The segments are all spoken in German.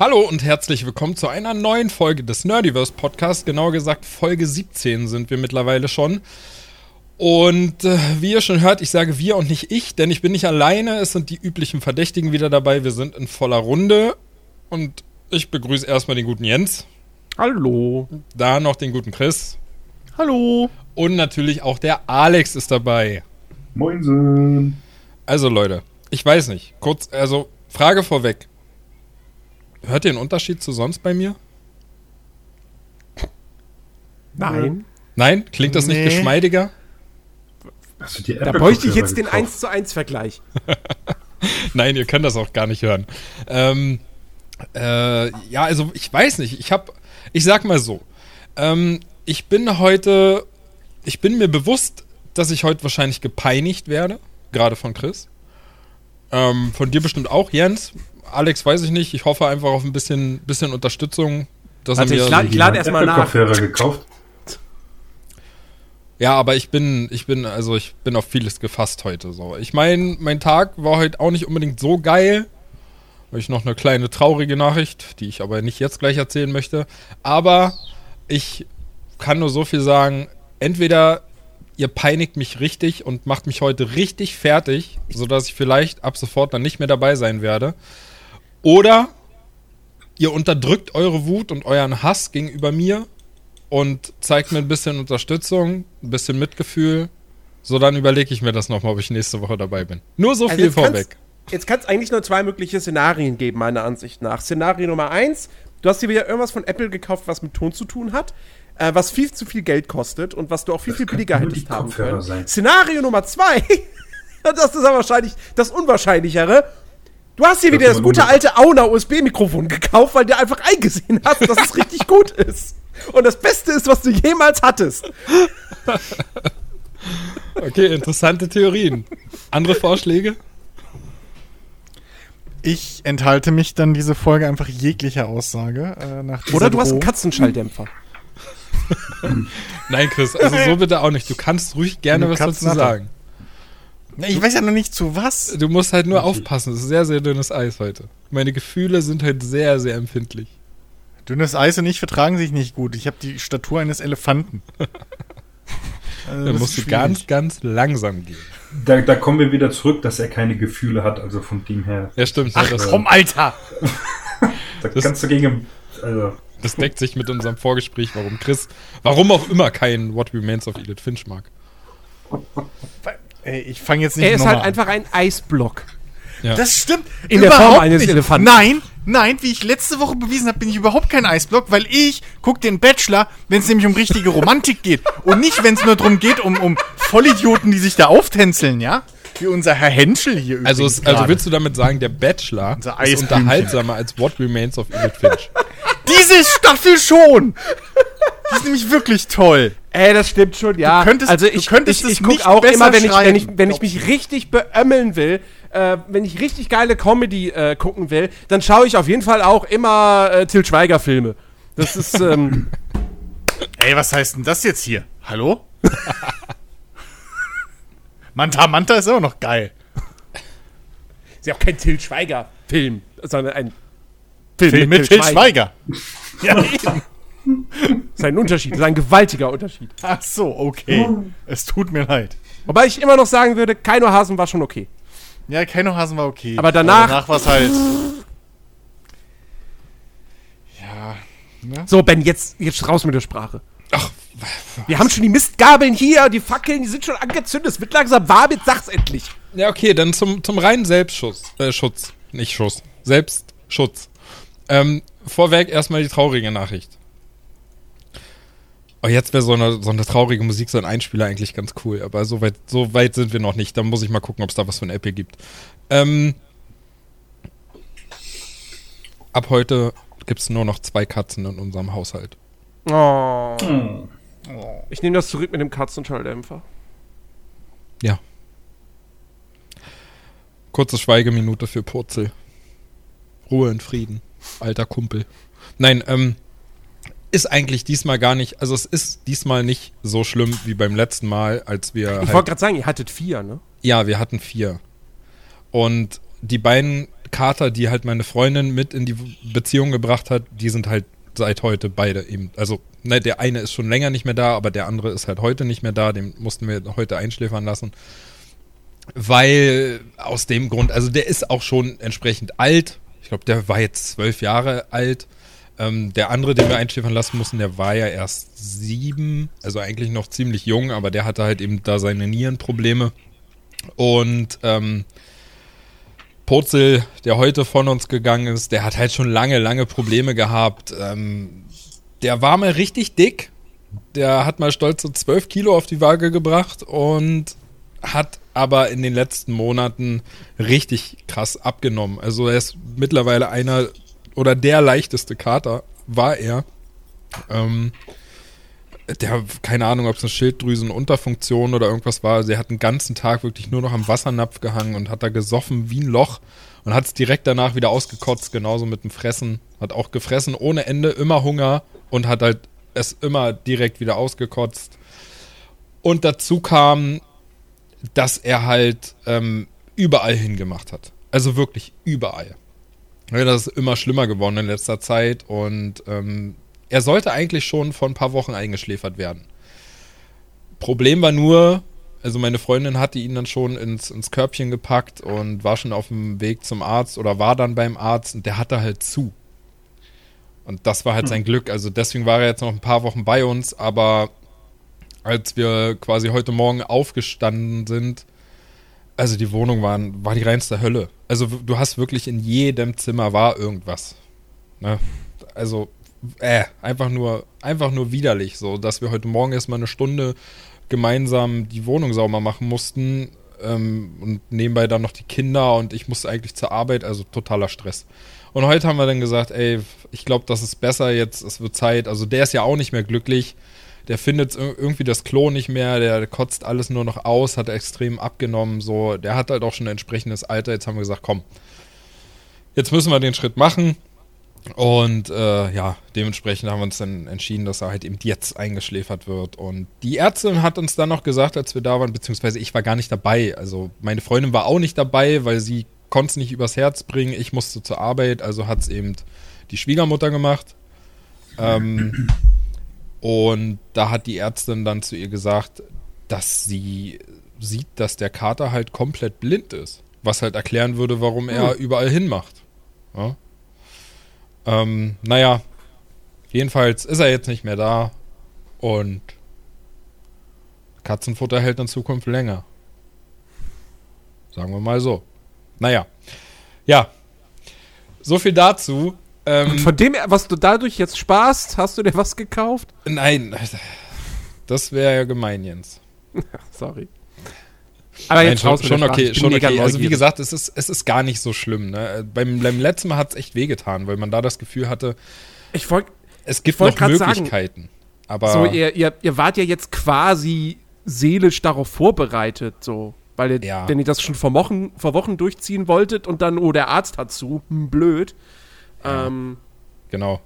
Hallo und herzlich willkommen zu einer neuen Folge des Nerdiverse Podcasts. Genauer gesagt, Folge 17 sind wir mittlerweile schon. Und äh, wie ihr schon hört, ich sage wir und nicht ich, denn ich bin nicht alleine. Es sind die üblichen Verdächtigen wieder dabei. Wir sind in voller Runde. Und ich begrüße erstmal den guten Jens. Hallo. Da noch den guten Chris. Hallo. Und natürlich auch der Alex ist dabei. Moinsen. Also Leute, ich weiß nicht. Kurz, also Frage vorweg. Hört ihr einen Unterschied zu sonst bei mir? Nein. Nein? Klingt das nicht Nee. geschmeidiger? Du die Da bräuchte ich jetzt den gekauft? 1 zu 1 Vergleich. Nein, ihr könnt das auch gar nicht hören. Ähm, äh, ja, also ich weiß nicht. Ich habe, ich sag mal so, ähm, ich bin heute, ich bin mir bewusst, dass ich heute wahrscheinlich gepeinigt werde, gerade von Chris. Ähm, von dir bestimmt auch, Jens. Alex weiß ich nicht. Ich hoffe einfach auf ein bisschen, bisschen Unterstützung. Dass Warte, er ich mir, lad- ich lade erst mal Apple nach. Kopfhörer gekauft. Ja, aber ich bin, ich bin, also ich bin auf vieles gefasst heute. So, ich meine, mein Tag war heute auch nicht unbedingt so geil. Habe ich noch eine kleine traurige Nachricht, die ich aber nicht jetzt gleich erzählen möchte. Aber ich kann nur so viel sagen: Entweder ihr peinigt mich richtig und macht mich heute richtig fertig, sodass ich vielleicht ab sofort dann nicht mehr dabei sein werde. Oder ihr unterdrückt eure Wut und euren Hass gegenüber mir und zeigt mir ein bisschen Unterstützung, ein bisschen Mitgefühl. So, dann überlege ich mir das nochmal, ob ich nächste Woche dabei bin. Nur so Also viel jetzt kann's- vorweg. Jetzt kann es eigentlich nur zwei mögliche Szenarien geben, meiner Ansicht nach. Szenario Nummer eins: Du hast dir wieder irgendwas von Apple gekauft, was mit Ton zu tun hat, äh, was viel zu viel Geld kostet und was du auch viel, viel könnten billiger hättest haben können. sein. Szenario Nummer zwei: Das ist aber wahrscheinlich das Unwahrscheinlichere. Du hast dir wieder Das gute alte Auna USB-Mikrofon gekauft, weil du einfach eingesehen hast, dass es richtig gut ist. Und das Beste ist, was du jemals hattest. Okay, interessante Theorien. Andere Vorschläge? Ich enthalte mich dann diese Folge einfach jeglicher Aussage. Äh, Oder du hast einen. Katzenschalldämpfer. Nein, Chris, also so bitte auch nicht. Du kannst ruhig gerne was dazu sagen. Ich weiß ja noch nicht zu was. Du musst halt nur aufpassen. Es ist sehr, sehr dünnes Eis heute. Meine Gefühle sind halt sehr, sehr empfindlich. Dünnes Eis und ich vertragen sich nicht gut. Ich habe die Statur eines Elefanten. Also, Dann das musst du ganz, ganz langsam gehen. Da, da kommen wir wieder zurück, dass er keine Gefühle hat, also vom Team her. Ja, stimmt. Ach das, komm, Alter! Da Das- kannst du gegen. Also, das deckt sich mit unserem Vorgespräch, warum Chris, warum auch immer kein What Remains of Edith Finch mag. Ey, ich fange jetzt nicht Er ist halt an. einfach ein Eisblock. Ja. Das stimmt. In der überhaupt Form eines nicht. Elefanten. Nein, nein, wie ich letzte Woche bewiesen habe, bin ich überhaupt kein Eisblock, weil ich gucke den Bachelor, wenn es nämlich um richtige Romantik geht. Und nicht, wenn es nur darum geht, um, um Vollidioten, die sich da auftänzeln, ja? Wie unser Herr Henschel hier Also, übrigens also gerade. willst du damit sagen, der Bachelor Unser ist unterhaltsamer als What Remains of Edith Finch? Diese Staffel schon! Die ist nämlich wirklich toll. Ey, das stimmt schon, ja. könntest- also du ich, könntest ich, es ich guck nicht auch immer, wenn ich, wenn, ich, wenn ich mich richtig beömmeln will, äh, wenn ich richtig geile Comedy äh, gucken will, dann schaue ich auf jeden Fall auch immer äh, Til Schweiger Filme. Das ist, ähm, Ey, was heißt denn das jetzt hier? Hallo? Manta Manta ist auch noch geil. ist ja auch kein Til Schweiger Film, sondern ein Film, Film mit Til Schweiger. Ja, eben. Das ist ein Unterschied, das ist ein gewaltiger Unterschied. Ach so, okay. Es tut mir leid. Wobei ich immer noch sagen würde, Keino Hasen war schon okay. Ja, Keino Hasen war okay. Aber danach- danach war es halt. Ja. Ne? So, Ben, jetzt, jetzt raus mit der Sprache. Ach, Wir haben schon die Mistgabeln hier, die Fackeln, die sind schon angezündet. Es wird langsam warm, jetzt sag's endlich. ja, okay, dann zum, zum reinen Selbstschutz. Äh, Schutz. Nicht Schuss. Selbstschutz. Ähm, vorweg erstmal die traurige Nachricht. Oh, jetzt wäre so eine, so eine traurige Musik, so ein Einspieler eigentlich ganz cool. Aber so weit, so weit sind wir noch nicht. Da muss ich mal gucken, ob es da was von Apple gibt. Ähm, ab heute gibt es nur noch zwei Katzen in unserem Haushalt. Oh. hm. Ich nehme das zurück mit dem Katzenschalldämpfer. Ja. Kurze Schweigeminute für Purzel. Ruhe und Frieden. Alter Kumpel. Nein, ähm, ist eigentlich diesmal gar nicht, also es ist diesmal nicht so schlimm wie beim letzten Mal, als wir Ich halt, wollte gerade sagen, ihr hattet vier, ne? ja, wir hatten vier. Und die beiden Kater, die halt meine Freundin mit in die Beziehung gebracht hat, die sind halt seit heute beide eben. Also, ne, der eine ist schon länger nicht mehr da, aber der andere ist halt heute nicht mehr da. Den mussten wir heute einschläfern lassen. Weil aus dem Grund, also der ist auch schon entsprechend alt. Ich glaube, der war jetzt zwölf Jahre alt. Ähm, der andere, den wir einschläfern lassen mussten, der war ja erst sieben, also eigentlich noch ziemlich jung, aber der hatte halt eben da seine Nierenprobleme. Und ähm, Purzel, der heute von uns gegangen ist, der hat halt schon lange, lange Probleme gehabt. Ähm, der war mal richtig dick. Der hat mal stolz so 12 Kilo auf die Waage gebracht und hat aber in den letzten Monaten richtig krass abgenommen. Also er ist mittlerweile einer oder der leichteste Kater war er. Ähm, der, keine Ahnung, ob es eine Schilddrüsenunterfunktion oder irgendwas war. Sie hat den ganzen Tag wirklich nur noch am Wassernapf gehangen und hat da gesoffen wie ein Loch und hat es direkt danach wieder ausgekotzt, genauso mit dem Fressen. Hat auch gefressen ohne Ende, immer Hunger und hat halt es immer direkt wieder ausgekotzt. Und dazu kam, dass er halt ähm, überall hingemacht hat. Also wirklich überall. Das ist immer schlimmer geworden in letzter Zeit und ähm, er sollte eigentlich schon vor ein paar Wochen eingeschläfert werden. Problem war nur, also meine Freundin hatte ihn dann schon ins, ins Körbchen gepackt und war schon auf dem Weg zum Arzt oder war dann beim Arzt und der hatte halt zu. Und das war halt hm. sein Glück. Also deswegen war er jetzt noch ein paar Wochen bei uns, aber als wir quasi heute Morgen aufgestanden sind, also die Wohnung war, war die reinste Hölle. Also du hast wirklich in jedem Zimmer war irgendwas. Ne? Also äh, einfach nur, einfach nur widerlich, so, dass wir heute Morgen erstmal eine Stunde gemeinsam die Wohnung sauber machen mussten ähm, und nebenbei dann noch die Kinder und ich musste eigentlich zur Arbeit, also totaler Stress. Und heute haben wir dann gesagt, ey, ich glaube, das ist besser jetzt, es wird Zeit. Also der ist ja auch nicht mehr glücklich. Der findet irgendwie das Klo nicht mehr, der kotzt alles nur noch aus, hat extrem abgenommen, so. Der hat halt auch schon ein entsprechendes Alter. Jetzt haben wir gesagt, komm, jetzt müssen wir den Schritt machen. Und äh, ja, dementsprechend haben wir uns dann entschieden, dass er halt eben jetzt eingeschläfert wird. Und die Ärztin hat uns dann noch gesagt, als wir da waren, beziehungsweise ich war gar nicht dabei. Also meine Freundin war auch nicht dabei, weil sie konnte es nicht übers Herz bringen. Ich musste zur Arbeit, also hat es eben die Schwiegermutter gemacht. Ähm, und da hat die Ärztin dann zu ihr gesagt, dass sie sieht, dass der Kater halt komplett blind ist. Was halt erklären würde, warum er hm. überall hinmacht. Ja? Ähm, naja, jedenfalls ist er jetzt nicht mehr da und Katzenfutter hält in Zukunft länger. Sagen wir mal so. Naja, ja. So viel dazu. Ähm, und von dem, was du dadurch jetzt sparst, hast du dir was gekauft? Nein, das wäre ja gemein, Jens. Sorry. Aber jetzt Nein, schon, schon okay, schon okay. Also wie gesagt, es ist, es ist gar nicht so schlimm. Ne? Beim, beim letzten Mal hat es echt wehgetan, weil man da das Gefühl hatte, ich wollt, es gibt noch Möglichkeiten. Sagen, aber so, ihr, ihr, ihr wart ja jetzt quasi seelisch darauf vorbereitet, so. Weil ihr, ja. wenn ihr das schon vor Wochen, vor Wochen durchziehen wolltet und dann, oh, der Arzt hat zu, hm, blöd. Ja. Ähm, genau.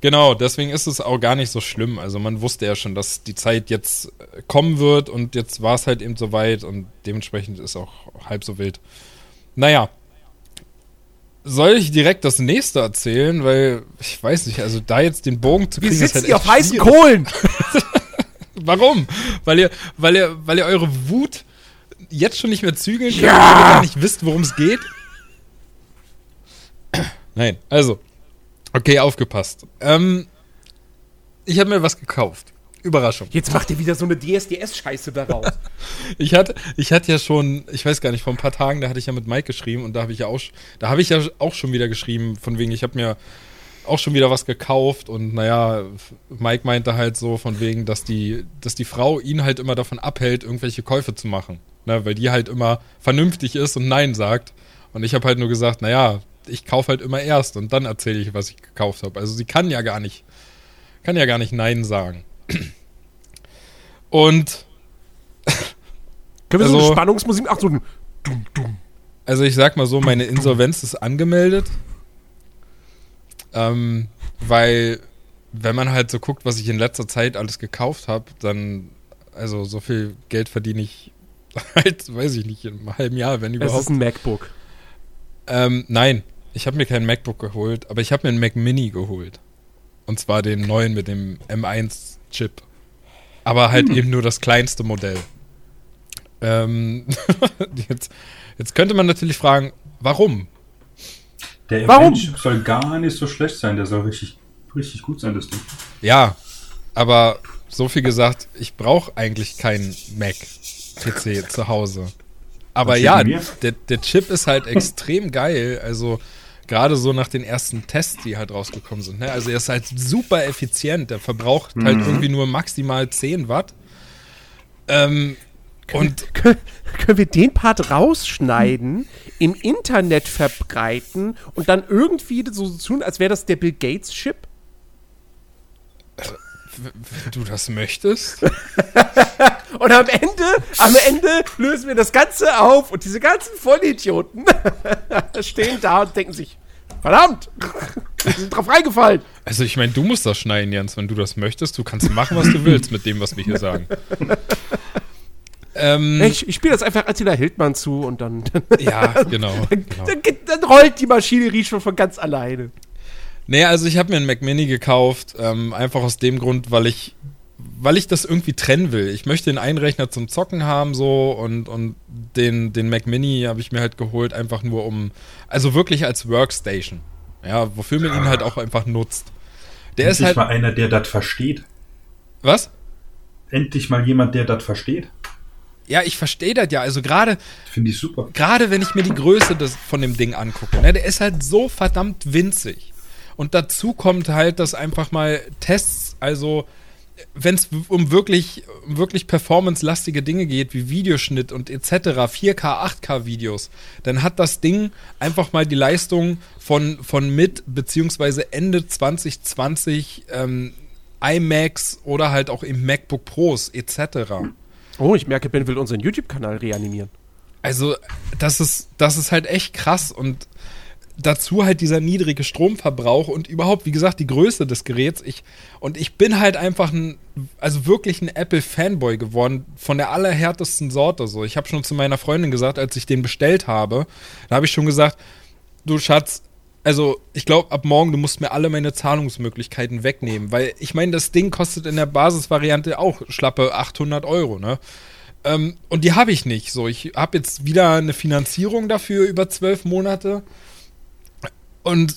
Genau, deswegen ist es auch gar nicht so schlimm. Also man wusste ja schon, dass die Zeit jetzt äh, kommen wird und jetzt war es halt eben so weit und dementsprechend ist auch halb so wild. Naja. Soll ich direkt das nächste erzählen? Weil, ich weiß nicht, also da jetzt den Bogen zu kriegen, Wir sitzen ist halt auf heißen Kohlen! Warum? Weil ihr, weil ihr, weil ihr eure Wut jetzt schon nicht mehr zügeln könnt, ja! weil ihr gar nicht wisst, worum es geht? Nein, also, Okay, aufgepasst. Ähm, ich habe mir was gekauft. Überraschung. Jetzt macht ihr wieder so eine DSDS-Scheiße daraus. ich, hatte, ich hatte ja schon, ich weiß gar nicht, vor ein paar Tagen, da hatte ich ja mit Mike geschrieben und da habe ich ja auch, da habe ich ja auch schon wieder geschrieben, von wegen, ich habe mir auch schon wieder was gekauft und naja, Mike meinte halt so von wegen, dass die, dass die Frau ihn halt immer davon abhält, irgendwelche Käufe zu machen. Ne, weil die halt immer vernünftig ist und Nein sagt. Und ich habe halt nur gesagt, naja, ich kaufe halt immer erst und dann erzähle ich, was ich gekauft habe. Also sie kann ja gar nicht, kann ja gar nicht Nein sagen. Und können wir also, so eine Spannungsmusik, ach so, dumm, dumm. Also ich sag mal so, meine Insolvenz ist angemeldet, ähm, weil wenn man halt so guckt, was ich in letzter Zeit alles gekauft habe, dann also so viel Geld verdiene ich halt, weiß ich nicht, in einem halben Jahr, wenn überhaupt. Es ist ein MacBook. Ähm, nein, ich habe mir kein MacBook geholt, aber ich habe mir einen Mac Mini geholt. Und zwar den neuen mit dem M1-Chip. Aber halt eben nur das kleinste Modell. Ähm, jetzt, jetzt könnte man natürlich fragen, warum? Der Warum? M1 soll gar nicht so schlecht sein. Der soll richtig, richtig gut sein, das Ding. Ja, aber so viel gesagt, ich brauche eigentlich keinen Mac-PC zu Hause. Aber ja, der, der Chip ist halt extrem geil. Also gerade so nach den ersten Tests, die halt rausgekommen sind. Ne? Also er ist halt super effizient. Der verbraucht halt irgendwie nur maximal 10 Watt. Ähm, und Können, können wir den Part rausschneiden, im Internet verbreiten und dann irgendwie so tun, als wäre das der Bill Gates Chip? Wenn du das möchtest, Und am Ende, am Ende lösen wir das Ganze auf und diese ganzen Vollidioten stehen da und denken sich, verdammt, wir sind drauf reingefallen. also ich meine, du musst das schneiden, Jens, wenn du das möchtest. Du kannst machen, was du willst mit dem, was wir hier sagen. ähm, Ich, ich spiele das einfach Attila Hildmann zu und dann, ja, genau. genau. dann, dann rollt die Maschinerie schon von ganz alleine. Nee, also ich habe mir einen Mac Mini gekauft, ähm, einfach aus dem Grund, weil ich, weil ich das irgendwie trennen will. Ich möchte den einen Rechner zum Zocken haben so und, und den, den Mac Mini habe ich mir halt geholt, einfach nur um, also wirklich als Workstation. Ja, wofür man ihn halt auch einfach nutzt. Der ist Endlich halt, mal einer, der das versteht. was? Endlich mal jemand, der das versteht. Ja, ich verstehe das ja. Also gerade, Finde ich super. gerade wenn ich mir die Größe des, von dem Ding angucke, ne, der ist halt so verdammt winzig. Und dazu kommt halt, dass einfach mal Tests, also wenn es um wirklich, um wirklich performance-lastige Dinge geht, wie Videoschnitt und etc., 4K, 8K Videos, dann hat das Ding einfach mal die Leistung von, von mit beziehungsweise Ende 2020 ähm, iMacs oder halt auch im MacBook Pros etc. Oh, ich merke, Ben will unseren YouTube-Kanal reanimieren. Also, das ist, das ist halt echt krass und dazu halt dieser niedrige Stromverbrauch und überhaupt, wie gesagt, die Größe des Geräts. Ich, und ich bin halt einfach ein, also wirklich ein Apple-Fanboy geworden, von der allerhärtesten Sorte. So, ich habe schon zu meiner Freundin gesagt, als ich den bestellt habe, da habe ich schon gesagt, du Schatz, also ich glaube, ab morgen, du musst mir alle meine Zahlungsmöglichkeiten wegnehmen, weil ich meine, das Ding kostet in der Basisvariante auch schlappe 800 Euro, ne? Ähm, und die habe ich nicht. So, ich habe jetzt wieder eine Finanzierung dafür über zwölf Monate. Und,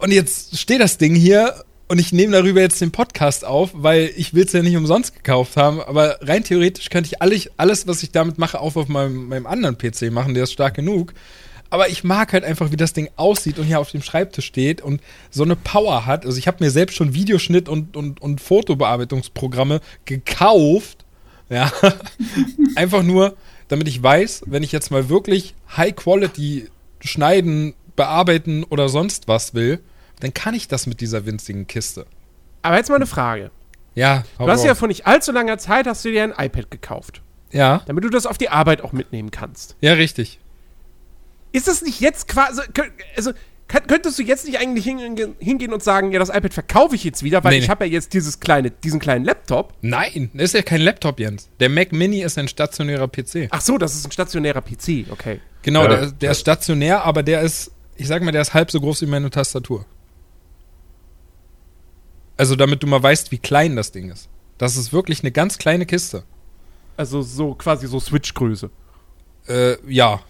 und jetzt steht das Ding hier und ich nehme darüber jetzt den Podcast auf, weil ich will es ja nicht umsonst gekauft haben. Aber rein theoretisch könnte ich alles, alles was ich damit mache, auch auf meinem, meinem anderen PC machen, der ist stark genug. Aber ich mag halt einfach, wie das Ding aussieht und hier auf dem Schreibtisch steht und so eine Power hat. Also ich habe mir selbst schon Videoschnitt und, und, und Fotobearbeitungsprogramme gekauft. Ja. einfach nur, damit ich weiß, wenn ich jetzt mal wirklich High Quality schneiden, bearbeiten oder sonst was will, dann kann ich das mit dieser winzigen Kiste. Aber jetzt mal eine Frage. Ja, hau Du hast ja raus. vor nicht allzu langer Zeit hast du dir ein iPad gekauft, ja, damit du das auf die Arbeit auch mitnehmen kannst. ja, richtig. Ist das nicht jetzt quasi, also kann, könntest du jetzt nicht eigentlich hingehen, hingehen und sagen, ja, das iPad verkaufe ich jetzt wieder, weil Nee, ich nee. habe ja jetzt dieses kleine, diesen kleinen Laptop. Nein, das ist ja kein Laptop, Jens. Der Mac Mini ist ein stationärer PC. Ach so, das ist ein stationärer PC, okay. Genau, Ja, der, der ist stationär, aber der ist, ich sag mal, der ist halb so groß wie meine Tastatur. Also, damit du mal weißt, wie klein das Ding ist. Das ist wirklich eine ganz kleine Kiste. Also so quasi so Switch-Größe. Äh, ja,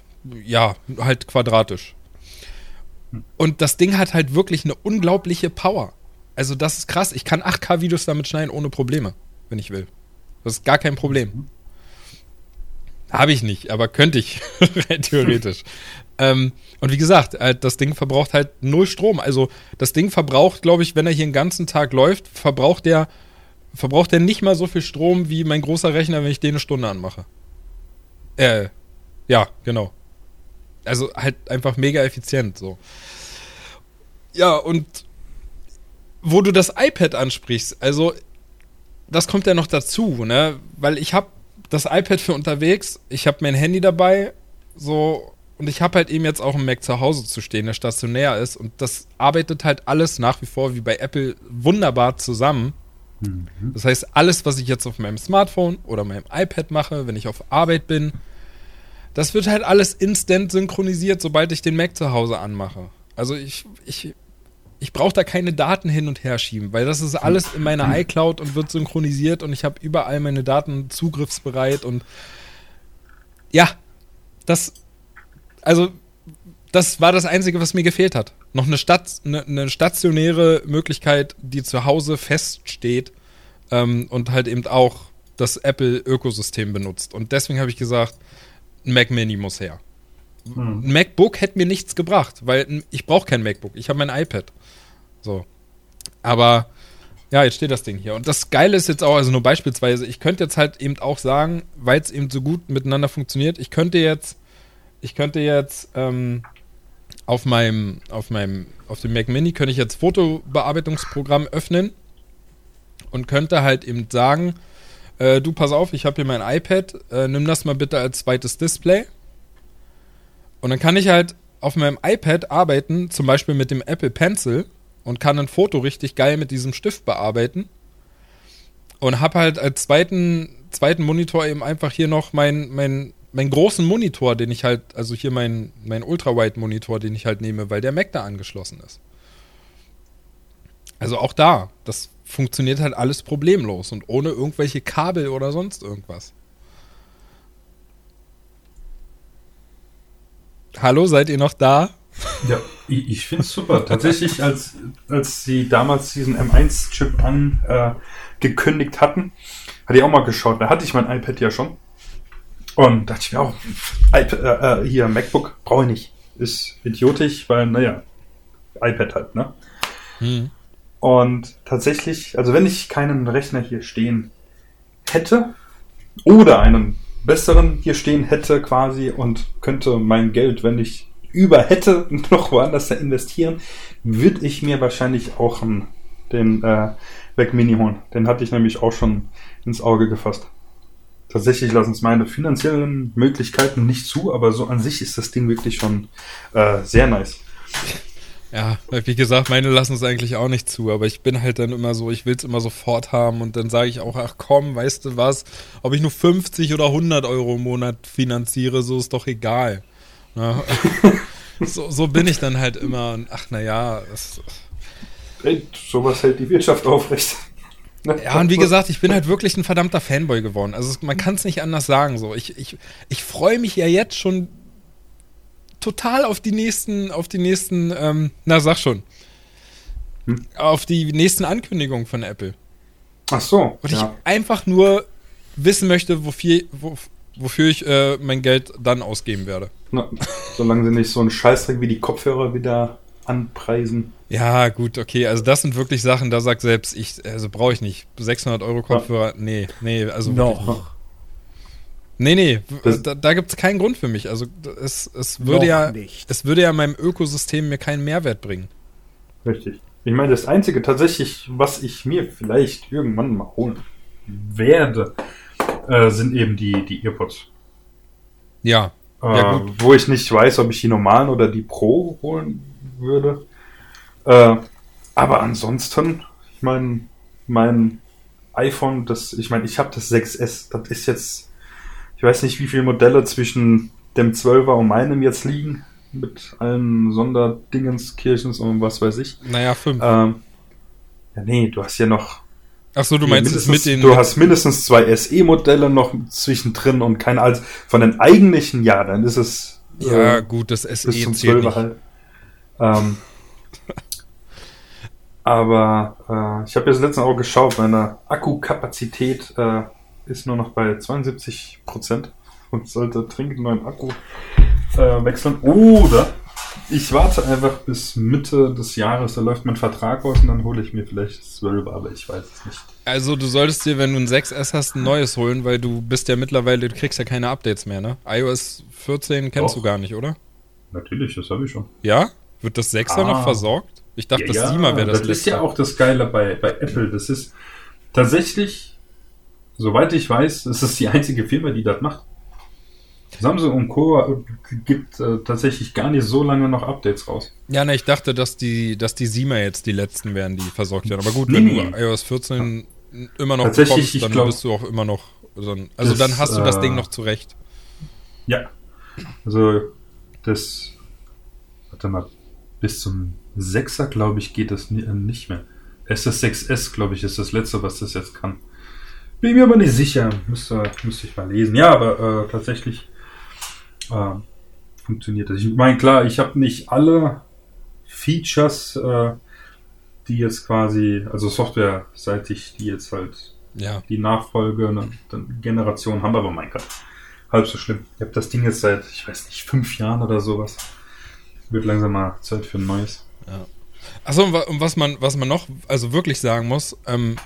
ja, halt quadratisch. Und das Ding hat halt wirklich eine unglaubliche Power. Also das ist krass. Ich kann 8K-Videos damit schneiden ohne Probleme, wenn ich will. Das ist gar kein Problem. Habe ich nicht, aber könnte ich, theoretisch. ähm, und wie gesagt, äh, das Ding verbraucht halt null Strom. Also das Ding verbraucht, glaube ich, wenn er hier den ganzen Tag läuft, verbraucht der, verbraucht der nicht mal so viel Strom wie mein großer Rechner, wenn ich den eine Stunde anmache. Äh, ja, genau. Also halt einfach mega effizient so. Ja, und wo du das iPad ansprichst, also das kommt ja noch dazu, ne? Weil ich habe das iPad für unterwegs, ich habe mein Handy dabei, so und ich habe halt eben jetzt auch einen Mac zu Hause zu stehen, der stationär ist und das arbeitet halt alles nach wie vor wie bei Apple wunderbar zusammen. Das heißt, alles, was ich jetzt auf meinem Smartphone oder meinem iPad mache, wenn ich auf Arbeit bin, das wird halt alles instant synchronisiert, sobald ich den Mac zu Hause anmache. Also ich, ich, ich brauche da keine Daten hin und her schieben, weil das ist alles in meiner iCloud und wird synchronisiert und ich habe überall meine Daten zugriffsbereit und ja, das, also das war das Einzige, was mir gefehlt hat. Noch eine, Stat eine, eine stationäre Möglichkeit, die zu Hause feststeht ähm, und halt eben auch das Apple-Ökosystem benutzt. Und deswegen habe ich gesagt, ein Mac Mini muss her. Hm. Ein MacBook hätte mir nichts gebracht, weil ich brauche kein MacBook. Ich habe mein iPad. So. Aber ja, jetzt steht das Ding hier. Und das Geile ist jetzt auch, also nur beispielsweise, ich könnte jetzt halt eben auch sagen, weil es eben so gut miteinander funktioniert, ich könnte jetzt, ich könnte jetzt ähm, auf meinem, auf meinem, auf dem Mac Mini könnte ich jetzt Fotobearbeitungsprogramm öffnen und könnte halt eben sagen, äh, du pass auf, ich habe hier mein iPad, äh, nimm das mal bitte als zweites Display. Und dann kann ich halt auf meinem iPad arbeiten, zum Beispiel mit dem Apple Pencil und kann ein Foto richtig geil mit diesem Stift bearbeiten. Und habe halt als zweiten, zweiten Monitor eben einfach hier noch mein, mein, meinen großen Monitor, den ich halt, also hier mein, mein Ultrawide-Monitor, den ich halt nehme, weil der Mac da angeschlossen ist. Also auch da, das funktioniert halt alles problemlos und ohne irgendwelche Kabel oder sonst irgendwas. Hallo, seid ihr noch da? Ja, ich, ich finde es super. Tatsächlich, als, als sie damals diesen M1-Chip angekündigt äh, hatten, hatte ich auch mal geschaut. Da hatte ich mein iPad ja schon. Und dachte ich mir auch, iPad, äh, äh, hier, MacBook brauche ich nicht. Ist idiotisch, weil, naja, iPad halt, ne? Hm. Und tatsächlich, also wenn ich keinen Rechner hier stehen hätte oder einen besseren hier stehen hätte quasi und könnte mein Geld, wenn ich über hätte, noch woanders investieren, würde ich mir wahrscheinlich auch den äh, Mac Mini holen. Den hatte ich nämlich auch schon ins Auge gefasst. Tatsächlich lassen es meine finanziellen Möglichkeiten nicht zu, aber so an sich ist das Ding wirklich schon äh, sehr nice. Ja, wie gesagt, meine lassen es eigentlich auch nicht zu, aber ich bin halt dann immer so, ich will es immer sofort haben und dann sage ich auch, ach komm, weißt du was, ob ich nur 50 oder 100 Euro im Monat finanziere, so ist doch egal. Ja, so, so, bin ich dann halt immer und ach naja, sowas hält die Wirtschaft aufrecht. Ja, und wie gesagt, ich bin halt wirklich ein verdammter Fanboy geworden. Also man kann es nicht anders sagen. So, ich, ich, ich freue mich ja jetzt schon total auf die nächsten, auf die nächsten, ähm, na sag schon, hm? auf die nächsten Ankündigungen von Apple. Ach so. Und ja. ich einfach nur wissen möchte, wofür, wo, wofür ich äh, mein Geld dann ausgeben werde. Na, solange sie nicht so einen Scheißdreck wie die Kopfhörer wieder anpreisen. Ja, gut, okay. Also das sind wirklich Sachen, da sagt selbst ich, also brauche ich nicht. 600 Euro Kopfhörer, nee, nee, also Noch. Nee, nee, da, da gibt es keinen Grund für mich. Also es, es würde ja nicht. es würde ja meinem Ökosystem mir keinen Mehrwert bringen. Richtig. Ich meine, das Einzige tatsächlich, was ich mir vielleicht irgendwann mal holen werde, äh, sind eben die, die Earpods. Ja. Äh, ja. Wo ich nicht weiß, ob ich die normalen oder die Pro holen würde. Äh, aber ansonsten, ich meine, mein iPhone, das, ich meine, ich habe das 6S, das ist jetzt ich weiß nicht, wie viele Modelle zwischen dem 12er und meinem jetzt liegen. Mit allen Sonderdingens, Kirchens und was weiß ich. Naja, fünf. Ähm, ja, nee, du hast ja noch. Ach so, du meinst es mit den. Du hast mindestens zwei SE-Modelle noch zwischendrin und keine als von den eigentlichen, ja, dann ist es. Ja, äh, gut, das SE bis zum 12er halt. Ähm, aber äh, ich habe jetzt letztens auch geschaut, meine Akkukapazität äh, ist nur noch bei 72 Prozent und sollte dringend einen neuen Akku äh, wechseln. Oder ich warte einfach bis Mitte des Jahres, da läuft mein Vertrag aus und dann hole ich mir vielleicht das 12, aber ich weiß es nicht. Also du solltest dir, wenn du ein 6S hast, ein neues holen, weil du bist ja mittlerweile, du kriegst ja keine Updates mehr, ne? iOS 14 kennst Doch. du gar nicht, oder? Natürlich, das habe ich schon. Ja? Wird das 6er ah. noch versorgt? Ich dachte, ja, das 7er wäre das Das letzte. ist ja auch das Geile bei, bei Apple. Das ist tatsächlich Soweit ich weiß, ist es die einzige Firma, die das macht. Samsung und Co. gibt äh, tatsächlich gar nicht so lange noch Updates raus. Ja, ne, ich dachte, dass die, dass die Sima jetzt die letzten wären, die versorgt werden. Aber gut, nee, wenn nee. du iOS 14 ja. immer noch bekommst, dann glaub, bist du auch immer noch. Also, also das, dann hast du das äh, Ding noch zurecht. Ja. Also das, warte mal, bis zum 6er, glaube ich, geht das äh, nicht mehr. SS6S, glaube ich, ist das letzte, was das jetzt kann. Bin mir aber nicht sicher. Müsste, müsste ich mal lesen. Ja, aber äh, tatsächlich äh, funktioniert das. Ich meine, klar, ich habe nicht alle Features, äh, die jetzt quasi, also softwareseitig, die jetzt halt Ja. die Nachfolge dann Generation haben, aber mein Gott, halb so schlimm. Ich habe das Ding jetzt seit, ich weiß nicht, fünf Jahren oder sowas. Wird langsam mal Zeit für ein neues. Achso, und wa- und was man, was man noch, also wirklich sagen muss, ähm,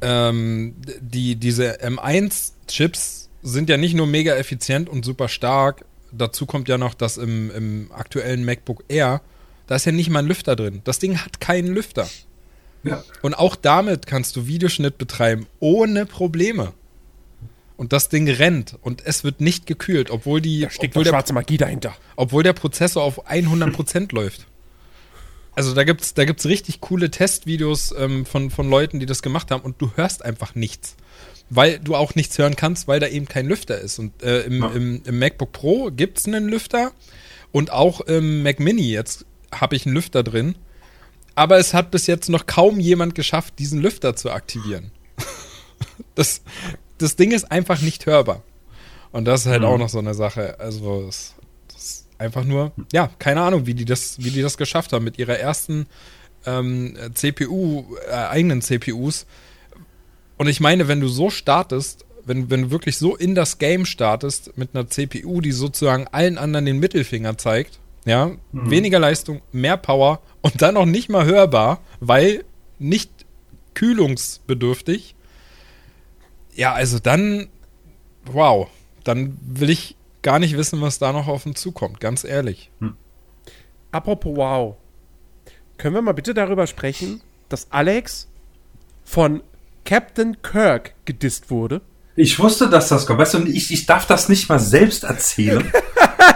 ähm, die, diese M1-Chips sind ja nicht nur mega effizient und super stark. Dazu kommt ja noch, dass im, im aktuellen MacBook Air, da ist ja nicht mal ein Lüfter drin. Das Ding hat keinen Lüfter. Ja. Und auch damit kannst du Videoschnitt betreiben, ohne Probleme. Und das Ding rennt und es wird nicht gekühlt, obwohl die, Da steckt obwohl doch der schwarze Magie dahinter. obwohl der Prozessor auf 100% läuft. Also da gibt's da gibt's richtig coole Testvideos ähm, von, von Leuten, die das gemacht haben und du hörst einfach nichts. Weil du auch nichts hören kannst, weil da eben kein Lüfter ist. Und äh, im, Ja. im, im MacBook Pro gibt's einen Lüfter und auch im Mac Mini jetzt habe ich einen Lüfter drin. Aber es hat bis jetzt noch kaum jemand geschafft, diesen Lüfter zu aktivieren. das, das Ding ist einfach nicht hörbar. Und das ist halt Mhm. auch noch so eine Sache. Also, es, einfach nur, ja, keine Ahnung, wie die das, wie die das geschafft haben mit ihrer ersten ähm, CPU, äh, eigenen CPUs. Und ich meine, wenn du so startest, wenn, wenn du wirklich so in das Game startest mit einer CPU, die sozusagen allen anderen den Mittelfinger zeigt, ja, weniger Leistung, mehr Power und dann noch nicht mal hörbar, weil nicht kühlungsbedürftig. Ja, also dann, wow, dann will ich gar nicht wissen, was da noch auf uns zukommt, ganz ehrlich. Apropos wow. Können wir mal bitte darüber sprechen, dass Alex von Captain Kirk gedisst wurde? Ich wusste, dass das kommt. Weißt du, ich, ich darf das nicht mal selbst erzählen.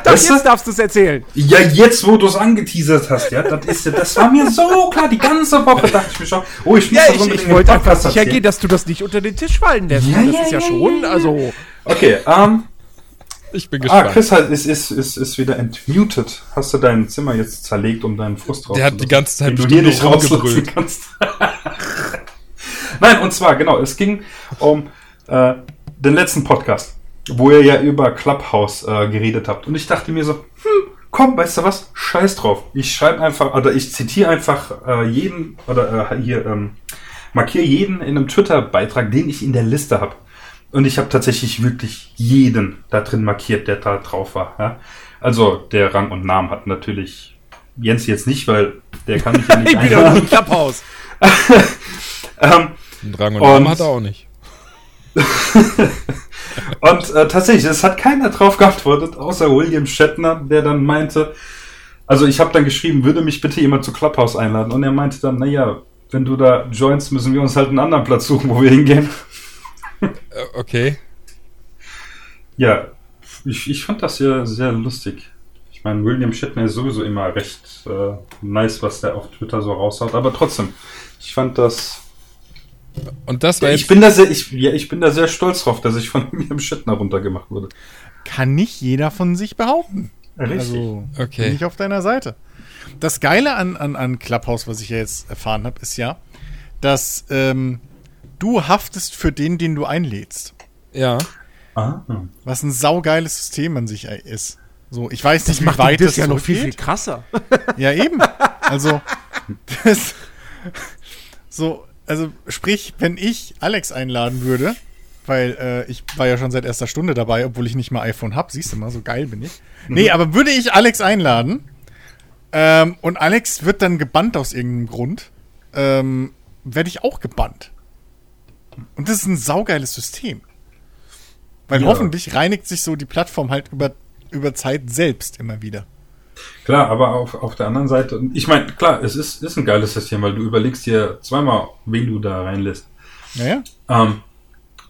Doch, Weißt du? jetzt darfst du es erzählen. Ja, jetzt, wo du es angeteasert hast, ja, das ist ja, das war mir so klar. Die ganze Woche dachte ich mir schon, oh, ich muss Ja, das ich, wollte einfach sicher gehen, dass du das nicht unter den Tisch fallen lässt. Ja, das ja, ist ja, ja, schon, also. Okay, ähm, Ich bin ah, gespannt. Chris halt ist, ist, ist, ist wieder entmutet. Hast du dein Zimmer jetzt zerlegt, um deinen Frust Der hat die ganze Zeit du hier nicht kannst. Nein, und zwar, genau, es ging um äh, den letzten Podcast, wo ihr ja über Clubhouse äh, geredet habt. Und ich dachte mir so, hm, komm, weißt du was? Scheiß drauf. Ich schreibe einfach, oder ich zitiere einfach äh, jeden, oder äh, hier, ähm, markiere jeden in einem Twitter-Beitrag, den ich in der Liste habe. Und ich habe tatsächlich wirklich jeden da drin markiert, der da drauf war. Ja? Also der Rang und Namen hat natürlich Jens jetzt nicht, weil der kann mich ja nicht Ich bin nicht im Klapphaus. ähm, Einen Drang und, Und- Namen hat er auch nicht. Und äh, tatsächlich, es hat keiner drauf geantwortet, außer William Shatner, der dann meinte, also ich habe dann geschrieben, würde mich bitte jemand zu Clubhouse einladen. Und er meinte dann, naja, wenn du da joinst, müssen wir uns halt einen anderen Platz suchen, wo wir hingehen. Äh, okay. Ja, ich, ich fand das ja sehr lustig. Ich meine, William Shatner ist sowieso immer recht äh, nice, was der auf Twitter so raushaut. Aber trotzdem, ich fand das. Und das war Ich jetzt, bin da sehr, ich, ja, ich bin da sehr stolz drauf, dass ich von William Shatner runtergemacht wurde. Kann nicht jeder von sich behaupten. Richtig. Also Okay. bin ich auf deiner Seite. Das Geile an, an, an Clubhouse, was ich ja jetzt erfahren habe, ist ja, dass ähm, du haftest für den, den du einlädst. ja. Ah. Was ein saugeiles System an sich ist. So, ich weiß nicht, Das macht wie weit das das ja noch viel, viel krasser. Ja, eben. Also, das, so, also, sprich, wenn ich Alex einladen würde, weil äh, ich war ja schon seit erster Stunde dabei, obwohl ich nicht mal iPhone hab, siehst du mal, so geil bin ich. Nee, aber würde ich Alex einladen ähm, und Alex wird dann gebannt aus irgendeinem Grund, ähm, werde ich auch gebannt. Und das ist ein saugeiles System. Weil Ja. hoffentlich reinigt sich so die Plattform halt über, über Zeit selbst immer wieder. Klar, aber auf, auf der anderen Seite, ich meine, klar, es ist, ist ein geiles System, weil du überlegst dir zweimal, wen du da reinlässt. Naja. Ähm,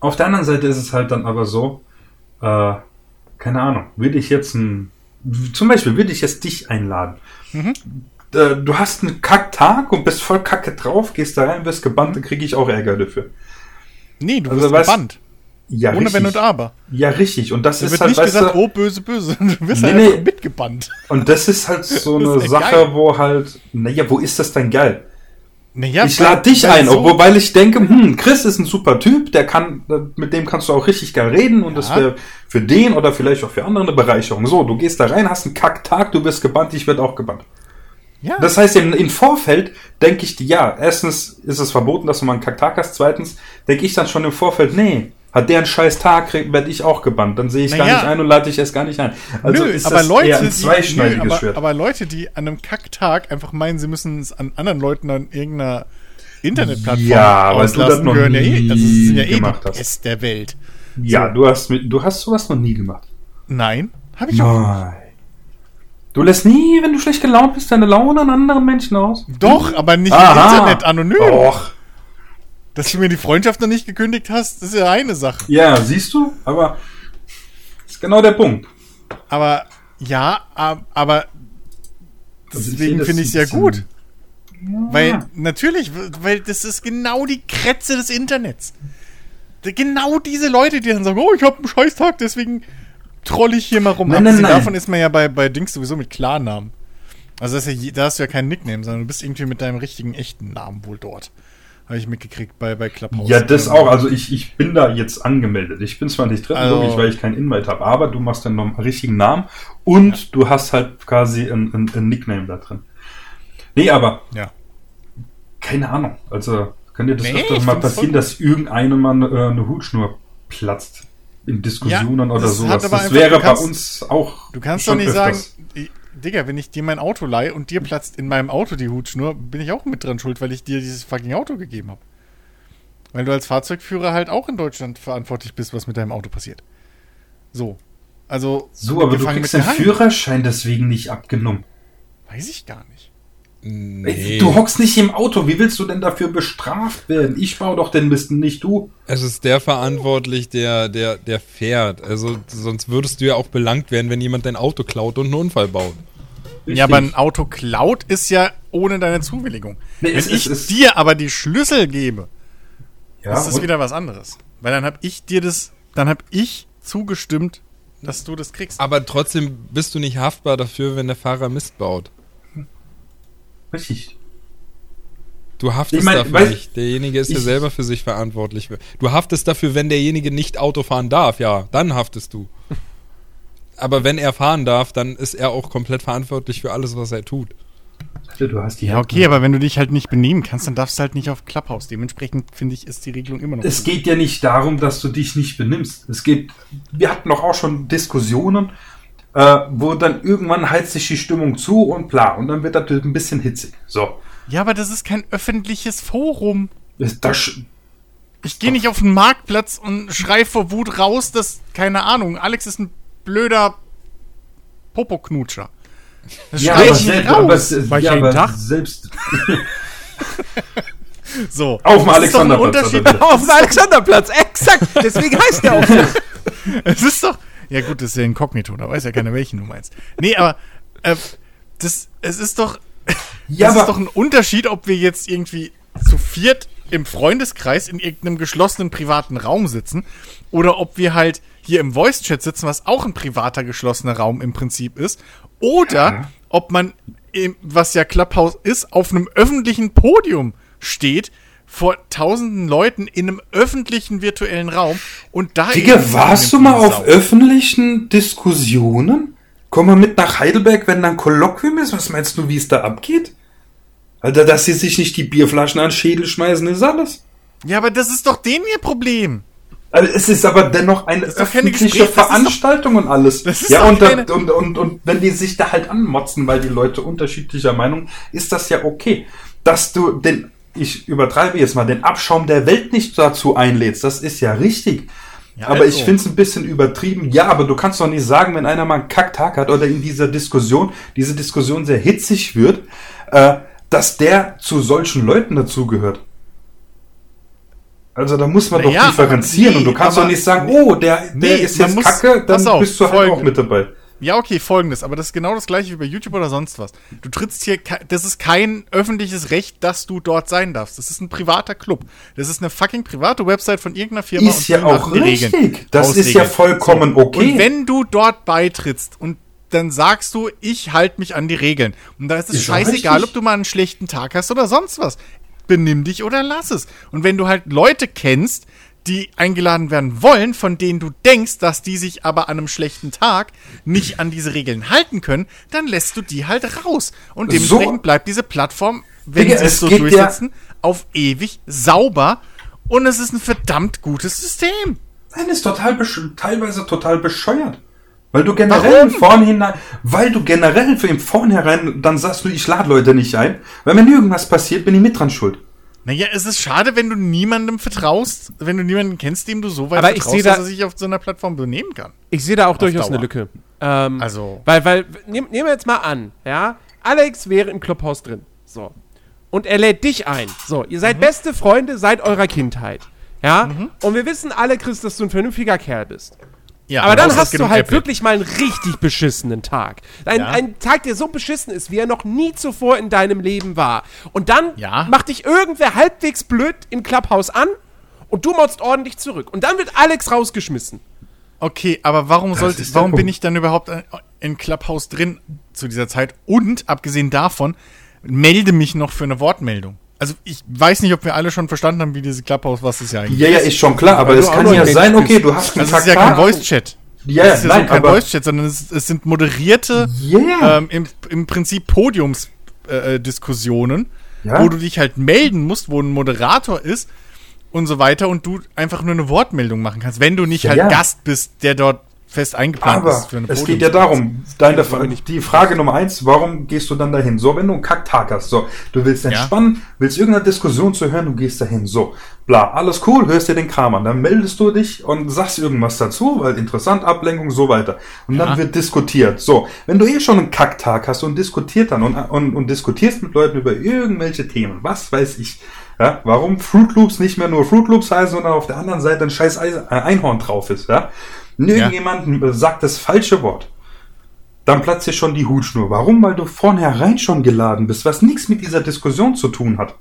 auf der anderen Seite ist es halt dann aber so, äh, keine Ahnung, würde ich jetzt ein, zum Beispiel würde ich jetzt dich einladen. Mhm. Äh, Du hast einen Kacktag und bist voll kacke drauf, gehst da rein, wirst gebannt, dann kriege ich auch Ärger dafür. Nee, du Also wirst weißt- gebannt. Ja, Ohne richtig. Wenn und Aber. Ja, richtig. Und das Da ist wird halt, nicht gesagt, du, oh, böse, böse. Du wirst Nee, halt nee. mitgebannt. und das ist halt so eine Sache, geil. wo halt, naja, wo ist das denn geil? Naja, ich lade dich ein, so- obwohl, weil ich denke, hm, Chris ist ein super Typ, der kann, mit dem kannst du auch richtig geil reden und das wäre für den oder vielleicht auch für andere eine Bereicherung. So, du gehst da rein, hast einen Kacktag, du wirst gebannt, ich werde auch gebannt. Ja. Das heißt, im, im Vorfeld denke ich, ja, erstens ist es verboten, dass du mal einen Kacktag hast, zweitens denke ich dann schon im Vorfeld, nee, hat der einen scheiß Tag, werde ich auch gebannt, dann sehe ich gar Naja. nicht ein und lade ich erst gar nicht ein. Also nö, ist aber das Leute, eher ein die, zweischneidiges nö, aber, Schwert. aber Leute, die an einem Kacktag einfach meinen, sie müssen es an anderen Leuten an irgendeiner Internetplattform Ja, weil du das auslassen, noch gehören ja eh, also sie sind ja eh die hast. Pest der Welt. ja, du hast, du hast sowas noch nie gemacht. Nein, habe ich auch. Nein. Du lässt nie, wenn du schlecht gelaunt bist, deine Laune an anderen Menschen aus? Doch, aber nicht Aha. im Internet, anonym. Och. Dass du mir die Freundschaft noch nicht gekündigt hast, ist ja eine Sache. Ja, siehst du? Aber ist genau der Punkt. Aber ja, ab- aber deswegen finde ich es ja gut. Weil, natürlich, weil das ist genau die Krätze des Internets. Genau diese Leute, die dann sagen, oh, ich habe einen Scheißtag, deswegen troll ich hier mal rum. Nein, nein, nein. davon ist man ja bei, bei Dings sowieso mit Klarnamen. Also das ist ja, da hast du ja keinen Nickname, sondern du bist irgendwie mit deinem richtigen, echten Namen wohl dort. Habe ich mitgekriegt bei, bei Clubhouse. Ja, das auch. Also ich, ich bin da jetzt angemeldet. Ich bin zwar nicht drin, Also- logisch, weil ich keinen Invite habe, aber du machst dann noch einen richtigen Namen und du hast halt quasi ein, ein, ein Nickname da drin. Nee, aber Ja. keine Ahnung. Also kann dir das Nee, öfter mal passieren, dass irgendeinem mal äh, eine Hutschnur platzt in Diskussionen Ja, oder sowas. Das wäre du bei kannst- uns auch. Du kannst doch nicht sagen, öfters. ich- Digga, wenn ich dir mein Auto leihe und dir platzt in meinem Auto die Hutschnur, bin ich auch mit dran schuld, weil ich dir dieses fucking Auto gegeben habe. Weil du als Fahrzeugführer halt auch in Deutschland verantwortlich bist, was mit deinem Auto passiert. So. Also. So, aber du kriegst den. Führerschein deswegen nicht abgenommen. Weiß ich gar nicht. Nee. Du hockst nicht im Auto. Wie willst du denn dafür bestraft werden? Ich baue doch den Mist, nicht du. Es ist der verantwortlich, der, der, der fährt. Also sonst würdest du ja auch belangt werden, wenn jemand dein Auto klaut und einen Unfall baut. Ja, aber ein Auto klaut ist ja ohne deine Zuwilligung. Nee, Wenn es- ich es- dir aber die Schlüssel gebe, ja, ist das wieder was anderes. Weil dann habe ich dir das, dann habe ich zugestimmt, dass du das kriegst. Aber trotzdem bist du nicht haftbar dafür, wenn der Fahrer Mist baut. Richtig. Du haftest Ich mein, dafür weißt- nicht. Derjenige ist ja selber für sich verantwortlich. Du haftest dafür, wenn derjenige nicht Auto fahren darf. Ja, dann haftest du. Aber wenn er fahren darf, dann ist er auch komplett verantwortlich für alles, was er tut. Du hast die Ja, okay, aber wenn du dich halt nicht benehmen kannst, dann darfst du halt nicht auf Clubhouse. Dementsprechend finde ich, ist die Regelung immer noch. Es geht ja nicht darum, dass du dich nicht benimmst. Es geht, wir hatten doch auch schon Diskussionen, äh, wo dann irgendwann heizt sich die Stimmung zu und bla. Und dann wird das ein bisschen hitzig. So. ja, aber das ist kein öffentliches Forum. Das, das, Ich gehe nicht auf den Marktplatz und schrei vor Wut raus, dass, keine Ahnung, Alex ist ein blöder Popoknutscher. Das ja, aber, ich nicht selbst, aber, raus. se- ja, aber Tag? selbst So. auf dem Das ist doch ein Alexanderplatz. Unterschied. aber- Auf dem Alexanderplatz, exakt. Deswegen heißt der auch so. Es ist doch. Ja, gut, das ist ja inkognito, da weiß ja keiner, welchen du meinst. Nee, aber äh, das, es ist doch. Ja, es ist doch ein Unterschied, ob wir jetzt irgendwie zu viert im Freundeskreis in irgendeinem geschlossenen privaten Raum sitzen oder ob wir halt hier im Voice-Chat sitzen, was auch ein privater geschlossener Raum im Prinzip ist. Oder ob man, was ja Clubhouse ist, auf einem öffentlichen Podium steht vor tausenden Leuten in einem öffentlichen virtuellen Raum und da Digga, warst du mal auf Sau. öffentlichen Diskussionen? Komm mal mit nach Heidelberg, wenn da ein Kolloquium ist. Was meinst du, wie es da abgeht? Alter, dass sie sich nicht die Bierflaschen an den Schädel schmeißen, ist alles. Ja, aber das ist doch denen ihr Problem. Also es ist aber dennoch eine öffentliche Gespräch- ist doch- Veranstaltung und alles. ja, und, keine- und, und, und wenn die sich da halt anmotzen, weil die Leute unterschiedlicher Meinung, ist das ja okay. Dass du den, ich übertreibe jetzt mal, den Abschaum der Welt nicht dazu einlädst, das ist ja richtig. Ja, aber also. ich finde es ein bisschen übertrieben. Ja, aber du kannst doch nicht sagen, wenn einer mal einen Kacktag hat oder in dieser Diskussion, diese Diskussion sehr hitzig wird, äh, dass der zu solchen Leuten dazugehört. Also da muss man doch differenzieren aber- und du nee, kannst doch nicht sagen, oh, der, der Nee, ist jetzt muss- kacke, dann auf, bist du halt folgende- auch mit dabei. Ja, okay, folgendes, aber das ist genau das gleiche wie bei YouTube oder sonst was. Du trittst hier, das ist kein öffentliches Recht, dass du dort sein darfst. Das ist ein privater Club. Das ist eine fucking private Website von irgendeiner Firma. Ist ja auch die Regeln, richtig. Das ist Hausregeln. ja vollkommen okay. Und wenn du dort beitrittst und dann sagst du, ich halte mich an die Regeln. Und da ist es Ist scheißegal, richtig. ob du mal einen schlechten Tag hast oder sonst was. Benimm dich oder lass es. Und wenn du halt Leute kennst, die eingeladen werden wollen, von denen du denkst, dass die sich aber an einem schlechten Tag nicht an diese Regeln halten können, dann lässt du die halt raus. Und So. dementsprechend bleibt diese Plattform, wenn Digga, sie es so geht ja- durchsetzen, auf ewig sauber. Und es ist ein verdammt gutes System. Nein, ist total teilweise total bescheuert. Weil du generell im Vornhinein, weil du generell für im Vornherein, dann sagst du, ich lade Leute nicht ein, weil wenn irgendwas passiert, bin ich mit dran schuld. Naja, es ist schade, wenn du niemandem vertraust, wenn du niemanden kennst, dem du so weit Aber vertraust, da- dass er sich auf so einer Plattform benehmen kann. Ich sehe da auch durchaus Dauer. eine Lücke. Ähm, Also- Weil, weil, nehm- nehmen wir jetzt mal an, ja, Alex wäre im Clubhaus drin. So. Und er lädt dich ein. So, ihr Mhm. seid beste Freunde seit eurer Kindheit. Ja? Und wir wissen alle, Chris, dass du ein vernünftiger Kerl bist. Ja, Aber dann hast du halt Apple. wirklich mal einen richtig beschissenen Tag. Ein, Ja. ein Tag, der so beschissen ist, wie er noch nie zuvor in deinem Leben war. Und dann Ja. macht dich irgendwer halbwegs blöd im Clubhaus an und du motzt ordentlich zurück. Und dann wird Alex rausgeschmissen. Okay, aber warum sollte, warum bin ich dann überhaupt äh, in Clubhouse drin zu dieser Zeit? Und abgesehen davon, melde mich noch für eine Wortmeldung. Also ich weiß nicht, ob wir alle schon verstanden haben, wie dieses Clubhouse, was es ja eigentlich Ja, ja, ist schon klar, aber es kann ja ein sein, okay, du hast einen Also es ist ja kein Voice-Chat. Ja, Es ist ja nein, so kein Voice-Chat, sondern es, es sind moderierte, Yeah. ähm, im, im Prinzip Podiumsdiskussionen, äh, Diskussionen, Ja. wo du dich halt melden musst, wo ein Moderator ist und so weiter und du einfach nur eine Wortmeldung machen kannst, wenn du nicht Ja, halt ja. Gast bist, der dort fest eingeplant Aber ist. es geht ja darum, deine, die Frage Nummer eins, warum gehst du dann dahin? So, wenn du einen Kacktag hast, so, du willst entspannen, willst irgendeine Diskussion zu hören, du gehst dahin, so, bla, alles cool, hörst dir den Kram an, dann meldest du dich und sagst irgendwas dazu, weil interessant, Ablenkung, so weiter. Und dann Ja. wird diskutiert. So, wenn du eh schon einen Kacktag hast und diskutiert dann und, und, und diskutierst mit Leuten über irgendwelche Themen, was weiß ich, ja, warum Fruit Loops nicht mehr nur Fruit Loops heißen, sondern auf der anderen Seite ein scheiß äh, Einhorn drauf ist, ja. Und Irgendjemand äh, sagt das falsche Wort. Dann platzt dir schon die Hutschnur. Warum? Weil du vornherein schon geladen bist, was nichts mit dieser Diskussion zu tun hat.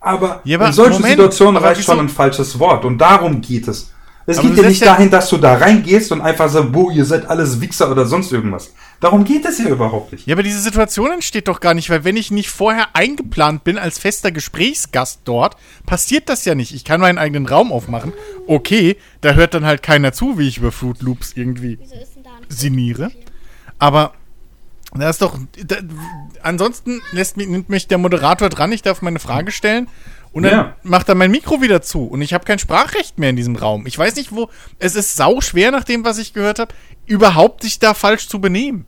Aber, Ja, aber in solchen Moment, Situationen reicht schon ein falsches Wort. Und darum geht es. Es geht ja nicht dahin, dass du da reingehst und einfach sagst, wo, ihr seid alles Wichser oder sonst irgendwas. Darum geht es ja überhaupt nicht. Ja, aber diese Situation entsteht doch gar nicht, weil wenn ich nicht vorher eingeplant bin als fester Gesprächsgast dort, passiert das ja nicht. Ich kann meinen eigenen Raum aufmachen. Okay, da hört dann halt keiner zu, wie ich über Fruit Loops irgendwie sinniere. Aber da ist doch. Da, ansonsten lässt mich, nimmt mich der Moderator dran, ich darf meine Frage stellen. Und dann Ja. macht er mein Mikro wieder zu. Und ich habe kein Sprachrecht mehr in diesem Raum. Ich weiß nicht, wo. Es ist sau schwer, nach dem, was ich gehört habe, überhaupt sich da falsch zu benehmen.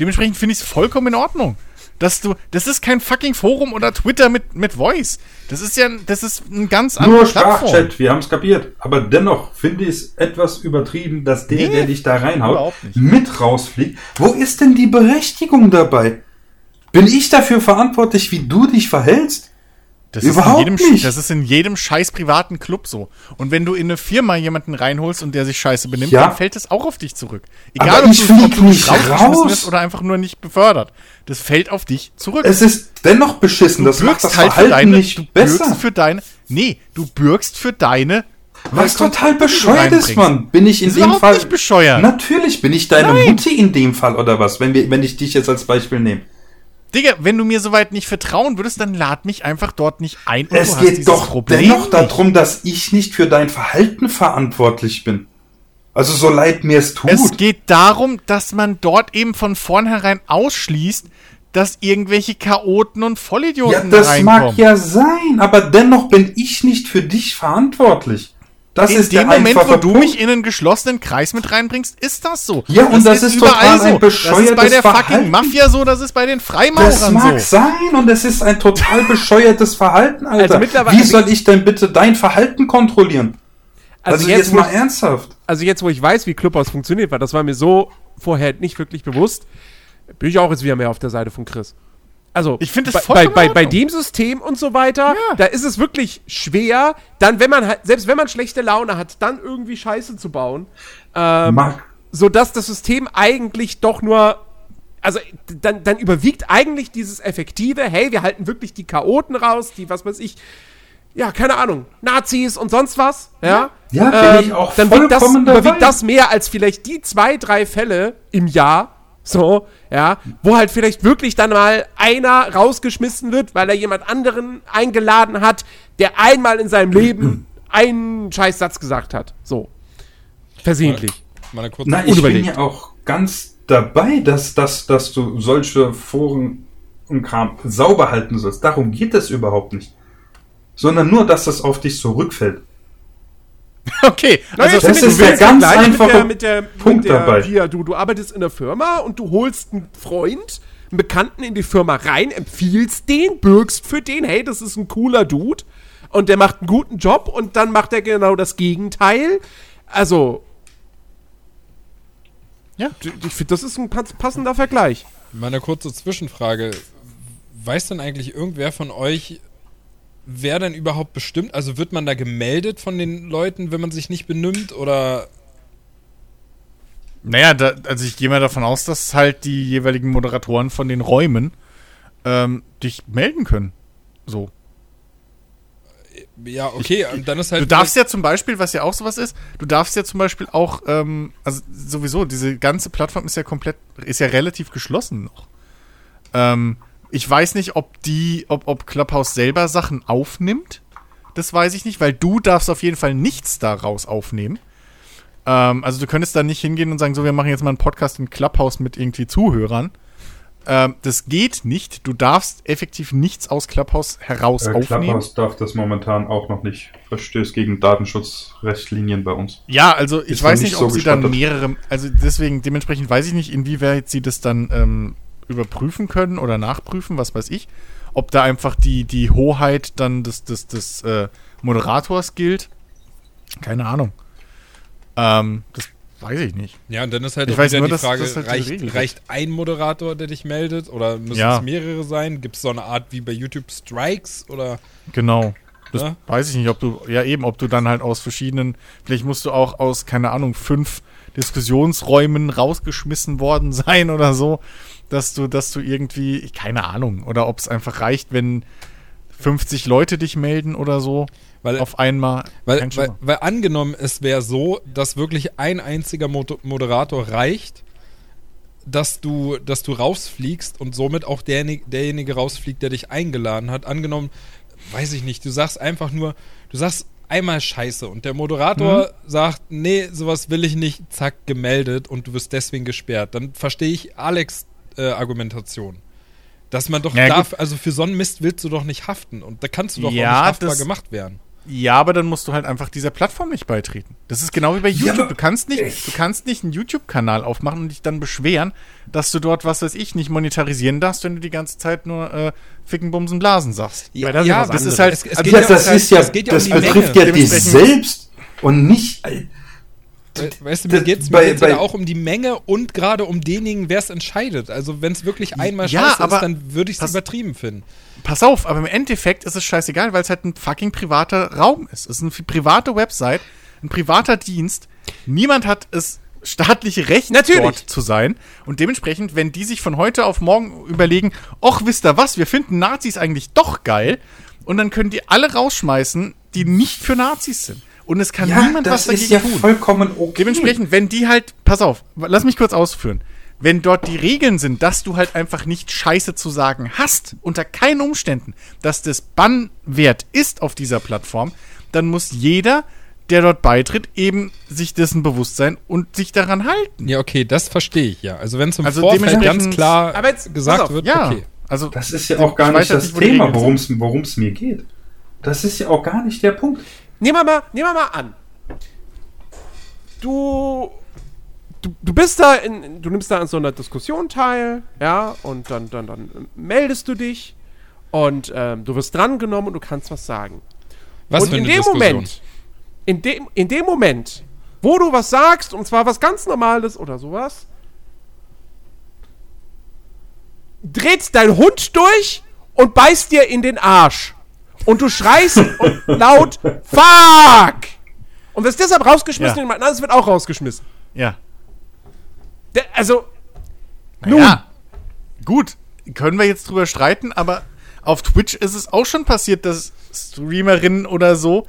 Dementsprechend finde ich es vollkommen in Ordnung. Dass du. Das ist kein fucking Forum oder Twitter mit, mit Voice. Das ist ja. Das ist ein ganz Nur andere Plattform. Sprachchat, wir haben es kapiert. Aber dennoch finde ich es etwas übertrieben, dass der, Nee, der dich da reinhaut, mit rausfliegt. Wo ist denn die Berechtigung dabei? Bin ich dafür verantwortlich, wie du dich verhältst? Das ist, Überhaupt in jedem, nicht. das ist in jedem scheiß privaten Club so. Und wenn du in eine Firma jemanden reinholst und der sich scheiße benimmt, Ja. dann fällt es auch auf dich zurück. Aber ich flieg du nicht raus. oder einfach nur nicht befördert. Das fällt auf dich zurück. Es ist dennoch beschissen. das macht das halt Verhalten nicht du besser. bürgst für deine, nee, du bürgst für deine, Was total du bescheuert ist. Mann. Bin ich in Ist dem Fall. nicht bescheuert. Natürlich bin ich deine Nein. Mutti in dem Fall oder was, wenn, wir, wenn ich dich jetzt als Beispiel nehme. Digga, wenn du mir soweit nicht vertrauen würdest, dann lad mich einfach dort nicht ein. Es geht doch Problem dennoch nicht. darum, dass ich nicht für dein Verhalten verantwortlich bin. Also so leid mir es tut. Es geht darum, dass man dort eben von vornherein ausschließt, dass irgendwelche Chaoten und ja, Vollidioten das reinkommen. mag ja sein, aber dennoch bin ich nicht für dich verantwortlich. Das in ist dem der Moment, wo du Punkt. mich in einen geschlossenen Kreis mit reinbringst, ist das so. Ja, und das ist total ein Das ist bei bescheuertes der fucking Verhalten. Mafia so, das ist bei den Das Freimaurern mag so. sein und es ist ein total bescheuertes Verhalten, Alter. Also mittlerweile- Wie soll ich denn bitte dein Verhalten kontrollieren? Also, jetzt, wo mal ich- ernsthaft. also jetzt, wo ich weiß, wie Clubhouse funktioniert, weil das war mir so vorher nicht wirklich bewusst, bin ich auch jetzt wieder mehr auf der Seite von Chris. Also, Ich finde bei, das bei, vollkommen bei, bei dem System und so weiter, Ja. da ist es wirklich schwer, dann, wenn man halt, selbst wenn man schlechte Laune hat, dann irgendwie Scheiße zu bauen. Ähm, Mag, sodass das System eigentlich doch nur. Also, dann, dann überwiegt eigentlich dieses Effektive, hey, wir halten wirklich die Chaoten raus, die, was weiß ich, ja, keine Ahnung, Nazis und sonst was, ja. Ja, bin ich auch dann wiegt das, vollkommen dabei. überwiegt das mehr als vielleicht die zwei, drei Fälle im Jahr, so, ja, wo halt vielleicht wirklich dann mal einer rausgeschmissen wird, weil er jemand anderen eingeladen hat, der einmal in seinem Leben einen Scheißsatz gesagt hat. So. Versehentlich. Mal eine kurze Na, ich bin ja auch ganz dabei, dass, dass, dass du solche Foren und Kram sauber halten sollst. Darum geht es überhaupt nicht. Sondern nur, dass das auf dich zurückfällt. Okay, also das ist der ganz einfache mit der, mit der, Punkt mit der, dabei. Hier, du, du arbeitest in der Firma und du holst einen Freund, einen Bekannten in die Firma rein, empfiehlst den, bürgst für den, hey, das ist ein cooler Dude und der macht einen guten Job und dann macht er genau das Gegenteil. Also, Ja. ich finde, das ist ein pass- passender Vergleich. Mal eine kurze Zwischenfrage. Weiß denn eigentlich irgendwer von euch, wer denn überhaupt bestimmt? Also wird man da gemeldet von den Leuten, wenn man sich nicht benimmt? Oder Naja, da, also ich gehe mal davon aus, dass halt die jeweiligen Moderatoren von den Räumen ähm, dich melden können. So. ja, okay, dann ist halt. Du darfst ja zum Beispiel, was ja auch sowas ist, du darfst ja zum Beispiel auch, ähm, also sowieso, diese ganze Plattform ist ja komplett, ist ja relativ geschlossen noch. Ähm, ich weiß nicht, ob die, ob, ob Clubhouse selber Sachen aufnimmt. Das weiß ich nicht, weil du darfst auf jeden Fall nichts daraus aufnehmen. Ähm, also du könntest da nicht hingehen und sagen, so, wir machen jetzt mal einen Podcast in Clubhouse mit irgendwie Zuhörern. Ähm, das geht nicht. Du darfst effektiv nichts aus Clubhouse heraus Äh, aufnehmen. Clubhouse darf das momentan auch noch nicht. Verstößt gegen Datenschutzrichtlinien bei uns. Ja, also ich Ist weiß nicht, nicht so ob sie dann mehrere, also deswegen, dementsprechend weiß ich nicht, inwieweit sie das dann ähm, überprüfen können oder nachprüfen, was weiß ich. Ob da einfach die, die Hoheit dann des, des, des äh, Moderators gilt. Keine Ahnung. Ähm, das weiß ich nicht. Ja, und dann ist halt Ich auch weiß nur, die Frage, dass halt die reicht, reicht ein Moderator, der dich meldet? Oder müssen Ja. es mehrere sein? Gibt es so eine Art wie bei YouTube Strikes? Oder Genau. Das Ja. weiß ich nicht, ob du, ja eben, ob du dann halt aus verschiedenen, vielleicht musst du auch aus, keine Ahnung, fünf Diskussionsräumen rausgeschmissen worden sein oder so, dass du, dass du irgendwie, keine Ahnung, oder ob es einfach reicht, wenn 50 Leute dich melden oder so, weil, auf einmal. weil, weil, weil angenommen, es wäre so, dass wirklich ein einziger Moderator reicht, dass du, dass du rausfliegst und somit auch derjenige, derjenige rausfliegt, der dich eingeladen hat. Angenommen, weiß ich nicht, du sagst einfach nur, du sagst einmal Scheiße und der Moderator sagt, nee, sowas will ich nicht, zack, gemeldet und du wirst deswegen gesperrt. Dann verstehe ich Alex äh, Argumentation. Dass man doch Ja, darf, also für so einen Mist willst du doch nicht haften und da kannst du doch Ja, auch nicht haftbar das- gemacht werden. Ja, aber dann musst du halt einfach dieser Plattform nicht beitreten. Das ist genau wie bei YouTube. aber du kannst nicht, du kannst nicht einen YouTube-Kanal aufmachen und dich dann beschweren, dass du dort, was weiß ich, nicht monetarisieren darfst, wenn du die ganze Zeit nur äh, Ficken, Bumsen, Blasen sagst. Ja, das, ja, ist, das ist halt- es- es also geht Ja, ja- das halt- ist ja, ja um das die betrifft Menge. ja dich selbst und nicht. We- Weißt du, mir geht es ja auch um die Menge und gerade um denjenigen, wer es entscheidet. Also wenn es wirklich einmal Ja, scheiße aber ist, dann würde ich es übertrieben finden. Pass auf, aber im Endeffekt ist es scheißegal, weil es halt ein fucking privater Raum ist. Es ist eine private Website, ein privater Dienst. Niemand hat es staatliche Recht, Natürlich. dort zu sein. Und dementsprechend, wenn die sich von heute auf morgen überlegen, ach, wisst ihr was, wir finden Nazis eigentlich doch geil, und dann können die alle rausschmeißen, die nicht für Nazis sind. Und es kann Ja, niemand das was ist dagegen ja tun. vollkommen okay. Dementsprechend, wenn die halt, pass auf, lass mich kurz ausführen. Wenn dort die Regeln sind, dass du halt einfach nicht Scheiße zu sagen hast, unter keinen Umständen, dass das Bannwert ist auf dieser Plattform, dann muss jeder, der dort beitritt, eben sich dessen bewusst sein und sich daran halten. Ja, okay, das verstehe ich ja. Also wenn es im Also Vorfeld ganz klar Aber jetzt- gesagt auf, wird, Ja, okay. also Das ist ja auch gar nicht das Thema, worum es mir geht. Das ist ja auch gar nicht der Punkt. Nehmen wir mal, nehmen wir mal an. Du, du, du bist da in, du nimmst da an so einer Diskussion teil, ja, und dann, dann, dann meldest du dich und ähm, du wirst drangenommen und du kannst was sagen. Was und für in eine dem Diskussion? Moment, in dem, in dem Moment, wo du was sagst, und zwar was ganz Normales oder sowas, dreht dein Hund durch und beißt dir in den Arsch. Und du schreist und laut Fuck! Und wirst deshalb rausgeschmissen Ja. und jemand anderes wird auch rausgeschmissen. ja. Der, also, Ja, gut, können wir jetzt drüber streiten, aber auf Twitch ist es auch schon passiert, dass Streamerinnen oder so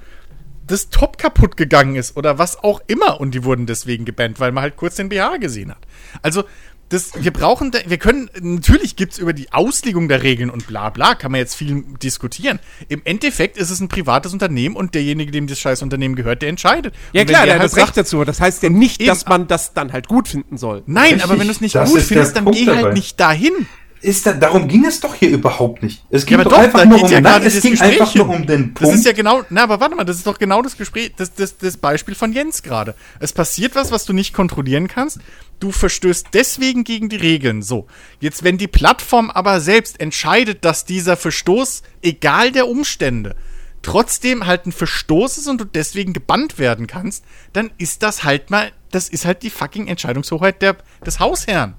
das Top kaputt gegangen ist oder was auch immer und die wurden deswegen gebannt, weil man halt kurz den BH gesehen hat. Also, das, wir brauchen, wir können, natürlich gibt's über die Auslegung der Regeln und bla bla, kann man jetzt viel diskutieren. Im Endeffekt ist es ein privates Unternehmen und derjenige, dem das scheiß Unternehmen gehört, der entscheidet. ja klar, der der hat das Recht dazu. Das heißt ja nicht, Eben. dass man das dann halt gut finden soll. Nein, Richtig, aber wenn du es nicht das gut findest, dann Punkt geh dabei. halt nicht dahin. Ist da, darum ging es doch hier überhaupt nicht. Es ging Ja, doch, doch, einfach nur um, ja nein, es das ging Gespräch einfach nur um den Das ist Punkt. ja genau, na, aber warte mal, das ist doch genau das Gespräch, das, das, das Beispiel von Jens gerade. Es passiert was, was du nicht kontrollieren kannst. Du verstößt deswegen gegen die Regeln. So. Jetzt, wenn die Plattform aber selbst entscheidet, dass dieser Verstoß, egal der Umstände, trotzdem halt ein Verstoß ist und du deswegen gebannt werden kannst, dann ist das halt mal, das ist halt die fucking Entscheidungshoheit der, des Hausherrn.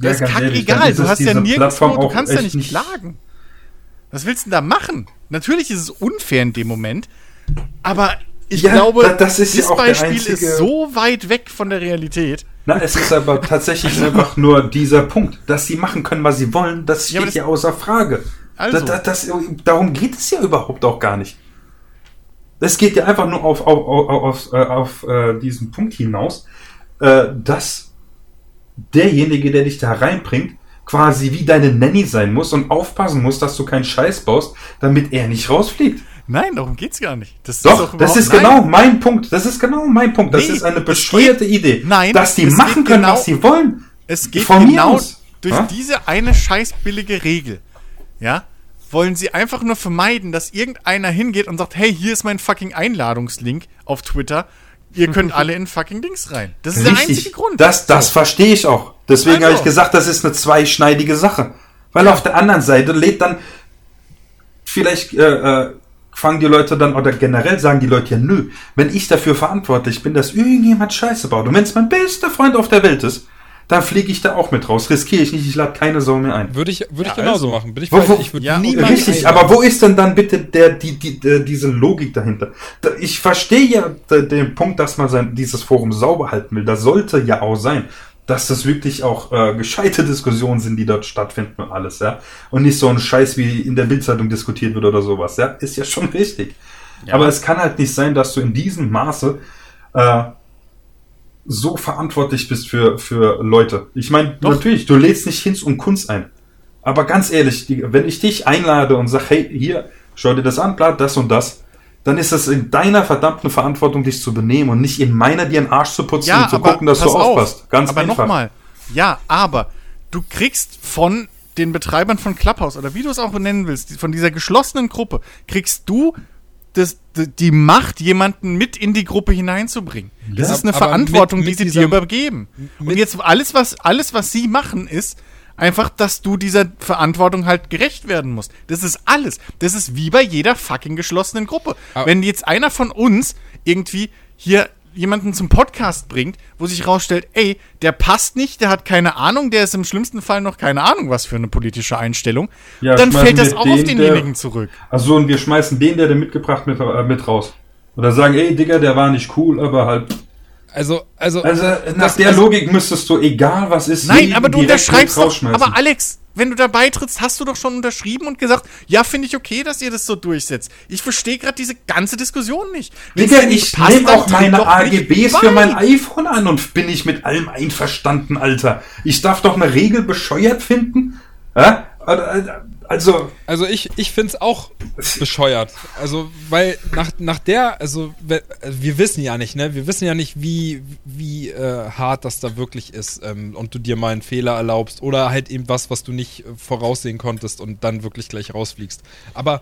Ja, Das ist kackegal. Du hast ja nirgendwo, du kannst ja nicht klagen. Was willst du denn da machen? Natürlich ist es unfair in dem Moment, aber ich Ja, glaube, da- das ist ja dieses der Beispiel einzige- ist so weit weg von der Realität. Na, es ist aber tatsächlich einfach nur dieser Punkt, dass sie machen können, was sie wollen, das Ja, steht ja, das- außer Frage. Also. Da, da, das, darum geht es ja überhaupt auch gar nicht. Es geht ja einfach nur auf, auf, auf, auf, äh, auf äh, diesen Punkt hinaus, äh, dass derjenige, der dich da reinbringt, quasi wie deine Nanny sein muss und aufpassen muss, dass du keinen Scheiß baust, damit er nicht rausfliegt. Nein, darum geht's gar nicht. Das Doch, das überhaupt- ist nein. genau mein Punkt. Das ist genau mein Punkt. Das Nee, ist eine es bescheuerte geht- Idee. Nein, dass die machen können, genau- was sie wollen. Es geht Von mir genau aus. durch Ja? diese eine scheiß billige Regel. Ja? Wollen sie einfach nur vermeiden, dass irgendeiner hingeht und sagt, hey, hier ist mein fucking Einladungslink auf Twitter. Ihr könnt alle in fucking Dings rein. Das ist der einzige Grund. Das, das verstehe ich auch. Deswegen Also. habe ich gesagt, das ist eine zweischneidige Sache. Weil auf der anderen Seite lädt dann vielleicht äh, äh, fangen die Leute dann oder generell sagen die Leute ja nö, wenn ich dafür verantwortlich bin, dass irgendjemand Scheiße baut und wenn es mein bester Freund auf der Welt ist, dann fliege ich da auch mit raus. Riskiere ich nicht, ich lade keine Sau mehr ein. Würde ich, würde ich Ja, genauso also. machen. Bin ich, Wo- wo- ich würde ja, niemanden Richtig, einladen. aber wo ist denn dann bitte der, die, die, die, diese Logik dahinter? Da- Ich verstehe ja den Punkt, dass man sein, dieses Forum sauber halten will. Das sollte ja auch sein, dass das wirklich auch äh, gescheite Diskussionen sind, die dort stattfinden und alles, ja. Und nicht so ein Scheiß, wie in der Bildzeitung diskutiert wird oder sowas, ja. Ist ja schon richtig. Aber es kann halt nicht sein, dass du in diesem Maße äh, so verantwortlich bist für, für Leute. Ich meine, natürlich, du lädst nicht Hinz und Kunst ein. Aber ganz ehrlich, die, wenn ich dich einlade und sag, hey, hier, schau dir das an, bla, das und das, dann ist es in deiner verdammten Verantwortung, dich zu benehmen und nicht in meiner, dir einen Arsch zu putzen und zu gucken, dass du pass auf. aufpasst. Ganz aber einfach. nochmal. Ja, aber du kriegst von den Betreibern von Clubhouse oder wie du es auch nennen willst, von dieser geschlossenen Gruppe, kriegst du das, die, Macht, jemanden mit in die Gruppe hineinzubringen. Das Ja, ist eine Verantwortung, mit- mit die sie dir übergeben. Und jetzt alles, was alles, was sie machen, ist einfach, dass du dieser Verantwortung halt gerecht werden musst. Das ist alles. Das ist wie bei jeder fucking geschlossenen Gruppe. Aber- Wenn jetzt einer von uns irgendwie hier jemanden zum Podcast bringt, wo sich rausstellt, ey, der passt nicht, der hat keine Ahnung, der ist im schlimmsten Fall noch keine Ahnung, was für eine politische Einstellung, Ja, dann fällt das auch auf den, denjenigen der- zurück. Also und wir schmeißen den, der den mitgebracht mit, äh, mit raus. Oder sagen, ey, Digga, der war nicht cool, aber halt. Also, also, Also nach das- der also- Logik müsstest du, egal was ist, Nein, aber du unterschreibst doch. Aber Alex, wenn du da beitrittst, hast du doch schon unterschrieben und gesagt, ja, finde ich okay, dass ihr das so durchsetzt. Ich verstehe gerade diese ganze Diskussion nicht. Digga, ich nehme auch meine AGBs für mein iPhone an und bin ich mit allem einverstanden, Alter. Ich darf doch eine Regel bescheuert finden? Ja? Also, Also ich, ich finde es auch bescheuert. Also, weil nach, nach der, also wir wissen ja nicht, ne? Wir wissen ja nicht, wie, wie äh, hart das da wirklich ist ähm, und du dir mal einen Fehler erlaubst oder halt eben was, was du nicht äh, voraussehen konntest und dann wirklich gleich rausfliegst. Aber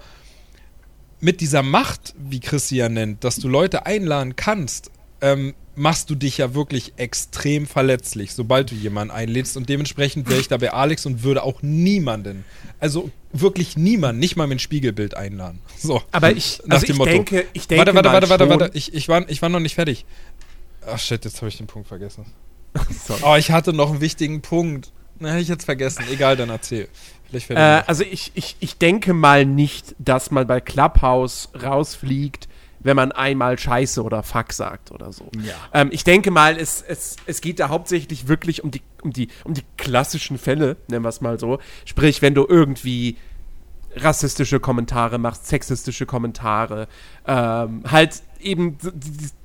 mit dieser Macht, wie Chris sie ja nennt, dass du Leute einladen kannst, ähm, machst du dich ja wirklich extrem verletzlich, sobald du jemanden einlädst. Und dementsprechend wäre ich da bei Alex und würde auch niemanden, also wirklich niemanden, nicht mal mit Spiegelbild einladen. So. Aber ich, Nach also dem ich Motto. denke, ich denke warte, warte, warte, warte, warte. Ich, ich, war, ich war noch nicht fertig. Ach shit, jetzt habe ich den Punkt vergessen. Sorry. Oh, ich hatte noch einen wichtigen Punkt. Na, hätte ich jetzt vergessen. Egal, dann erzähl. Äh, also ich, ich, ich denke mal nicht, dass man bei Clubhouse rausfliegt, wenn man einmal Scheiße oder Fuck sagt oder so. Ja. Ähm, ich denke mal, es, es, es geht da hauptsächlich wirklich um die, um, die, um die klassischen Fälle, nennen wir es mal so. Sprich, wenn du irgendwie rassistische Kommentare machst, sexistische Kommentare, ähm, halt eben,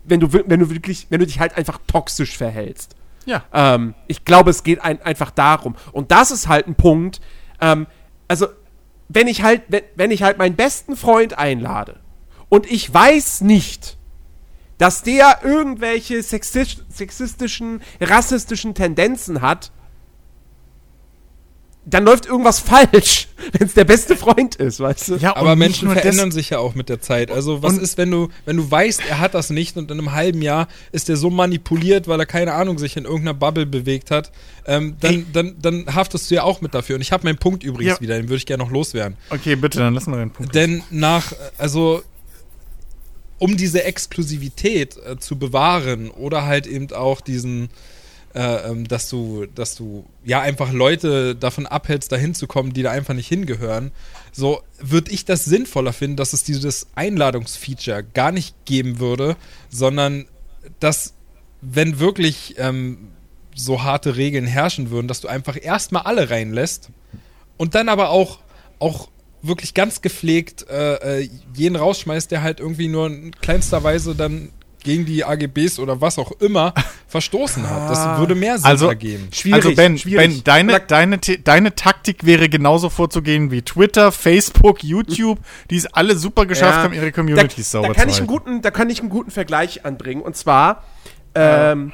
wenn du, wenn du wirklich, wenn du dich halt einfach toxisch verhältst. Ja. Ähm, ich glaube, es geht ein, einfach darum. Und das ist halt ein Punkt. Ähm, also, wenn ich halt, wenn, wenn ich halt meinen besten Freund einlade und ich weiß nicht, dass der irgendwelche sexis sexistischen, rassistischen Tendenzen hat, dann läuft irgendwas falsch, wenn es der beste Freund ist, weißt du? Ja, Aber Menschen verändern sich ja auch mit der Zeit. Also was ist, wenn du, wenn du weißt, er hat das nicht und in einem halben Jahr ist er so manipuliert, weil er keine Ahnung sich in irgendeiner Bubble bewegt hat, ähm, dann, Ey. dann, dann haftest du ja auch mit dafür. Und ich habe meinen Punkt übrigens Ja. wieder, den würde ich gerne noch loswerden. Okay, bitte, dann lassen wir den Punkt. Denn nach, also um diese Exklusivität äh, zu bewahren oder halt eben auch diesen, äh, ähm, dass du, dass du ja einfach Leute davon abhältst, da hinzukommen, die da einfach nicht hingehören, so würde ich das sinnvoller finden, dass es dieses Einladungsfeature gar nicht geben würde, sondern dass, wenn wirklich ähm, so harte Regeln herrschen würden, dass du einfach erstmal alle reinlässt und dann aber auch, auch wirklich ganz gepflegt äh, äh, jeden rausschmeißt, der halt irgendwie nur in kleinster Weise dann gegen die AGBs oder was auch immer verstoßen hat. Das würde mehr Sinn Also- ergeben. Schwierig, also Ben, schwierig. ben deine, deine, deine Taktik wäre genauso vorzugehen wie Twitter, Facebook, YouTube, die es alle super geschafft Ja, haben, ihre Communities da, sauber da kann zu ich einen halten. guten, Da kann ich einen guten Vergleich anbringen. Und zwar, ähm,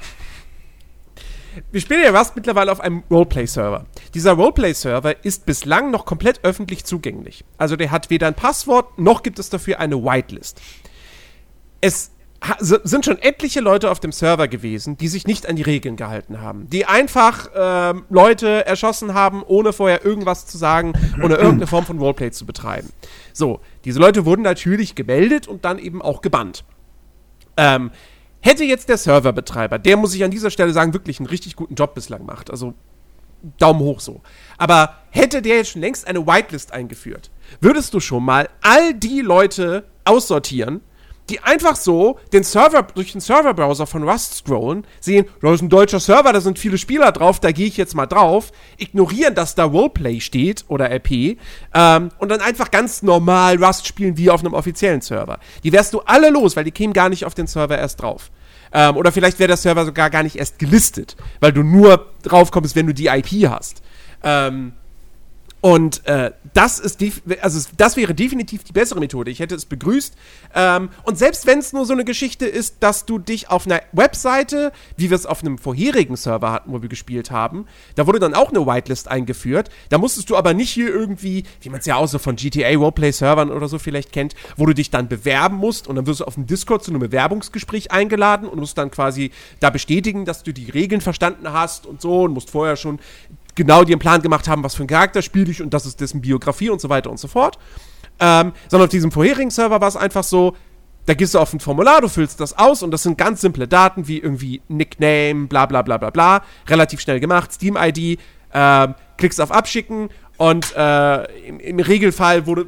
wir spielen ja Rust mittlerweile auf einem Roleplay-Server. Dieser Roleplay-Server ist bislang noch komplett öffentlich zugänglich. Also der hat weder ein Passwort, noch gibt es dafür eine Whitelist. Es sind schon etliche Leute auf dem Server gewesen, die sich nicht an die Regeln gehalten haben. Die einfach ähm, Leute erschossen haben, ohne vorher irgendwas zu sagen oder irgendeine Form von Roleplay zu betreiben. So, diese Leute wurden natürlich gemeldet und dann eben auch gebannt. Ähm, hätte jetzt der Serverbetreiber, der muss ich an dieser Stelle sagen, wirklich einen richtig guten Job bislang macht. Also Daumen hoch so. Aber hätte der jetzt schon längst eine Whitelist eingeführt, würdest du schon mal all die Leute aussortieren, die einfach so den Server durch den Serverbrowser von Rust scrollen, sehen, da ist ein deutscher Server, da sind viele Spieler drauf, da gehe ich jetzt mal drauf, ignorieren, dass da Roleplay steht oder RP ähm, und dann einfach ganz normal Rust spielen wie auf einem offiziellen Server. Die wärst du alle los, weil die kämen gar nicht auf den Server erst drauf. Ähm, oder vielleicht wäre der Server sogar gar nicht erst gelistet, weil du nur drauf kommst, wenn du die IP hast. Ähm, und äh, das ist also das wäre definitiv die bessere Methode. Ich hätte es begrüßt. Ähm, und selbst wenn es nur so eine Geschichte ist, dass du dich auf einer Webseite, wie wir es auf einem vorherigen Server hatten, wo wir gespielt haben, da wurde dann auch eine Whitelist eingeführt. Da musstest du aber nicht hier irgendwie, wie man es ja auch so von GTA Roleplay-Servern oder so vielleicht kennt, wo du dich dann bewerben musst und dann wirst du auf dem Discord zu einem Bewerbungsgespräch eingeladen und musst dann quasi da bestätigen, dass du die Regeln verstanden hast und so und musst vorher schon genau einen Plan gemacht haben, was für ein Charakter spiele ich und das ist dessen Biografie und so weiter und so fort. Ähm, sondern auf diesem vorherigen Server war es einfach so, da gehst du auf ein Formular, du füllst das aus und das sind ganz simple Daten wie irgendwie Nickname, bla bla bla bla bla, relativ schnell gemacht, Steam-ID, ähm, klickst auf Abschicken und äh, im, im Regelfall wurde,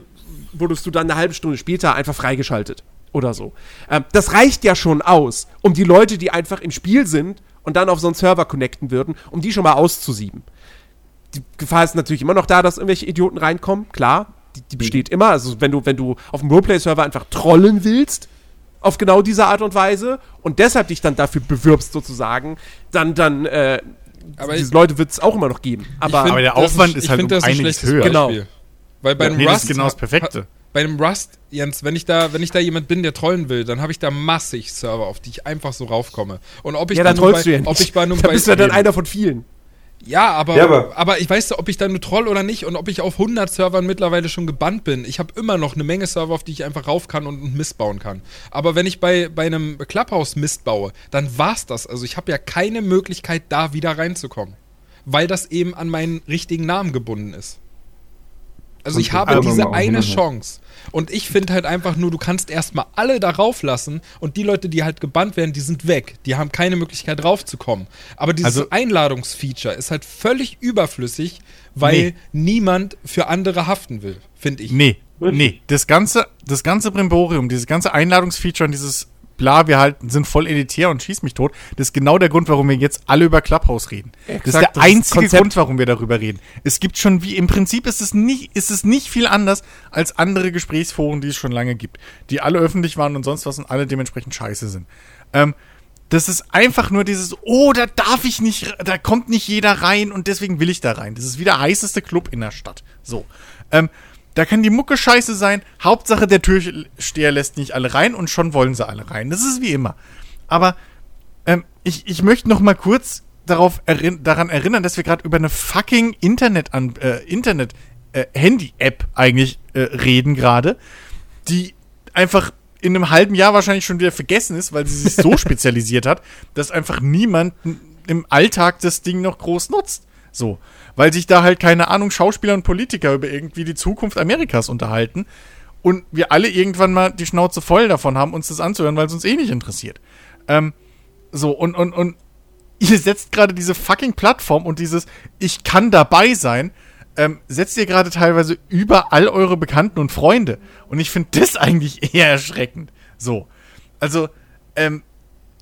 wurdest du dann eine halbe Stunde später einfach freigeschaltet oder so. Ähm, das reicht ja schon aus, um die Leute, die einfach im Spiel sind und dann auf so einen Server connecten würden, um die schon mal auszusieben die Gefahr ist natürlich immer noch da, dass irgendwelche Idioten reinkommen, klar. Die, die besteht immer. Also wenn du, wenn du auf dem Roleplay-Server einfach trollen willst, auf genau diese Art und Weise, und deshalb dich dann dafür bewirbst, sozusagen, dann, dann, äh, Aber diese ich- Leute wird es auch immer noch geben. Aber, find, Aber der das Aufwand ist ich halt um das ein einiges schlechtes höher. Genau. Beispiel. Weil bei einem Nee, das Rust ist genau das Perfekte. Bei einem Rust, Jens, wenn ich da, wenn ich da jemand bin, der trollen will, dann habe ich da massig Server, auf die ich einfach so raufkomme. Und ob ich ja, dann dann trollst bei, du ja nicht. ob ich bei, nur da bei bist du ja dann einer von vielen. Ja, aber, Ja, aber, aber- ich weiß ob ich da nur troll oder nicht und ob ich auf 100 Servern mittlerweile schon gebannt bin. Ich habe immer noch eine Menge Server, auf die ich einfach rauf kann und Mist bauen kann. Aber wenn ich bei, bei einem Clubhouse Mist baue, dann war's das. Also ich habe ja keine Möglichkeit, da wieder reinzukommen. Weil das eben an meinen richtigen Namen gebunden ist. Also ich habe diese eine hinterher. Chance. Und ich finde halt einfach nur, du kannst erstmal alle darauf lassen und die Leute, die halt gebannt werden, die sind weg. Die haben keine Möglichkeit draufzukommen. Aber dieses Also- Einladungsfeature ist halt völlig überflüssig, weil Nee. niemand für andere haften will, finde ich. Nee, Nee, das ganze, das ganze Brimborium, dieses ganze Einladungsfeature und dieses bla, wir halt sind voll elitär und schieß mich tot, das ist genau der Grund, warum wir jetzt alle über Clubhouse reden. das ist Exakt, der das einzige Konzept. Grund, warum wir darüber reden. Es gibt schon wie, im Prinzip ist es nicht, ist es nicht viel anders als andere Gesprächsforen, die es schon lange gibt, die alle öffentlich waren und sonst was und alle dementsprechend scheiße sind. Ähm, das ist einfach nur dieses, oh, da darf ich nicht, da kommt nicht jeder rein und deswegen will ich da rein. Das ist wie der heißeste Club in der Stadt. So. Ähm, da kann die Mucke scheiße sein. Hauptsache, der Türsteher lässt nicht alle rein und schon wollen sie alle rein. Das ist wie immer. Aber ähm, ich, ich möchte noch mal kurz darauf erinn daran erinnern, dass wir gerade über eine fucking Internet an äh, Internet äh, Handy-App eigentlich äh, reden gerade, die einfach in einem halben Jahr wahrscheinlich schon wieder vergessen ist, weil sie sich so spezialisiert hat, dass einfach niemand im Alltag das Ding noch groß nutzt. So. Weil sich da halt, keine Ahnung, Schauspieler und Politiker über irgendwie die Zukunft Amerikas unterhalten und wir alle irgendwann mal die Schnauze voll davon haben, uns das anzuhören, weil es uns eh nicht interessiert. Ähm, so, und, und, und ihr setzt gerade diese fucking Plattform und dieses Ich kann dabei sein, ähm, setzt ihr gerade teilweise über all eure Bekannten und Freunde. Und ich finde das eigentlich eher erschreckend. So. Also, ähm,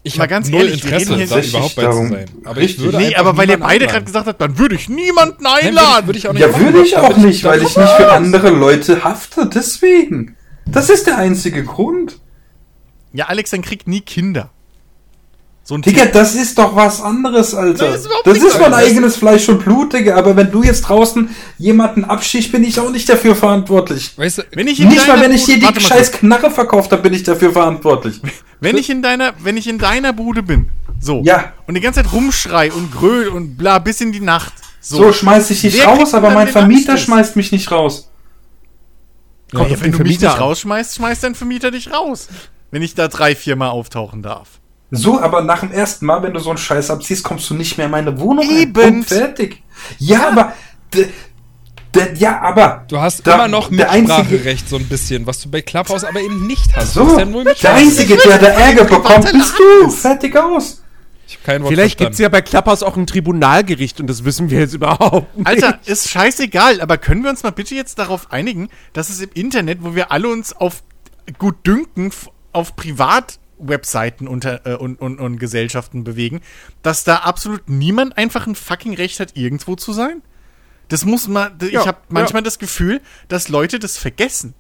Ich Mal habe ganz null ehrlich, wir Interesse, reden hier da überhaupt bei zu darum. sein. Aber Richtig. ich würde nee, aber weil ihr beide einladen. gerade gesagt habt, dann würde ich niemanden Nein, würde einladen. ich, würde ich auch nicht Ja, würde ich auch nicht, weil ich nicht für andere Leute hafte. Deswegen. Das ist der einzige Grund. ja, Alex, dann kriegt nie Kinder. So ein Digga, das ist doch was anderes, Alter. Nein, das ist überhaupt das ist mein eigenes Fleisch und Blut, Digga. Aber wenn du jetzt draußen jemanden abschichst, bin ich auch nicht dafür verantwortlich. Weißt du, Wenn ich in Nicht mal, wenn ich dir die scheiß Knarre verkauft habe, bin ich dafür verantwortlich. Wenn ich in deiner, wenn ich in deiner Bude bin, so, Ja. und die ganze Zeit rumschrei und gröl und bla bis in die Nacht, so, So, schmeiß ich dich raus, aber mein Vermieter schmeißt mich nicht raus. ja, Kommt ja, wenn du mich Vermieter nicht an. rausschmeißt, schmeißt dein Vermieter dich raus, wenn ich da drei, vier Mal auftauchen darf. So, aber nach dem ersten Mal, wenn du so einen Scheiß abziehst, kommst du nicht mehr in meine Wohnung rein. Eben. Punkt, fertig. Ja, aber, d- d- ja, aber. du hast da- immer noch Mitspracherecht, so ein bisschen, was du bei Clubhouse aber eben nicht hast. so, ja der einzige, der da Ärger bekommt, bist du. Fertig aus. Ich hab kein Wort Vielleicht gibt es ja bei Clubhouse auch ein Tribunalgericht und das wissen wir jetzt überhaupt nicht. Alter, ist scheißegal, aber können wir uns mal bitte jetzt darauf einigen, dass es im Internet, wo wir alle uns auf gut dünken, auf Privatwebseiten unter, äh, und, und, und Gesellschaften bewegen, dass da absolut niemand einfach ein fucking Recht hat, irgendwo zu sein? Das muss man, d- Ja, ich habe manchmal das Gefühl, dass Leute das vergessen.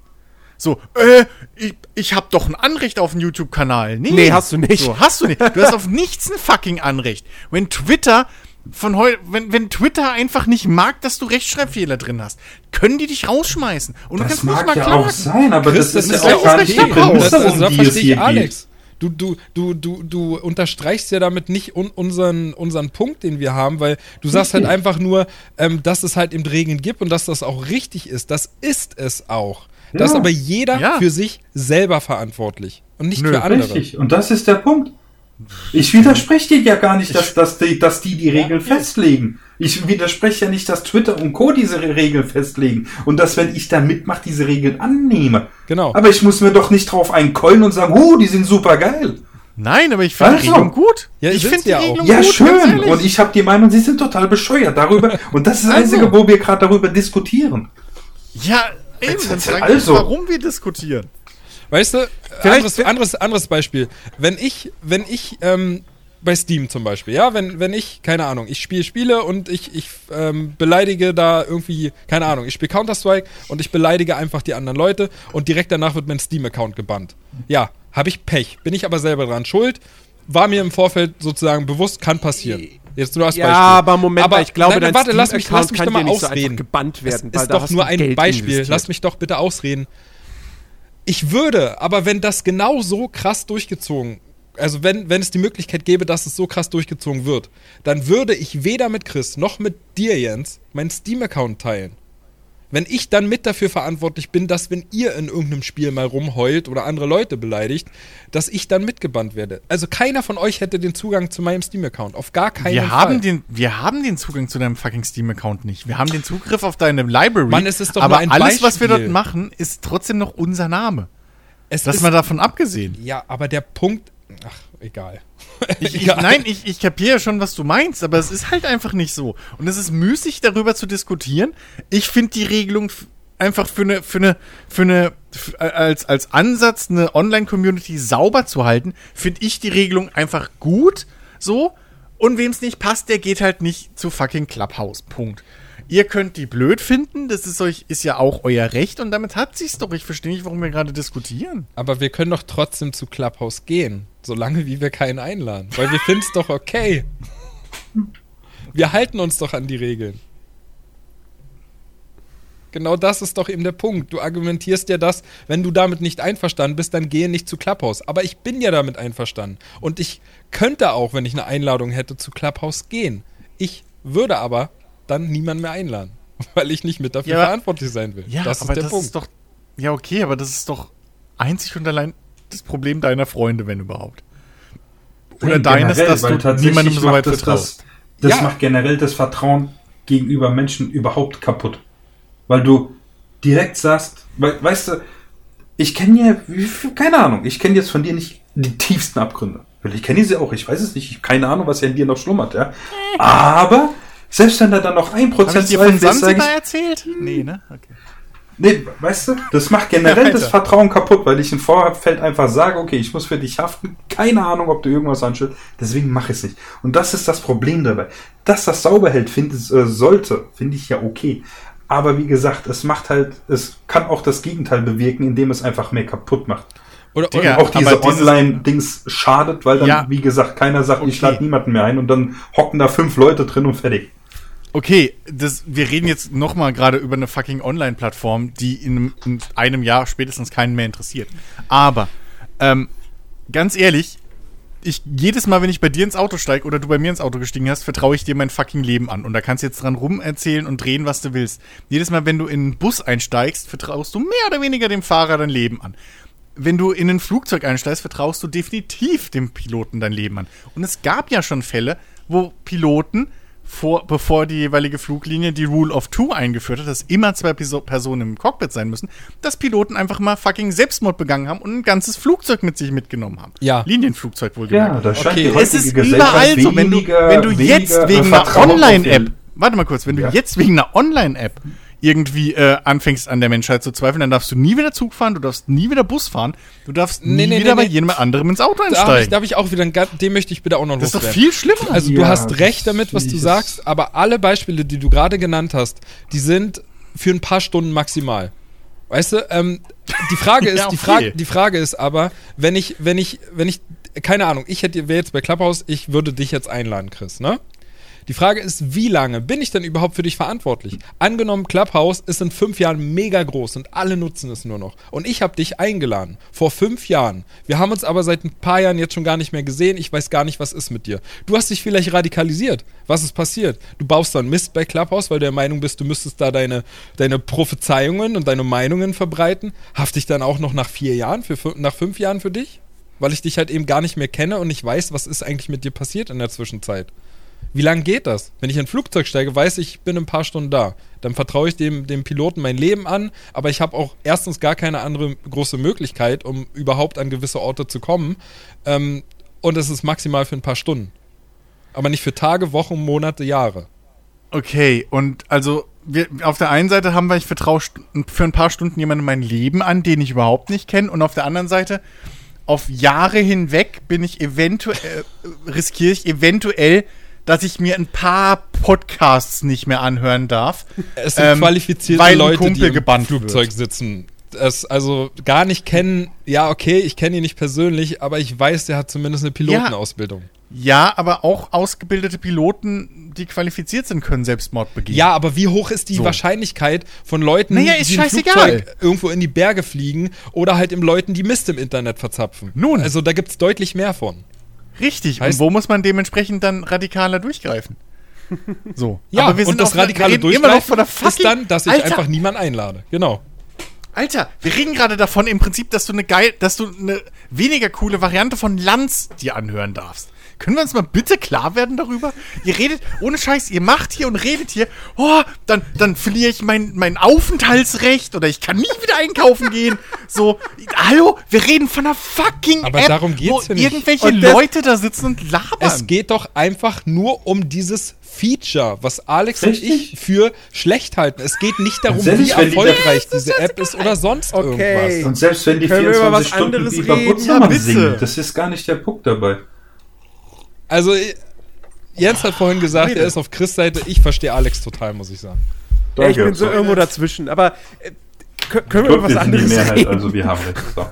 So, äh, ich, ich habe doch ein Anrecht auf einen YouTube-Kanal. Nee, Nee, hast du nicht. So, hast du nicht. Du hast auf nichts ein fucking Anrecht. Wenn Twitter von heute, wenn, wenn Twitter einfach nicht mag, dass du Rechtschreibfehler drin hast, können die dich rausschmeißen. Und du Das kannst nicht mag mal ja klagen. auch sein, aber Chris, das ist ist ja ja auch gar nicht die Das, um die es ich hier. Alex. Du, du, du, du, du unterstreichst ja damit nicht un unseren, unseren Punkt, den wir haben, weil du sagst halt einfach nur, ähm, dass es halt eben Regeln gibt und dass das auch richtig ist. Das ist es auch. Da ist Ja. aber jeder Ja. für sich selber verantwortlich und nicht Nö, für andere. Richtig. Und das ist der Punkt. Ich widerspreche dir ja gar nicht, dass, dass, die, dass die die Regeln festlegen. Ich widerspreche ja nicht, dass Twitter und Co. diese Re- Regeln festlegen. Und dass, wenn ich da mitmache, diese Regeln annehme. Genau. Aber ich muss mir doch nicht drauf einkeulen und sagen, huh, die sind super geil. Nein, aber ich finde die Also. Regelung gut. Ja, ich finde die ja auch. Regelung Ja, gut. schön. Und ich habe die Meinung, sie sind total bescheuert darüber. Und das ist das Also. Einzige, wo wir gerade darüber diskutieren. ja, eben, dann Also. warum wir diskutieren. Weißt du, anderes, anderes, anderes Beispiel. Wenn ich, wenn ich, ähm, bei Steam zum Beispiel, ja, wenn, wenn ich, keine Ahnung, ich spiele Spiele und ich, ich ähm, beleidige da irgendwie, keine Ahnung, ich spiele Counter-Strike und ich beleidige einfach die anderen Leute und direkt danach wird mein Steam-Account gebannt. Ja, habe ich Pech, bin ich aber selber dran schuld, war mir im Vorfeld sozusagen bewusst, kann passieren. Jetzt nur als Ja, Beispiel. aber Moment mal, ich glaube, nein, warte, lass mich, lass mich doch mal so ausreden. einfach gebannt werden, Es ist doch nur ein Geld Beispiel. investiert. Lass mich doch bitte ausreden. Ich würde, aber wenn das genau so krass durchgezogen, also wenn, wenn es die Möglichkeit gäbe, dass es so krass durchgezogen wird, dann würde ich weder mit Chris noch mit dir, Jens, meinen Steam-Account teilen. Wenn ich dann mit dafür verantwortlich bin, dass wenn ihr in irgendeinem Spiel mal rumheult oder andere Leute beleidigt, dass ich dann mitgebannt werde. Also keiner von euch hätte den Zugang zu meinem Steam-Account. Auf gar keinen Wir Fall. haben, den, wir haben den Zugang zu deinem fucking Steam-Account nicht. Wir haben den Zugriff auf deine Library. Mann, es ist doch aber ein alles, was wir Beispiel. dort machen, ist trotzdem noch unser Name. es Das ist, mal davon abgesehen. ja, aber der Punkt, ach, egal. Ich, ich, nein, ich, ich kapiere ja schon, was du meinst, aber es ist halt einfach nicht so. Und es ist müßig, darüber zu diskutieren. Ich finde die Regelung einfach für eine, für eine, für eine, als, als Ansatz, eine Online-Community sauber zu halten, finde ich die Regelung einfach gut, so. Und wem es nicht passt, der geht halt nicht zu fucking Clubhouse. Punkt. Ihr könnt die blöd finden, das ist euch, ist ja auch euer Recht und damit hat sich's doch. Ich verstehe nicht, warum wir gerade diskutieren. Aber wir können doch trotzdem zu Clubhouse gehen, solange wie wir keinen einladen. Weil wir finden es doch okay. Wir halten uns doch an die Regeln. Genau das ist doch eben der Punkt. Du argumentierst ja das, wenn du damit nicht einverstanden bist, dann gehe nicht zu Clubhouse. Aber ich bin ja damit einverstanden. Und ich könnte auch, wenn ich eine Einladung hätte, zu Clubhouse gehen. Ich würde aber dann niemanden mehr einladen. Weil ich nicht mit dafür Ja, verantwortlich sein will. Ja, das aber ist der das Punkt. ist doch. Ja, okay, aber das ist doch einzig und allein das Problem deiner Freunde, wenn überhaupt. Oder Nein, deines, generell, dass weil du tatsächlich niemandem so weit das, vertraust. Das, das Ja. macht generell das Vertrauen gegenüber Menschen überhaupt kaputt. Weil du direkt sagst, we weißt du, ich kenne ja, keine Ahnung, ich kenne jetzt von dir nicht die tiefsten Abgründe. Vielleicht kenne ich sie auch, ich weiß es nicht, ich habe keine Ahnung, was ja in dir noch schlummert, ja. Aber, selbst wenn da dann noch ein Prozent ich dir von Sansibar erzählt? Nee, ne? Okay. Nee, weißt du, das macht generell Ja, das. Vertrauen kaputt, weil ich im Vorfeld einfach sage, okay, ich muss für dich haften, keine Ahnung, ob du irgendwas anstellst, deswegen mache ich es nicht. Und das ist das Problem dabei. Dass das sauber hält, finde äh, sollte, finde ich ja okay. Aber wie gesagt, es macht halt, es kann auch das Gegenteil bewirken, indem es einfach mehr kaputt macht. Oder, oder, auch diese Online-Dings schadet, weil dann, Ja. wie gesagt, keiner sagt, ich Okay. lade niemanden mehr ein und dann hocken da fünf Leute drin und fertig. Okay, das, wir reden jetzt noch mal gerade über eine fucking Online-Plattform, die in einem, in einem Jahr spätestens keinen mehr interessiert. Aber, ähm, ganz ehrlich, ich, jedes Mal, wenn ich bei dir ins Auto steige oder du bei mir ins Auto gestiegen hast, vertraue ich dir mein fucking Leben an. Und da kannst du jetzt dran rum erzählen und drehen, was du willst. Jedes Mal, wenn du in einen Bus einsteigst, vertraust du mehr oder weniger dem Fahrer dein Leben an. Wenn du in ein Flugzeug einsteigst, vertraust du definitiv dem Piloten dein Leben an. Und es gab ja schon Fälle, wo Piloten vor, bevor die jeweilige Fluglinie die Rule of Two eingeführt hat, dass immer zwei Piso Personen im Cockpit sein müssen, dass Piloten einfach mal fucking Selbstmord begangen haben und ein ganzes Flugzeug mit sich mitgenommen haben. Ja. Linienflugzeug Ja, wohlgemerkt. das scheint Okay. Es ist überall so, wenn du, wenn du jetzt wegen einer Online-App, warte mal kurz, wenn Ja. du jetzt wegen einer Online-App irgendwie äh, anfängst an der Menschheit zu zweifeln, dann darfst du nie wieder Zug fahren, du darfst nie wieder Bus fahren, du darfst nie Nee, nee, wieder nee, bei nee. jemand anderem ins Auto da habe ich, einsteigen. da hab ich auch wieder, dem möchte ich bitte auch noch das ist doch viel schlimmer. Also du Ja, hast recht damit, was du sagst, aber alle Beispiele, die du gerade genannt hast, die sind für ein paar Stunden maximal. Weißt du, ähm, die Frage ist, Ja, die, okay. Frage, die Frage ist aber, wenn ich, wenn ich, wenn ich, keine Ahnung, ich hätte, wäre jetzt bei Clubhouse, ich würde dich jetzt einladen, Chris, ne? Die Frage ist, wie lange bin ich denn überhaupt für dich verantwortlich? Angenommen, Clubhouse ist in fünf Jahren mega groß und alle nutzen es nur noch. Und ich habe dich eingeladen. Vor fünf Jahren. Wir haben uns aber seit ein paar Jahren jetzt schon gar nicht mehr gesehen. Ich weiß gar nicht, was ist mit dir. Du hast dich vielleicht radikalisiert. Was ist passiert? Du baust dann Mist bei Clubhouse, weil du der Meinung bist, du müsstest da deine, deine Prophezeiungen und deine Meinungen verbreiten. Hafte ich dann auch noch nach vier Jahren, für, nach fünf Jahren für dich? Weil ich dich halt eben gar nicht mehr kenne und nicht weiß, was ist eigentlich mit dir passiert in der Zwischenzeit. Wie lange geht das? Wenn ich in ein Flugzeug steige, weiß ich, ich bin ein paar Stunden da. Dann vertraue ich dem, dem Piloten mein Leben an, aber ich habe auch erstens gar keine andere große Möglichkeit, um überhaupt an gewisse Orte zu kommen. Ähm, und es ist maximal für ein paar Stunden. Aber nicht für Tage, Wochen, Monate, Jahre. Okay, und also wir, auf der einen Seite haben wir, ich vertraue für ein paar Stunden jemandem mein Leben an, den ich überhaupt nicht kenne, und auf der anderen Seite, auf Jahre hinweg bin ich eventuell, äh, riskiere ich eventuell, dass ich mir ein paar Podcasts nicht mehr anhören darf. Es sind Ähm, qualifizierte weil Leute, Kumpel die im gebannt Flugzeug wird. sitzen. Es also gar nicht kennen, ja, okay, ich kenne ihn nicht persönlich, aber ich weiß, der hat zumindest eine Pilotenausbildung. Ja, aber auch ausgebildete Piloten, die qualifiziert sind, können Selbstmord begehen. Ja, aber wie hoch ist die So. Wahrscheinlichkeit von Leuten, Naja, ist die scheißegal. Flugzeug irgendwo in die Berge fliegen oder halt im Leuten, die Mist im Internet verzapfen? Nun. Also da gibt es deutlich mehr von. Richtig. Heißt- und wo muss man dementsprechend dann radikaler durchgreifen? So. Ja, aber wir sind und das radikale reden immer noch von der Durchgreifen ist fucking- dann, dass ich Alter, einfach niemanden einlade. Genau. Alter, wir reden gerade davon im Prinzip, dass du eine geil, dass du eine weniger coole Variante von Lanz dir anhören darfst. Können wir uns mal bitte klar werden darüber? Ihr redet, ohne Scheiß, ihr macht hier und redet hier, oh, dann, dann verliere ich mein, mein Aufenthaltsrecht oder ich kann nie wieder einkaufen gehen. So, hallo, wir reden von einer fucking Aber App, darum geht's wo ja nicht. irgendwelche Und Leute da sitzen und labern. Es geht doch einfach nur um dieses Feature, was Alex Richtig. und ich für schlecht halten. Es geht nicht darum, wie wenn die erfolgreich diese App ist oder sonst Okay. irgendwas. Und selbst wenn die Können wir über 24 was Stunden über? Buttermann Ja, singen, das ist gar nicht der Punkt dabei. Also, Jens hat vorhin gesagt, er ist auf Chris Seite. Ich verstehe Alex total, muss ich sagen. Ja, ich bin so irgendwo dazwischen. Aber äh, kö- können wir über was wir sind die anderes Mehrheit, reden? also wir haben recht. So.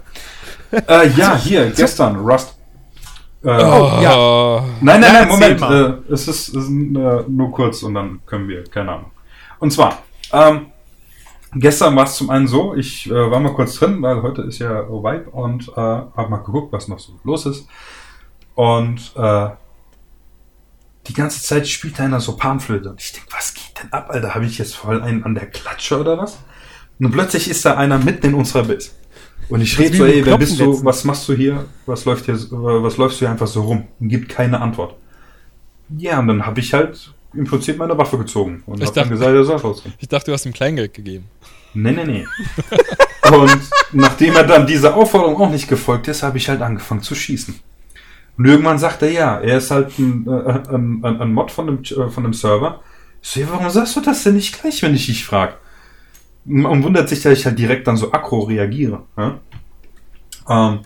äh, ja, hier, gestern, Rust. Äh, Oh, ja. Nein, nein, nein, Moment. Äh, es ist, es ist äh, nur kurz und dann können wir, keine Ahnung. Und zwar, ähm, gestern war es zum einen so, ich äh, war mal kurz drin, weil heute ist ja Vibe und äh, habe mal geguckt, was noch so los ist. Und äh, die ganze Zeit spielt einer so Panflöte. Und ich denke, was geht denn ab, Alter? Habe ich jetzt voll einen an der Klatsche oder was? Und plötzlich ist da einer mitten in unserer Base. Und ich rede so, ey, wer bist du? Was machst du hier? Was läuft hier? äh, Was läufst du hier einfach so rum? Und gibt keine Antwort. Ja, und dann habe ich halt im Prinzip meine Waffe gezogen und Ich hab dann dachte- gesagt, er soll rausgehen. ich dachte, du hast ihm Kleingeld gegeben. Nee, nee, nee. und nachdem er dann dieser Aufforderung auch nicht gefolgt ist, habe ich halt angefangen zu schießen. Und irgendwann sagt er, ja, er ist halt ein, äh, ein, ein, Mod von dem, äh, von dem Server. Ich so, ja, warum sagst du das denn nicht gleich, wenn ich dich frage? Und wundert sich, dass ich halt direkt dann so aggro reagiere. Ja? Ähm,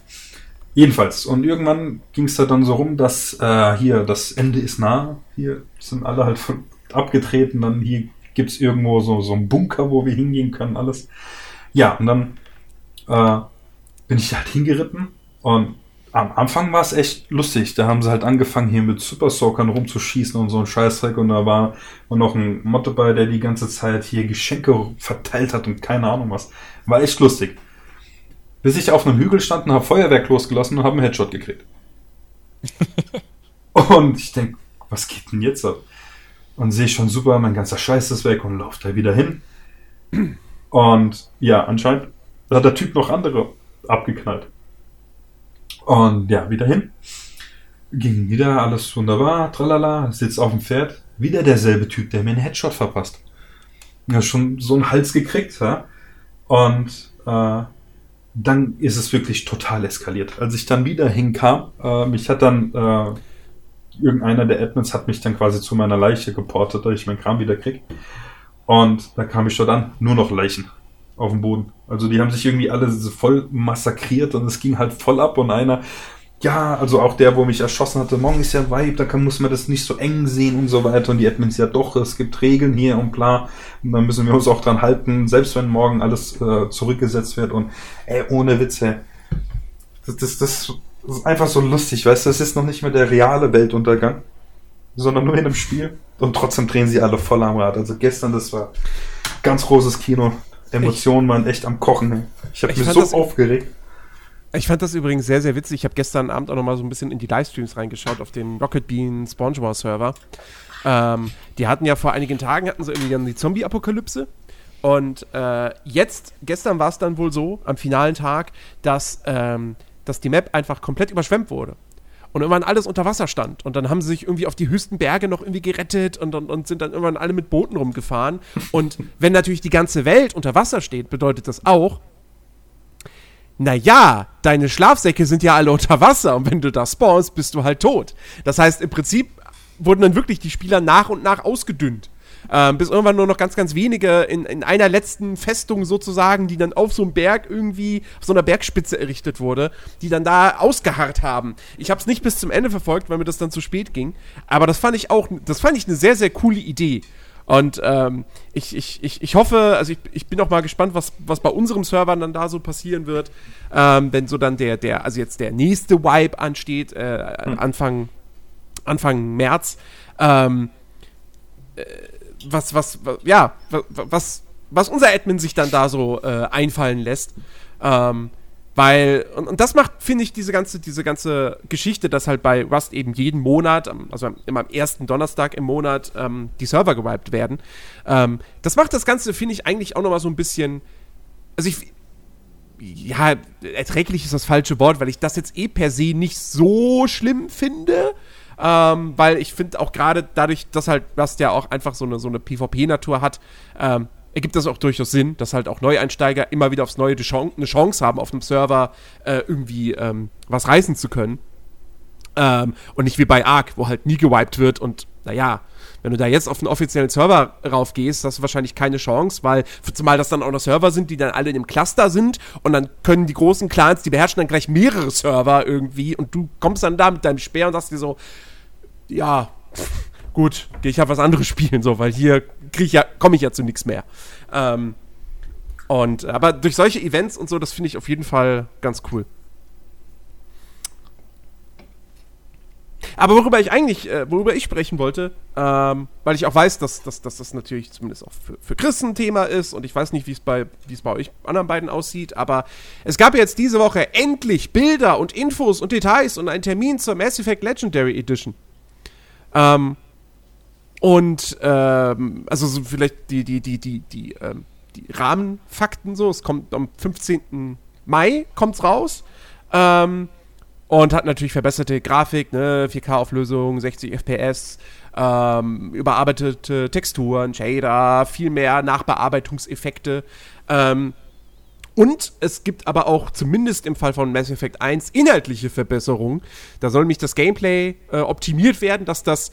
jedenfalls, und irgendwann ging es da dann so rum, dass äh, hier das Ende ist nah. Hier sind alle halt von, abgetreten. Dann hier gibt es irgendwo so, so einen Bunker, wo wir hingehen können, alles. Ja, und dann äh, bin ich halt hingeritten und am Anfang war es echt lustig. Da haben sie halt angefangen, hier mit Super Soakern rumzuschießen und so ein Scheißdreck. Und da war noch ein Mod dabei, der die ganze Zeit hier Geschenke verteilt hat und keine Ahnung was. War echt lustig. Bis ich auf einem Hügel stand und habe Feuerwerk losgelassen und habe einen Headshot gekriegt. und ich denke, was geht denn jetzt ab? Und sehe schon super, mein ganzer Scheiß ist weg und laufe da wieder hin. Und ja, anscheinend hat der Typ noch andere abgeknallt. Und ja, wieder hin. Ging wieder, alles wunderbar, tralala, sitzt auf dem Pferd. Wieder derselbe Typ, der mir einen Headshot verpasst. Ja, schon so einen Hals gekriegt, ja. Und äh, dann ist es wirklich total eskaliert. Als ich dann wieder hinkam, äh, mich hat dann äh, irgendeiner der Admins hat mich dann quasi zu meiner Leiche geportet, dass ich meinen Kram wieder krieg. Und da kam ich dort an, nur noch Leichen auf dem Boden. Also die haben sich irgendwie alle voll massakriert und es ging halt voll ab und einer, ja, also auch der, wo mich erschossen hatte, morgen ist ja Vibe, da kann, muss man das nicht so eng sehen und so weiter und die Admins, ja doch, es gibt Regeln hier und bla und dann müssen wir uns auch dran halten, selbst wenn morgen alles äh, zurückgesetzt wird und ey, ohne Witze, das, das, das ist einfach so lustig, weißt du, das ist noch nicht mehr der reale Weltuntergang, sondern nur in einem Spiel und trotzdem drehen sie alle voll am Rad. Also gestern, das war ganz großes Kino. Emotionen waren echt am Kochen. Ich habe Ich mich so das- aufgeregt. Ich fand das übrigens sehr, sehr witzig. Ich habe gestern Abend auch noch mal so ein bisschen in die Livestreams reingeschaut auf den Rocket Bean SpongeBob Server. Ähm, die hatten ja vor einigen Tagen hatten sie irgendwie dann die Zombie-Apokalypse. Und äh, jetzt, gestern war es dann wohl so, am finalen Tag, dass, ähm, dass die Map einfach komplett überschwemmt wurde. Und irgendwann alles unter Wasser stand. Und dann haben sie sich irgendwie auf die höchsten Berge noch irgendwie gerettet und, und, und sind dann irgendwann alle mit Booten rumgefahren. Und wenn natürlich die ganze Welt unter Wasser steht, bedeutet das auch, naja, deine Schlafsäcke sind ja alle unter Wasser und wenn du da spawnst, bist du halt tot. Das heißt, im Prinzip wurden dann wirklich die Spieler nach und nach ausgedünnt. Ähm, bis irgendwann nur noch ganz, ganz wenige in, in einer letzten Festung sozusagen, die dann auf so einem Berg irgendwie, auf so einer Bergspitze errichtet wurde, die dann da ausgeharrt haben. Ich habe es nicht bis zum Ende verfolgt, weil mir das dann zu spät ging. Aber das fand ich auch, das fand ich eine sehr, sehr coole Idee. Und ähm, ich, ich, ich, ich hoffe, also ich, ich bin auch mal gespannt, was, was bei unserem Servern dann da so passieren wird, ähm, wenn so dann der, der, also jetzt der nächste Wipe ansteht, äh, Anfang, Anfang März. Ähm, äh, was, was, was, ja, wa- wa- was, was unser Admin sich dann da so äh, einfallen lässt. Ähm, weil, und, und das macht, finde ich, diese ganze, diese ganze Geschichte, dass halt bei Rust eben jeden Monat, also immer am ersten Donnerstag im Monat, ähm, die Server gewiped werden. Ähm, das macht das Ganze, finde ich, eigentlich auch nochmal so ein bisschen. Also ich. Ja, erträglich ist das falsche Wort, weil ich das jetzt eh per se nicht so schlimm finde. Ähm, weil ich finde auch gerade dadurch, dass halt das ja auch einfach so eine, so eine PvP-Natur hat, ähm, ergibt das auch durchaus Sinn, dass halt auch Neueinsteiger immer wieder aufs Neue eine Chance haben, auf einem Server äh, irgendwie ähm, was reißen zu können. Ähm, und nicht wie bei Ark, wo halt nie gewiped wird und naja, wenn du da jetzt auf einen offiziellen Server raufgehst, hast du wahrscheinlich keine Chance, weil zumal das dann auch noch Server sind, die dann alle in einem Cluster sind und dann können die großen Clans, die beherrschen dann gleich mehrere Server irgendwie und du kommst dann da mit deinem Speer und sagst dir so, ja, gut, ich halt was anderes spielen, so, weil hier ich ja, komme ich ja zu nichts mehr. Ähm, und aber durch solche Events und so, das finde ich auf jeden Fall ganz cool. Aber worüber ich eigentlich, äh, worüber ich sprechen wollte, ähm, weil ich auch weiß, dass, dass, dass das natürlich zumindest auch für, für Chris ein Thema ist und ich weiß nicht, wie es bei, wie es bei euch anderen beiden aussieht, aber es gab jetzt diese Woche endlich Bilder und Infos und Details und einen Termin zur Mass Effect Legendary Edition. Ähm, und ähm, also so vielleicht die, die, die, die, die, ähm, die Rahmenfakten so, es kommt am 15. Mai kommt's raus. Ähm, und hat natürlich verbesserte Grafik, ne, 4K-Auflösung, 60 FPS, ähm, überarbeitete Texturen, Shader, viel mehr Nachbearbeitungseffekte. Ähm, und es gibt aber auch, zumindest im Fall von Mass Effect 1, inhaltliche Verbesserungen. Da soll nämlich das Gameplay äh, optimiert werden, dass das,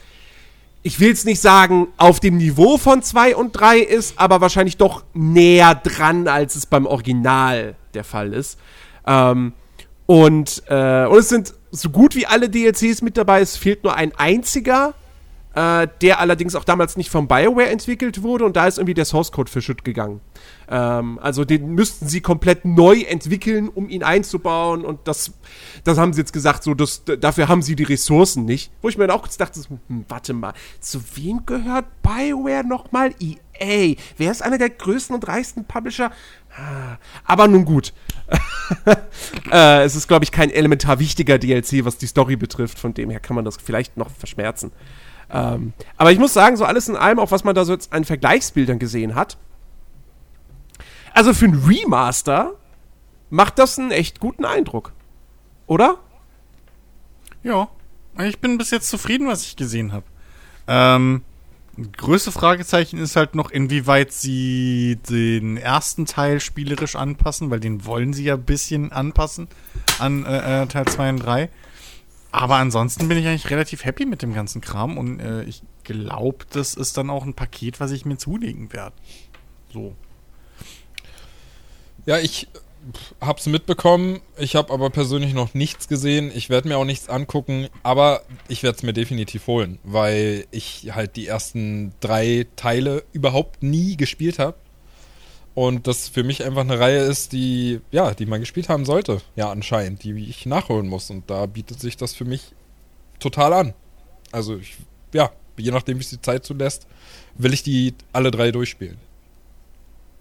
ich will es nicht sagen, auf dem Niveau von 2 und 3 ist, aber wahrscheinlich doch näher dran, als es beim Original der Fall ist. Ähm, und, äh, und es sind so gut wie alle DLCs mit dabei. Es fehlt nur ein einziger, äh, der allerdings auch damals nicht von BioWare entwickelt wurde. Und da ist irgendwie der Source Code verschütt gegangen. Ähm, also den müssten sie komplett neu entwickeln, um ihn einzubauen. Und das, das haben sie jetzt gesagt, so das, dafür haben sie die Ressourcen nicht. Wo ich mir dann auch dachte, hm, warte mal, zu wem gehört BioWare nochmal? EA. Wer ist einer der größten und reichsten Publisher? Ah, aber nun gut. äh, es ist, glaube ich, kein elementar wichtiger DLC, was die Story betrifft. Von dem her kann man das vielleicht noch verschmerzen. Ähm, aber ich muss sagen, so alles in allem, auch was man da so jetzt an Vergleichsbildern gesehen hat. Also für ein Remaster macht das einen echt guten Eindruck. Oder? Ja. Ich bin bis jetzt zufrieden, was ich gesehen habe. Ähm, größte Fragezeichen ist halt noch, inwieweit sie den ersten Teil spielerisch anpassen, weil den wollen sie ja ein bisschen anpassen an äh, äh Teil 2 und 3. Aber ansonsten bin ich eigentlich relativ happy mit dem ganzen Kram und äh, ich glaube, das ist dann auch ein Paket, was ich mir zulegen werde. So. Ja, ich hab's mitbekommen. Ich habe aber persönlich noch nichts gesehen. Ich werde mir auch nichts angucken, aber ich werde es mir definitiv holen, weil ich halt die ersten drei Teile überhaupt nie gespielt habe. Und das für mich einfach eine Reihe ist, die, ja, die man gespielt haben sollte. Ja, anscheinend, die ich nachholen muss. Und da bietet sich das für mich total an. Also, ich, ja, je nachdem, wie es die Zeit zulässt, will ich die alle drei durchspielen.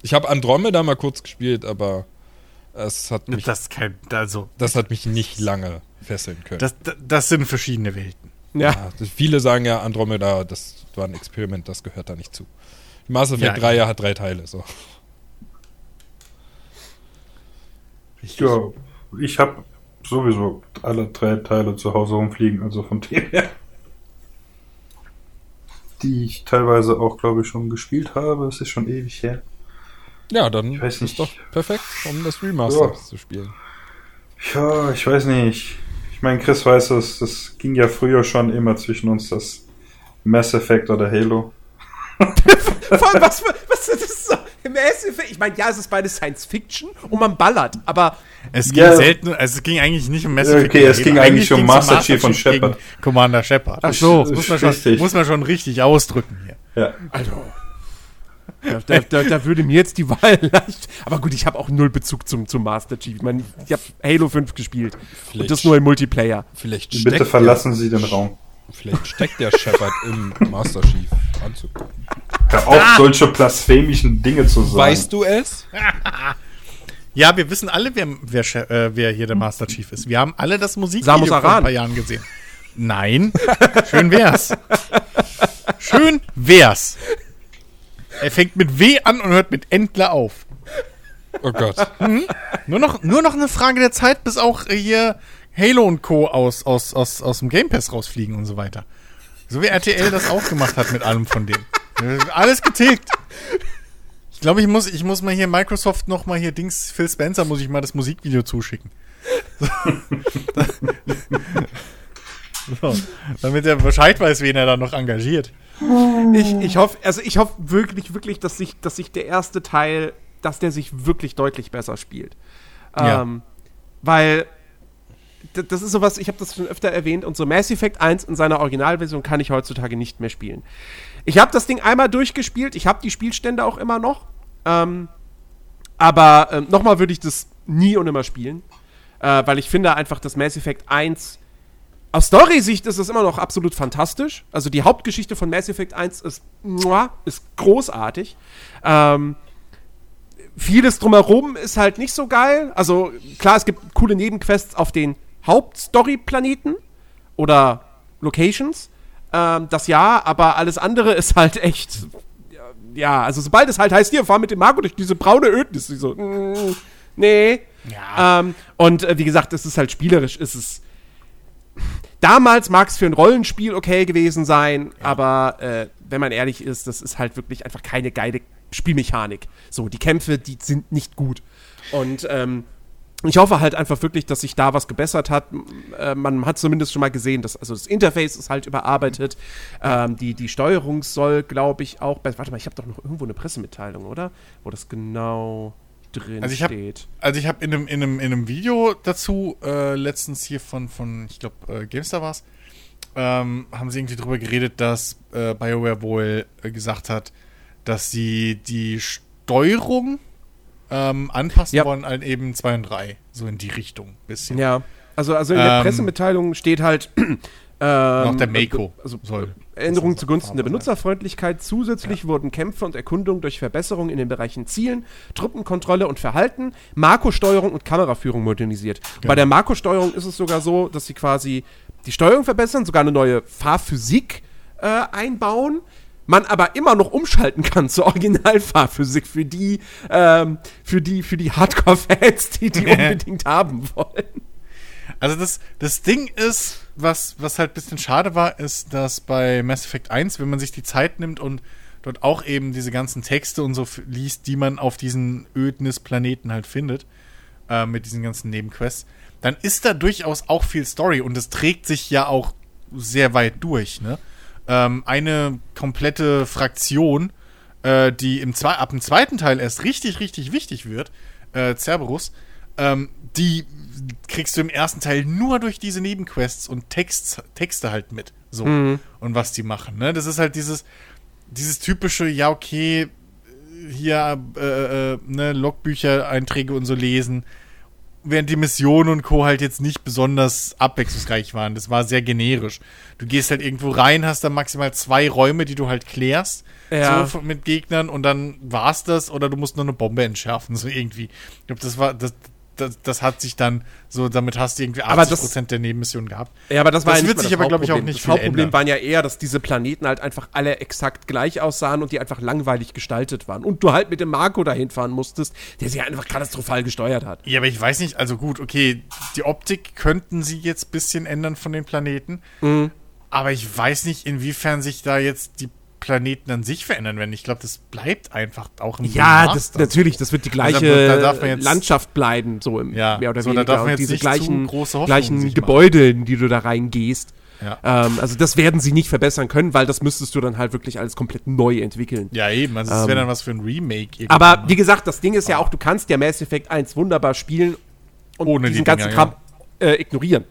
Ich habe Andromeda mal kurz gespielt, aber es hat mich, Das, kein, also, das hat mich nicht lange fesseln können. das, das, das sind verschiedene Welten. Ja. Ja, viele sagen ja, Andromeda, das war ein Experiment, das gehört da nicht zu. Mass Effect Ja, 3 ja, hat drei Teile, so. Ja, ich habe sowieso alle drei Teile zu Hause rumfliegen, also von dem her. Die ich teilweise auch, glaube ich, schon gespielt habe. Es ist schon ewig her. Ja, dann Ich weiß ist nicht. doch perfekt, um das Remaster Ja. zu spielen. Ja, ich weiß nicht. Ich meine, Chris weiß es, das ging ja früher schon immer zwischen uns, das Mass Effect oder Halo. Vor allem, was, für- was ist das so? Mass Effect? Ich meine, ja, es ist beides Science Fiction und man ballert, aber Es ging Ja. selten, also es ging eigentlich nicht um Mass Okay, Effect. es ging eigentlich um Master Chief und gegen Shepard. Commander Shepard. Ach so. Das muss man, schon, Richtig. muss man schon richtig ausdrücken hier. Ja. Also. Da, da, da, da würde mir jetzt die Wahl leicht. Aber gut, ich habe auch null Bezug zum, zum Master Chief. Ich meine, ich habe Halo 5 gespielt. Und das nur im Multiplayer. Vielleicht Bitte verlassen Sie den Raum. Vielleicht steckt der Shepard im Master Chief Anzug. Hör auf, solche blasphemischen Dinge zu sagen. Weißt du es? Ja, wir wissen alle, wer, wer, äh, wer hier der Master Chief ist. Wir haben alle das Musikvideo Samus vor ein Aran. paar Jahren gesehen. Nein, schön wär's. Schön wär's. Er fängt mit W an und hört mit Endler auf. Oh Gott. Nur noch, nur noch eine Frage der Zeit, bis auch hier Halo und Co. aus, aus, aus, aus dem Game Pass rausfliegen und so weiter. So wie RTL das auch gemacht hat mit allem von dem. Alles getilgt. Ich glaube, ich muss, ich muss mal hier Microsoft noch mal hier Dings, Phil Spencer muss ich mal das Musikvideo zuschicken. So. so, damit er Bescheid weiß, wen er da noch engagiert. Ich, ich hoffe, also ich hoffe wirklich, wirklich, dass sich, dass sich der erste Teil, dass der sich wirklich deutlich besser spielt. Ja. Ähm, weil d- das ist sowas, ich habe das schon öfter erwähnt, und so Mass Effect 1 in seiner Originalversion kann ich heutzutage nicht mehr spielen. Ich habe das Ding einmal durchgespielt, ich habe die Spielstände auch immer noch, ähm, aber ähm, nochmal würde ich das nie und immer spielen, äh, weil ich finde einfach, dass Mass Effect 1 aus Story-Sicht ist es immer noch absolut fantastisch. Also die Hauptgeschichte von Mass Effect 1 ist, ist großartig. Ähm, vieles drumherum ist halt nicht so geil. Also klar, es gibt coole Nebenquests auf den Hauptstory-Planeten oder Locations. Ähm, das ja, aber alles andere ist halt echt. Ja, also sobald es halt heißt, hier, fahr mit dem Marco durch diese braune Ödnis. Ich so, mm, nee. Ähm, und äh, wie gesagt, es ist halt spielerisch, ist es. Damals mag es für ein Rollenspiel okay gewesen sein, aber äh, wenn man ehrlich ist, das ist halt wirklich einfach keine geile Spielmechanik. So, die Kämpfe, die sind nicht gut. Und ähm, ich hoffe halt einfach wirklich, dass sich da was gebessert hat. Äh, man hat zumindest schon mal gesehen, dass also das Interface ist halt überarbeitet. Ähm, die, die Steuerung soll, glaube ich, auch. Bei, warte mal, ich habe doch noch irgendwo eine Pressemitteilung, oder? Wo das genau drin Also ich hab- steht. Also ich habe in einem, in, einem, in einem Video dazu äh, letztens hier von, von ich glaube, äh, GameStar war es, ähm, haben sie irgendwie drüber geredet, dass äh, BioWare wohl äh, gesagt hat, dass sie die Steuerung ähm, anpassen Ja. wollen an eben 2 und 3. So in die Richtung. Bisschen. Ja, also, also in der Ähm, Pressemitteilung steht halt. ähm, Noch der Mako Also soll. Änderungen zugunsten der. Benutzerfreundlichkeit. Zusätzlich wurden Kämpfe und Erkundung durch Verbesserungen in den Bereichen Zielen, Truppenkontrolle und Verhalten, Makro-Steuerung und Kameraführung modernisiert. Genau. Bei der Makro-Steuerung ist es sogar so, dass sie quasi die Steuerung verbessern, sogar eine neue Fahrphysik äh, einbauen. Man aber immer noch umschalten kann zur Originalfahrphysik für die, ähm, für die, für die Hardcore-Fans, die die unbedingt haben wollen. Also das, das Ding ist, was, was halt ein bisschen schade war, ist, dass bei Mass Effect 1, wenn man sich die Zeit nimmt und dort auch eben diese ganzen Texte und so liest, die man auf diesen Ödnis-Planeten halt findet, äh, mit diesen ganzen Nebenquests, dann ist da durchaus auch viel Story und es trägt sich ja auch sehr weit durch, ne? Ähm, eine komplette Fraktion, äh, die im Zwe ab dem zweiten Teil erst richtig, richtig wichtig wird, äh, Cerberus, ähm, die kriegst du im ersten Teil nur durch diese Nebenquests und Text, Texte halt mit. So. Und was die machen. Ne? Das ist halt dieses, dieses typische, ja, okay, hier äh, äh, ne, Logbücher-Einträge und so lesen. Während die Missionen und Co. halt jetzt nicht besonders abwechslungsreich waren. Das war sehr generisch. Du gehst halt irgendwo rein, hast dann maximal zwei Räume, die du halt klärst. Ja. So mit Gegnern und dann war's das oder du musst nur eine Bombe entschärfen, so irgendwie. Ich glaube, das war, das, das, das hat sich dann so, damit hast du irgendwie 80% Aber das- der Nebenmissionen gehabt. Ja, aber das war Das ja wird sich aber, glaub ich, auch nicht Das Hauptproblem ändern. waren ja eher, dass diese Planeten halt einfach alle exakt gleich aussahen und die einfach langweilig gestaltet waren. Und du halt mit dem Marco dahin fahren musstest, der sich einfach katastrophal gesteuert hat. Ja, aber ich weiß nicht, also gut, okay, die Optik könnten sie jetzt ein bisschen ändern von den Planeten. Mhm. Aber ich weiß nicht, inwiefern sich da jetzt die Planeten an sich verändern werden. Ich glaube, das bleibt einfach auch im Ja, das, natürlich, das wird die Also gleiche da man jetzt- Landschaft bleiben, so im Ja, mehr oder so, da weniger. darf man jetzt diese nicht gleichen, gleichen. Gebäude, in die du da reingehst. Ja. Ähm, also das werden sie nicht verbessern können, weil das müsstest du dann halt wirklich alles komplett neu entwickeln. Ja, eben. Also, das wäre dann was für ein Remake. Ähm, Aber wie gesagt, das Ding ist ja auch, du kannst ja Mass Effect 1 wunderbar spielen und Ohne diesen die Dinger, ganzen ja. Kram äh, ignorieren.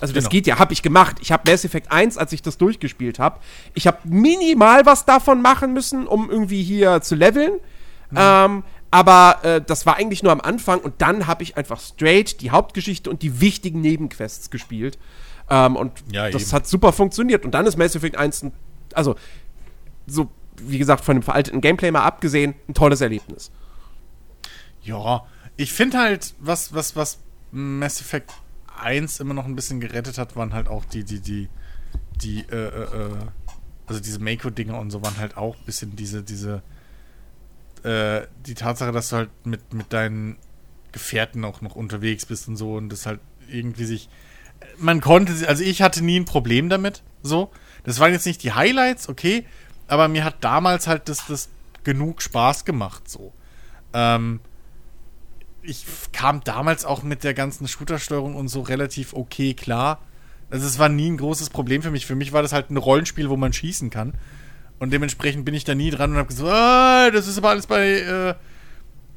Also das Genau. geht ja, habe ich gemacht. Ich habe Mass Effect 1, als ich das durchgespielt habe, ich habe minimal was davon machen müssen, um irgendwie hier zu leveln. Mhm. Ähm, aber äh, das war eigentlich nur am Anfang und dann habe ich einfach straight die Hauptgeschichte und die wichtigen Nebenquests gespielt. Ähm, und Ja, das eben. hat super funktioniert. Und dann ist Mass Effect 1 ein, also so, wie gesagt, von dem veralteten Gameplay mal abgesehen, ein tolles Erlebnis. Ja, ich finde halt, was, was, was Mass Effect 1 immer noch ein bisschen gerettet hat, waren halt auch die, die, die, die, äh, äh, äh, also diese Mako-Dinger und so waren halt auch ein bisschen diese, diese, äh, die Tatsache, dass du halt mit, mit deinen Gefährten auch noch unterwegs bist und so und das halt irgendwie sich. Man konnte, also ich hatte nie ein Problem damit. So. Das waren jetzt nicht die Highlights, okay. Aber mir hat damals halt das, das genug Spaß gemacht, so. Ähm, ich kam damals auch mit der ganzen Shooter-Steuerung und so relativ okay klar. Also es war nie ein großes Problem für mich. Für mich war das halt ein Rollenspiel, wo man schießen kann. Und dementsprechend bin ich da nie dran und habe gesagt, ah, das ist aber alles bei äh,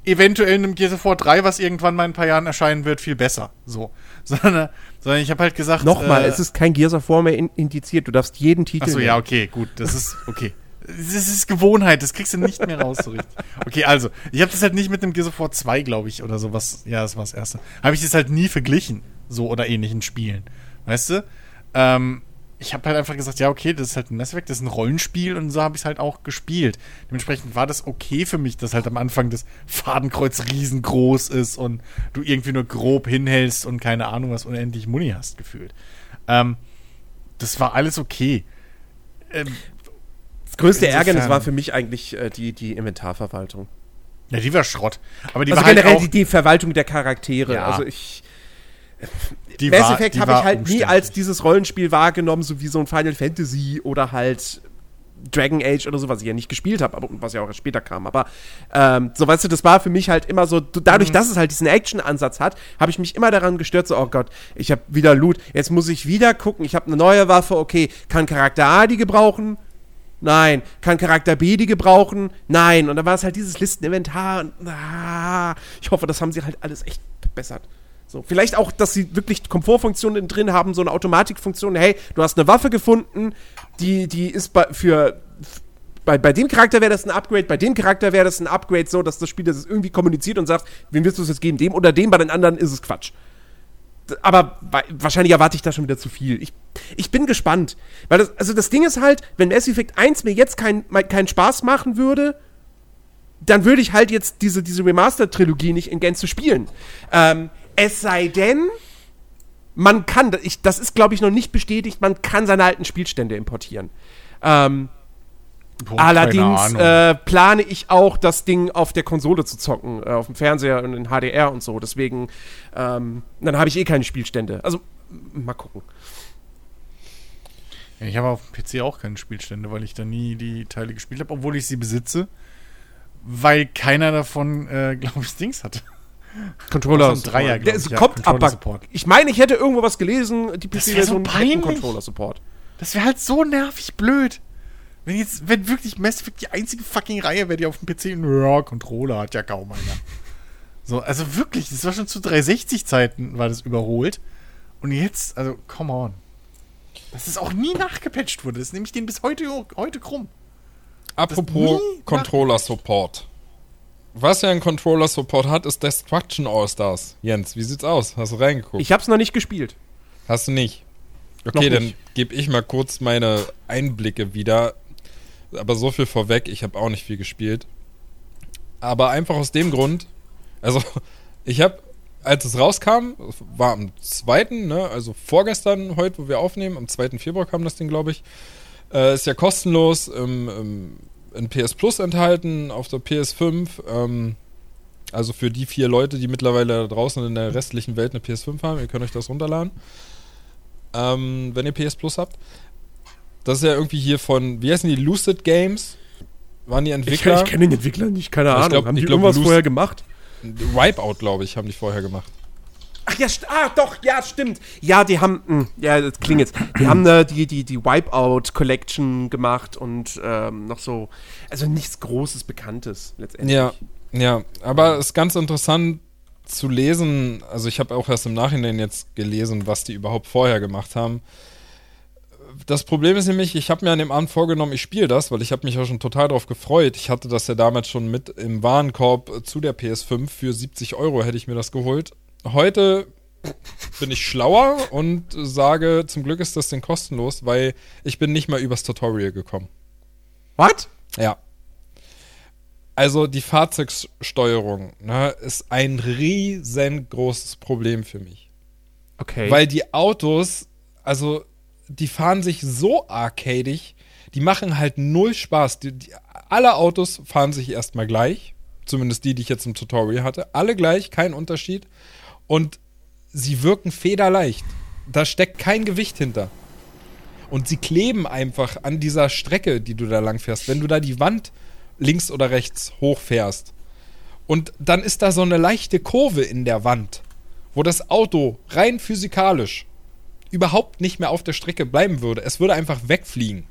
eventuell einem Gears of War 3, was irgendwann mal in ein paar Jahren erscheinen wird, viel besser. So. Sondern, sondern ich habe halt gesagt. Nochmal, äh, es ist kein Gears of War mehr in, indiziert. Du darfst jeden Titel. Achso, ja, okay, gut. Das ist okay. Das ist Gewohnheit, das kriegst du nicht mehr raus so richtig. Okay, also, ich habe das halt nicht mit dem Gears of War 2, glaube ich, oder sowas. Ja, das war das erste. Habe ich das halt nie verglichen, so oder ähnlichen Spielen. Weißt du? Ähm, ich habe halt einfach gesagt, ja, okay, das ist halt ein Mass das ist ein Rollenspiel und so habe ich es halt auch gespielt. Dementsprechend war das okay für mich, dass halt am Anfang das Fadenkreuz riesengroß ist und du irgendwie nur grob hinhältst und keine Ahnung, was unendlich Muni hast gefühlt. Ähm, das war alles okay. Ähm, Das größte Insofern- Ärgernis war für mich eigentlich äh, die, die Inventarverwaltung. ja, die war Schrott. Aber die also war halt generell auch, die, die Verwaltung der Charaktere. Ja. Also ich. die Mass war- Effect habe ich halt nie als dieses Rollenspiel wahrgenommen, so wie so ein Final Fantasy oder halt Dragon Age oder so, was ich ja nicht gespielt habe, aber was ja auch erst später kam. Aber ähm, so weißt du, das war für mich halt immer so, du- dadurch, Mhm. dass es halt diesen Action-Ansatz hat, habe ich mich immer daran gestört, so, oh Gott, ich habe wieder Loot, jetzt muss ich wieder gucken, ich habe eine neue Waffe, okay, kann Charakter A die gebrauchen? Nein. Kann Charakter B die gebrauchen? Nein. Und dann war es halt dieses Listeninventar. Und, ah, ich hoffe, das haben sie halt alles echt verbessert. So, vielleicht auch, dass sie wirklich Komfortfunktionen drin haben, so eine Automatikfunktion. Hey, du hast eine Waffe gefunden, die, die ist bei, für. Bei, bei dem Charakter wäre das ein Upgrade, bei dem Charakter wäre das ein Upgrade, so dass das Spiel das irgendwie kommuniziert und sagt, wem willst du es jetzt geben, dem oder dem, bei den anderen ist es Quatsch. Aber wa- wahrscheinlich erwarte ich da schon wieder zu viel. Ich, ich bin gespannt. Weil das, also das Ding ist halt, wenn Mass Effect 1 mir jetzt keinen keinen Spaß machen würde, dann würde ich halt jetzt diese, diese Remaster-Trilogie nicht in Gänze spielen. Ähm, es sei denn, man kann, ich, das ist glaube ich noch nicht bestätigt, man kann seine alten Spielstände importieren. Ähm, Boah, allerdings äh, plane ich auch, das Ding auf der Konsole zu zocken, äh, auf dem Fernseher und in HDR und so. Deswegen, ähm, dann habe ich eh keine Spielstände. Also, mal gucken. Ja, ich habe auf dem PC auch keine Spielstände, weil ich da nie die Teile gespielt habe, obwohl ich sie besitze. Weil keiner davon, äh, glaube ich, Dings hatte. Controller. Ein Dreier, Der ich, ja, kommt Controller aber. Support. Ich meine, ich hätte irgendwo was gelesen, die wär so PC-Version peinlich. Controller-Support. Das wäre halt so nervig blöd. Wenn jetzt, wenn wirklich Mass Effect die einzige fucking Reihe wäre, die auf dem PC, ja, Controller hat ja kaum einer. So, also wirklich, das war schon zu 360-Zeiten, war das überholt. Und jetzt, also, come on. Dass es auch nie nachgepatcht wurde, das nehme ich den bis heute, heute krumm. Apropos Controller-Support. Was ja ein Controller-Support hat, ist Destruction All-Stars. Jens, wie sieht's aus? Hast du reingeguckt? Ich hab's noch nicht gespielt. Hast du nicht? Okay, dann nicht. gebe ich mal kurz meine Einblicke wieder. Aber so viel vorweg, ich habe auch nicht viel gespielt. Aber einfach aus dem Grund, also ich habe, als es rauskam, war am 2., ne, also vorgestern, heute, wo wir aufnehmen, am 2. Februar kam das Ding, glaube ich. Äh, ist ja kostenlos im, im, in PS Plus enthalten, auf der PS5. Ähm, also für die vier Leute, die mittlerweile draußen in der restlichen Welt eine PS5 haben, ihr könnt euch das runterladen ähm, wenn ihr PS Plus habt. Das ist ja irgendwie hier von, wie heißen die, Lucid Games? Waren die Ich, Entwickler? ich kenne den Entwickler nicht, keine Ich Ahnung. glaub- haben die ich glaub, irgendwas Loose- vorher gemacht? Wipeout, glaube ich, haben die vorher gemacht. Ach ja, ah, doch, ja, stimmt. Ja, die haben, mh, ja, das klingt jetzt. Die haben äh, die, die, die Wipeout Collection gemacht und ähm, noch so, also nichts Großes, Bekanntes letztendlich. Ja, ja, aber es ist ganz interessant zu lesen. Also, ich habe auch erst im Nachhinein jetzt gelesen, was die überhaupt vorher gemacht haben. Das Problem ist nämlich, ich habe mir an dem Abend vorgenommen, ich spiele das, weil ich habe mich auch schon total darauf gefreut. Ich hatte das ja damals schon mit im Warenkorb zu der PS5 für 70 Euro hätte ich mir das geholt. Heute bin ich schlauer und sage, zum Glück ist das Ding kostenlos, weil ich bin nicht mal übers Tutorial gekommen. What? Ja. Also die Fahrzeugsteuerung ne, ist ein riesengroßes Problem für mich. Okay. Weil die Autos, also die fahren sich so arcadig, die machen halt null Spaß. Die, die, alle Autos fahren sich erstmal gleich. Zumindest die, die ich jetzt im Tutorial hatte. Alle gleich, kein Unterschied. Und sie wirken federleicht. Da steckt kein Gewicht hinter. Und sie kleben einfach an dieser Strecke, die du da lang fährst. Wenn du da die Wand links oder rechts hochfährst und dann ist da so eine leichte Kurve in der Wand, wo das Auto rein physikalisch überhaupt nicht mehr auf der Strecke bleiben würde. Es würde einfach wegfliegen.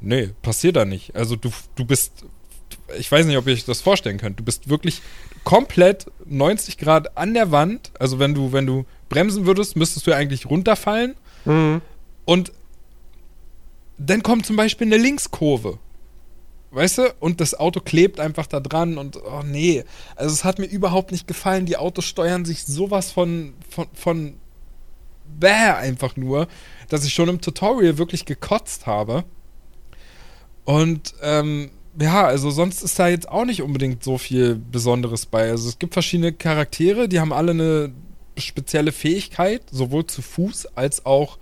Nee, passiert da nicht. Also du, du bist, ich weiß nicht, ob ihr euch das vorstellen könnt, du bist wirklich komplett 90 Grad an der Wand. Also wenn du, wenn du bremsen würdest, müsstest du eigentlich runterfallen. Und dann kommt zum Beispiel eine Linkskurve. Weißt du? Und das Auto klebt einfach da dran und oh nee. Also es hat mir überhaupt nicht gefallen. Die Autos steuern sich sowas von, von, von bäh einfach nur, dass ich schon im Tutorial wirklich gekotzt habe. Und ähm, ja, also sonst ist da jetzt auch nicht unbedingt so viel Besonderes bei. Also es gibt verschiedene Charaktere, die haben alle eine spezielle Fähigkeit, sowohl zu Fuß als auch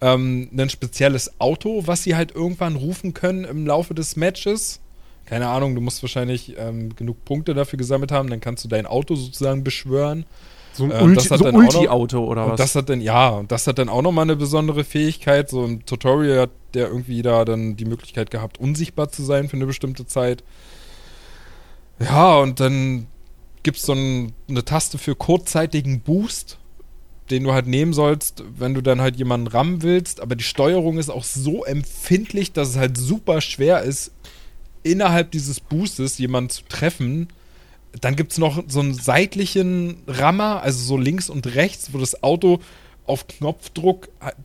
ähm, ein spezielles Auto, was sie halt irgendwann rufen können im Laufe des Matches. Keine Ahnung, du musst wahrscheinlich ähm, genug Punkte dafür gesammelt haben, dann kannst du dein Auto sozusagen beschwören. So ein Äh, Ulti- das hat so noch- Ulti-Auto oder Und was? das hat dann, ja, und das hat dann auch nochmal eine besondere Fähigkeit. So im Tutorial hat der irgendwie da dann die Möglichkeit gehabt, unsichtbar zu sein für eine bestimmte Zeit. Ja, und dann gibt es so ein, eine Taste für kurzzeitigen Boost, den du halt nehmen sollst, wenn du dann halt jemanden rammen willst. Aber die Steuerung ist auch so empfindlich, dass es halt super schwer ist, innerhalb dieses Boostes jemanden zu treffen. Dann gibt es noch so einen seitlichen Rammer, also so links und rechts, wo das Auto auf Knopfdruck halt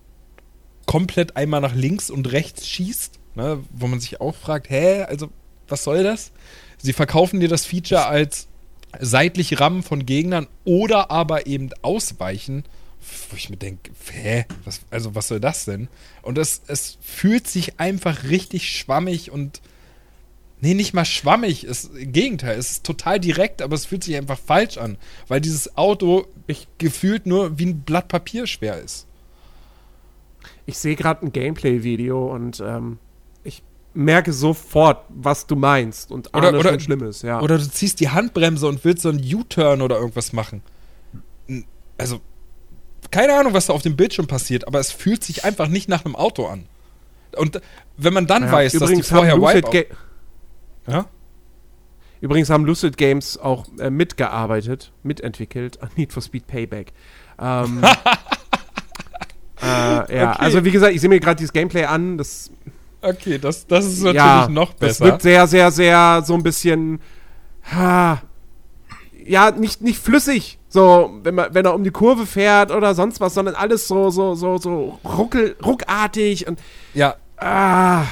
komplett einmal nach links und rechts schießt. Ne? Wo man sich auch fragt, hä, also was soll das? Sie verkaufen dir das Feature als seitlich Rammen von Gegnern oder aber eben ausweichen, wo ich mir denke, hä, was, also was soll das denn? Und es, es fühlt sich einfach richtig schwammig und Nee, nicht mal schwammig. Es, Im Gegenteil, es ist total direkt, aber es fühlt sich einfach falsch an, weil dieses Auto ich, gefühlt nur wie ein Blatt Papier schwer ist. Ich sehe gerade ein Gameplay-Video und ähm, ich merke sofort, was du meinst und Oder- ahne oder- schon Schlimmes, ja. Oder du ziehst die Handbremse und willst so einen U-Turn oder irgendwas machen. Also, keine Ahnung, was da auf dem Bildschirm passiert, aber es fühlt sich einfach nicht nach einem Auto an. Und wenn man dann Ja, weiß, dass die vorher Wipeout... Ja? Übrigens haben Lucid Games auch äh, mitgearbeitet, mitentwickelt an Need for Speed Payback. Ähm, äh, ja, Okay. also wie gesagt, ich sehe mir gerade dieses Gameplay an. Das, Okay, das, das ist natürlich ja, noch das besser. wirkt sehr, sehr, sehr so ein bisschen, ha, ja, nicht, nicht flüssig. So, wenn, man, wenn er um die Kurve fährt oder sonst was, sondern alles so, so, so, so ruckel, ruckartig und ja, Ah,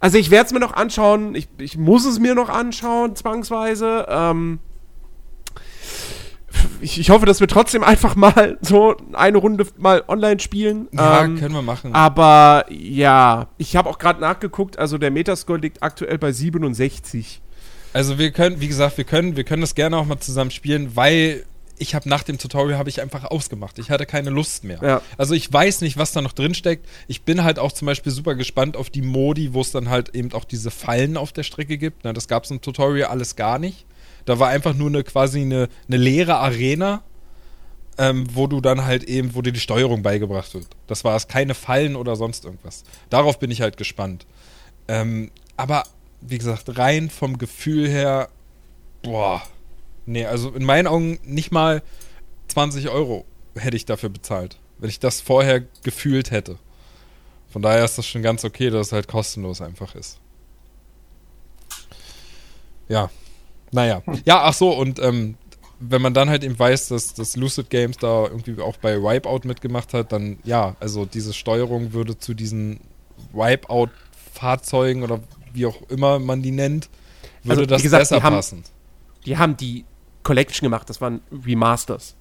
also ich werde es mir noch anschauen. Ich, ich muss es mir noch anschauen, zwangsweise. Ähm, ich, ich hoffe, dass wir trotzdem einfach mal so eine Runde mal online spielen. ja ähm, können wir machen. aber ja, ich habe auch gerade nachgeguckt. Also der Metascore liegt aktuell bei 67. Also wir können, wie gesagt, wir können, wir können das gerne auch mal zusammen spielen, weil ich habe nach dem Tutorial habe ich einfach ausgemacht. Ich hatte keine Lust mehr. Ja. Also ich weiß nicht, was da noch drin steckt. Ich bin halt auch zum Beispiel super gespannt auf die Modi, wo es dann halt eben auch diese Fallen auf der Strecke gibt. Na, das gab es im Tutorial alles gar nicht. Da war einfach nur eine quasi eine, eine leere Arena, ähm, wo du dann halt eben, wo dir die Steuerung beigebracht wird. Das war es, keine Fallen oder sonst irgendwas. Darauf bin ich halt gespannt. Ähm, aber wie gesagt, rein vom Gefühl her, boah, nee, also in meinen Augen nicht mal 20 Euro hätte ich dafür bezahlt, wenn ich das vorher gefühlt hätte. Von daher ist das schon ganz okay, dass es halt kostenlos einfach ist. Ja, naja. Ja, ach so, und ähm, wenn man dann halt eben weiß, dass, dass Lucid Games da irgendwie auch bei Wipeout mitgemacht hat, dann ja, also diese Steuerung würde zu diesen Wipeout-Fahrzeugen oder wie auch immer man die nennt, würde Also, das gesagt, besser die haben- passen. Die haben die Collection gemacht, das waren Remasters.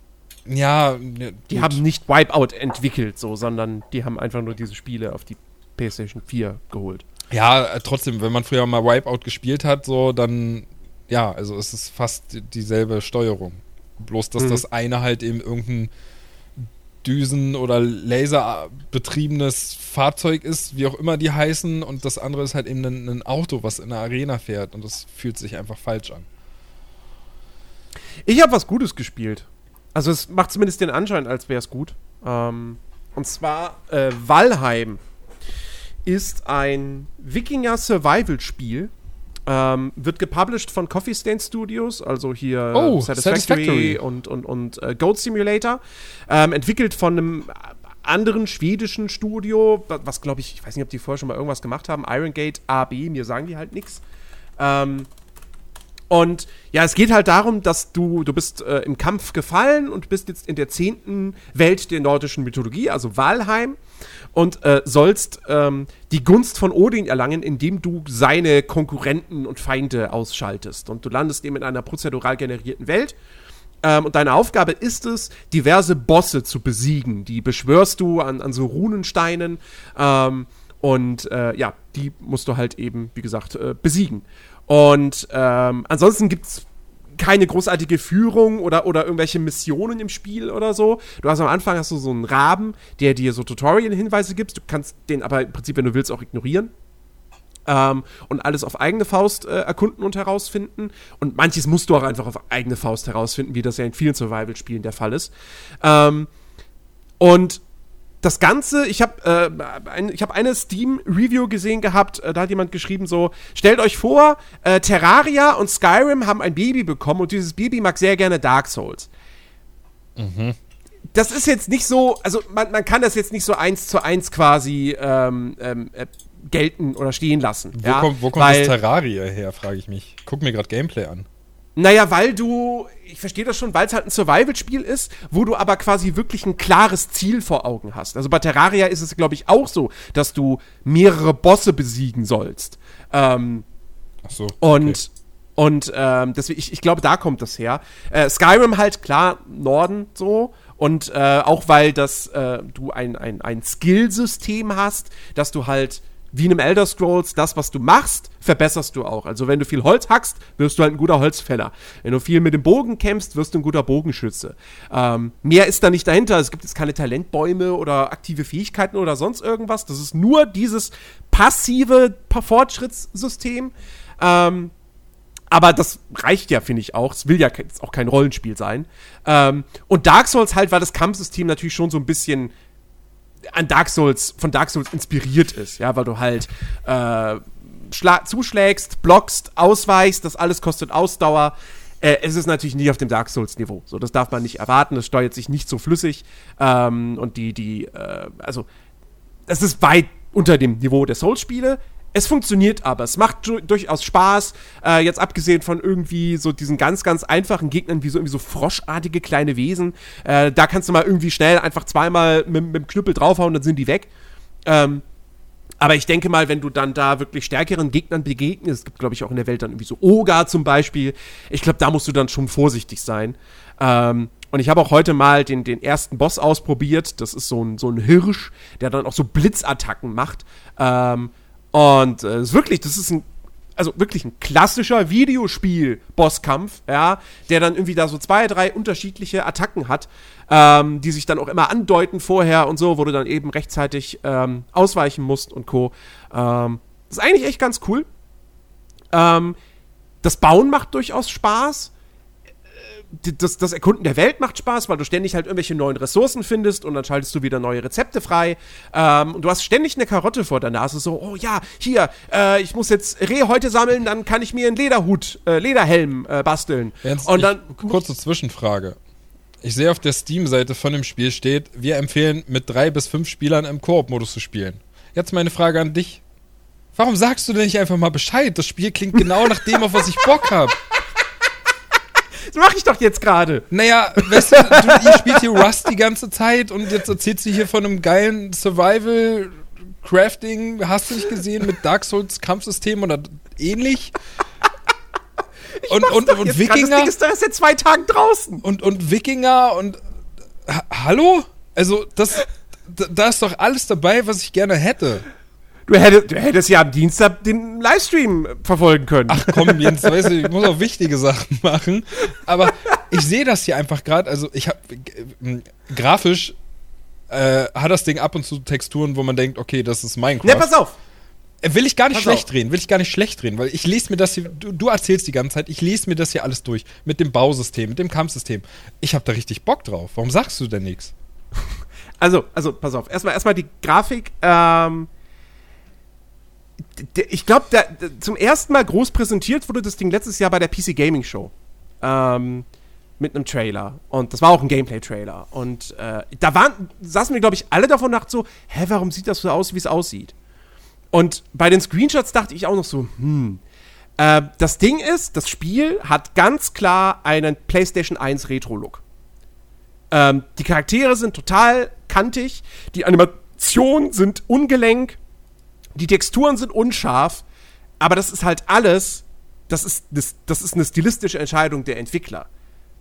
Ja, ne, Die gut. haben nicht Wipeout entwickelt, so, sondern die haben einfach nur diese Spiele auf die PlayStation 4 geholt. Ja, äh, trotzdem, wenn man früher mal Wipeout gespielt hat, so, dann, ja, also es ist fast die- dieselbe Steuerung. Bloß, dass Mhm. das eine halt eben irgendein Düsen- oder Laserbetriebenes Fahrzeug ist, wie auch immer die heißen, und das andere ist halt eben ein, ein Auto, was in der Arena fährt, und das fühlt sich einfach falsch an. Ich habe was Gutes gespielt. Also es macht zumindest den Anschein, als wäre es gut. Ähm, und zwar äh, Valheim ist ein Wikinger-Survival-Spiel. Ähm, wird gepublished von Coffee Stain Studios, also hier Oh, Satisfactory, Satisfactory. und, und, und äh, Goat Simulator. Ähm, entwickelt von einem anderen schwedischen Studio, wa- was glaube ich, ich weiß nicht, ob die vorher schon mal irgendwas gemacht haben, Iron Gate AB, mir sagen die halt nichts. Ähm, und ja, es geht halt darum, dass du, du bist äh, im Kampf gefallen und bist jetzt in der zehnten Welt der nordischen Mythologie, also Valheim, und äh, sollst ähm, die Gunst von Odin erlangen, indem du seine Konkurrenten und Feinde ausschaltest. Und du landest eben in einer prozedural generierten Welt. Ähm, und deine Aufgabe ist es, diverse Bosse zu besiegen. Die beschwörst du an, an so Runensteinen. Ähm, und äh, ja, die musst du halt eben, wie gesagt, äh, besiegen. Und ähm, ansonsten gibt's keine großartige Führung oder, oder irgendwelche Missionen im Spiel oder so. Du hast am Anfang hast du so einen Raben, der dir so Tutorial-Hinweise gibt. Du kannst den aber im Prinzip, wenn du willst, auch ignorieren. Ähm, und alles auf eigene Faust äh, erkunden und herausfinden. Und manches musst du auch einfach auf eigene Faust herausfinden, wie das ja in vielen Survival-Spielen der Fall ist. Ähm, und das Ganze, ich habe äh, ein, ich hab eine Steam-Review gesehen gehabt, äh, da hat jemand geschrieben so, stellt euch vor, äh, Terraria und Skyrim haben ein Baby bekommen und dieses Baby mag sehr gerne Dark Souls. Das ist jetzt nicht so, also man, man kann das jetzt nicht so eins zu eins quasi ähm, ähm, äh, gelten oder stehen lassen. Wo ja, kommt, wo kommt weil, das Terraria her, frage ich mich. Guck mir gerade Gameplay an. Naja, weil du, ich verstehe das schon, weil es halt ein Survival-Spiel ist, wo du aber quasi wirklich ein klares Ziel vor Augen hast. Also bei Terraria ist es, glaube ich, auch so, dass du mehrere Bosse besiegen sollst. Ähm, Ach so. und und ähm, deswegen, ich, ich glaube, da kommt das her. Äh, Skyrim halt klar Norden so und äh, auch weil das äh, du ein, ein, ein Skill-System hast, dass du halt wie in einem Elder Scrolls das, was du machst, verbesserst du auch. Also wenn du viel Holz hackst, wirst du halt ein guter Holzfäller. Wenn du viel mit dem Bogen kämpfst, wirst du ein guter Bogenschütze. Ähm, mehr ist da nicht dahinter. Es gibt jetzt keine Talentbäume oder aktive Fähigkeiten oder sonst irgendwas. Das ist nur dieses passive Fortschrittssystem. Ähm, aber das reicht ja, finde ich auch. Es will ja auch kein Rollenspiel sein. Ähm, und Dark Souls halt, weil das Kampfsystem natürlich schon so ein bisschen an Dark Souls, von Dark Souls inspiriert ist, ja, weil du halt äh, zuschlägst, blockst, ausweichst, das alles kostet Ausdauer. Äh, es ist natürlich nicht auf dem Dark Souls-Niveau. So, das darf man nicht erwarten, das steuert sich nicht so flüssig. Ähm, und die, die, äh, also, es ist weit unter dem Niveau der Souls-Spiele. Es funktioniert aber, es macht du durchaus Spaß. Äh, jetzt abgesehen von irgendwie so diesen ganz, ganz einfachen Gegnern, wie so irgendwie so froschartige kleine Wesen. Äh, da kannst du mal irgendwie schnell einfach zweimal mit, mit dem Knüppel draufhauen, dann sind die weg. Ähm, aber ich denke mal, wenn du dann da wirklich stärkeren Gegnern begegnest, es gibt, glaube ich, auch in der Welt dann irgendwie so Oga zum Beispiel, ich glaube, da musst du dann schon vorsichtig sein. Ähm, und ich habe auch heute mal den, den ersten Boss ausprobiert. Das ist so ein, so ein Hirsch, der dann auch so Blitzattacken macht. Ähm, und äh, ist wirklich, das ist ein, also wirklich ein klassischer Videospiel-Bosskampf, ja, der dann irgendwie da so zwei, drei unterschiedliche Attacken hat, ähm, die sich dann auch immer andeuten vorher und so, wo du dann eben rechtzeitig ähm, ausweichen musst und Co. Ähm, ist eigentlich echt ganz cool. Ähm, das Bauen macht durchaus Spaß. Das, das Erkunden der Welt macht Spaß, weil du ständig halt irgendwelche neuen Ressourcen findest und dann schaltest du wieder neue Rezepte frei. Ähm, und du hast ständig eine Karotte vor der Nase, so, oh ja, hier, äh, ich muss jetzt Rehhäute sammeln, dann kann ich mir einen Lederhut, äh, Lederhelm äh, basteln. Ernst, und dann, ich, kurze Zwischenfrage. Ich sehe auf der Steam-Seite von dem Spiel steht, wir empfehlen mit drei bis fünf Spielern im Koop-Modus zu spielen. Jetzt meine Frage an dich. Warum sagst du denn nicht einfach mal Bescheid? Das Spiel klingt genau nach dem, auf was ich Bock habe. Das mache ich doch jetzt gerade. Naja, weißt du, du, ihr spielt hier Rust die ganze Zeit und jetzt erzählst du hier von einem geilen Survival Crafting, hast du nicht gesehen, mit Dark Souls Kampfsystem oder ähnlich? Und, und, und Jetzt grad, Das Wikinger Ding ist da erst seit zwei Tagen draußen. und, und Wikinger und ha Hallo? Also, das da, da ist doch alles dabei, was ich gerne hätte. Du hättest, du hättest ja am Dienstag den Livestream äh, verfolgen können. Ach komm, Jens, weißt du, ich muss auch wichtige Sachen machen. Aber ich sehe das hier einfach gerade. Also ich habe grafisch äh, hat das Ding ab und zu Texturen, wo man denkt, okay, das ist Minecraft. Ne, pass auf. Äh, Will ich gar nicht Pass schlecht auf. reden, will ich gar nicht schlecht reden, weil ich lese mir das hier, du, du erzählst die ganze Zeit, ich lese mir das hier alles durch. Mit dem Bausystem, mit dem Kampfsystem. Ich habe da richtig Bock drauf. Warum sagst du denn nichts? Also, also, pass auf. Erstmal, erstmal die Grafik. Ähm, ich glaube, zum ersten Mal groß präsentiert wurde das Ding letztes Jahr bei der PC Gaming Show. Ähm, mit einem Trailer. Und das war auch ein Gameplay-Trailer. Und äh, da waren, saßen wir, glaube ich, alle davon nach so, hä, warum sieht das so aus, wie es aussieht? Und bei den Screenshots dachte ich auch noch so, hm. Äh, das Ding ist, das Spiel hat ganz klar einen PlayStation 1 Retro-Look. Ähm, die Charaktere sind total kantig, die Animationen sind ungelenk, die Texturen sind unscharf, aber das ist halt alles, das ist, das, das ist eine stilistische Entscheidung der Entwickler.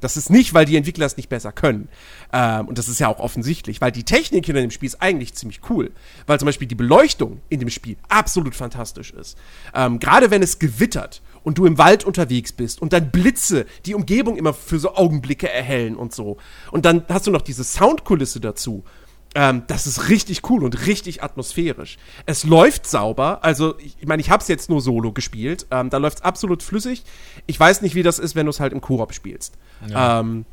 Das ist nicht, weil die Entwickler es nicht besser können. Ähm, und das ist ja auch offensichtlich, weil die Technik hinter dem Spiel ist eigentlich ziemlich cool. Weil zum Beispiel die Beleuchtung in dem Spiel absolut fantastisch ist. Ähm, Gerade wenn es gewittert und du im Wald unterwegs bist und dann Blitze die Umgebung immer für so Augenblicke erhellen und so. Und dann hast du noch diese Soundkulisse dazu. Ähm, das ist richtig cool und richtig atmosphärisch. Es läuft sauber, also ich, meine, ich habe es jetzt nur solo gespielt. Ähm, da läuft es absolut flüssig. Ich weiß nicht, wie das ist, wenn du es halt im Koop spielst. Ähm,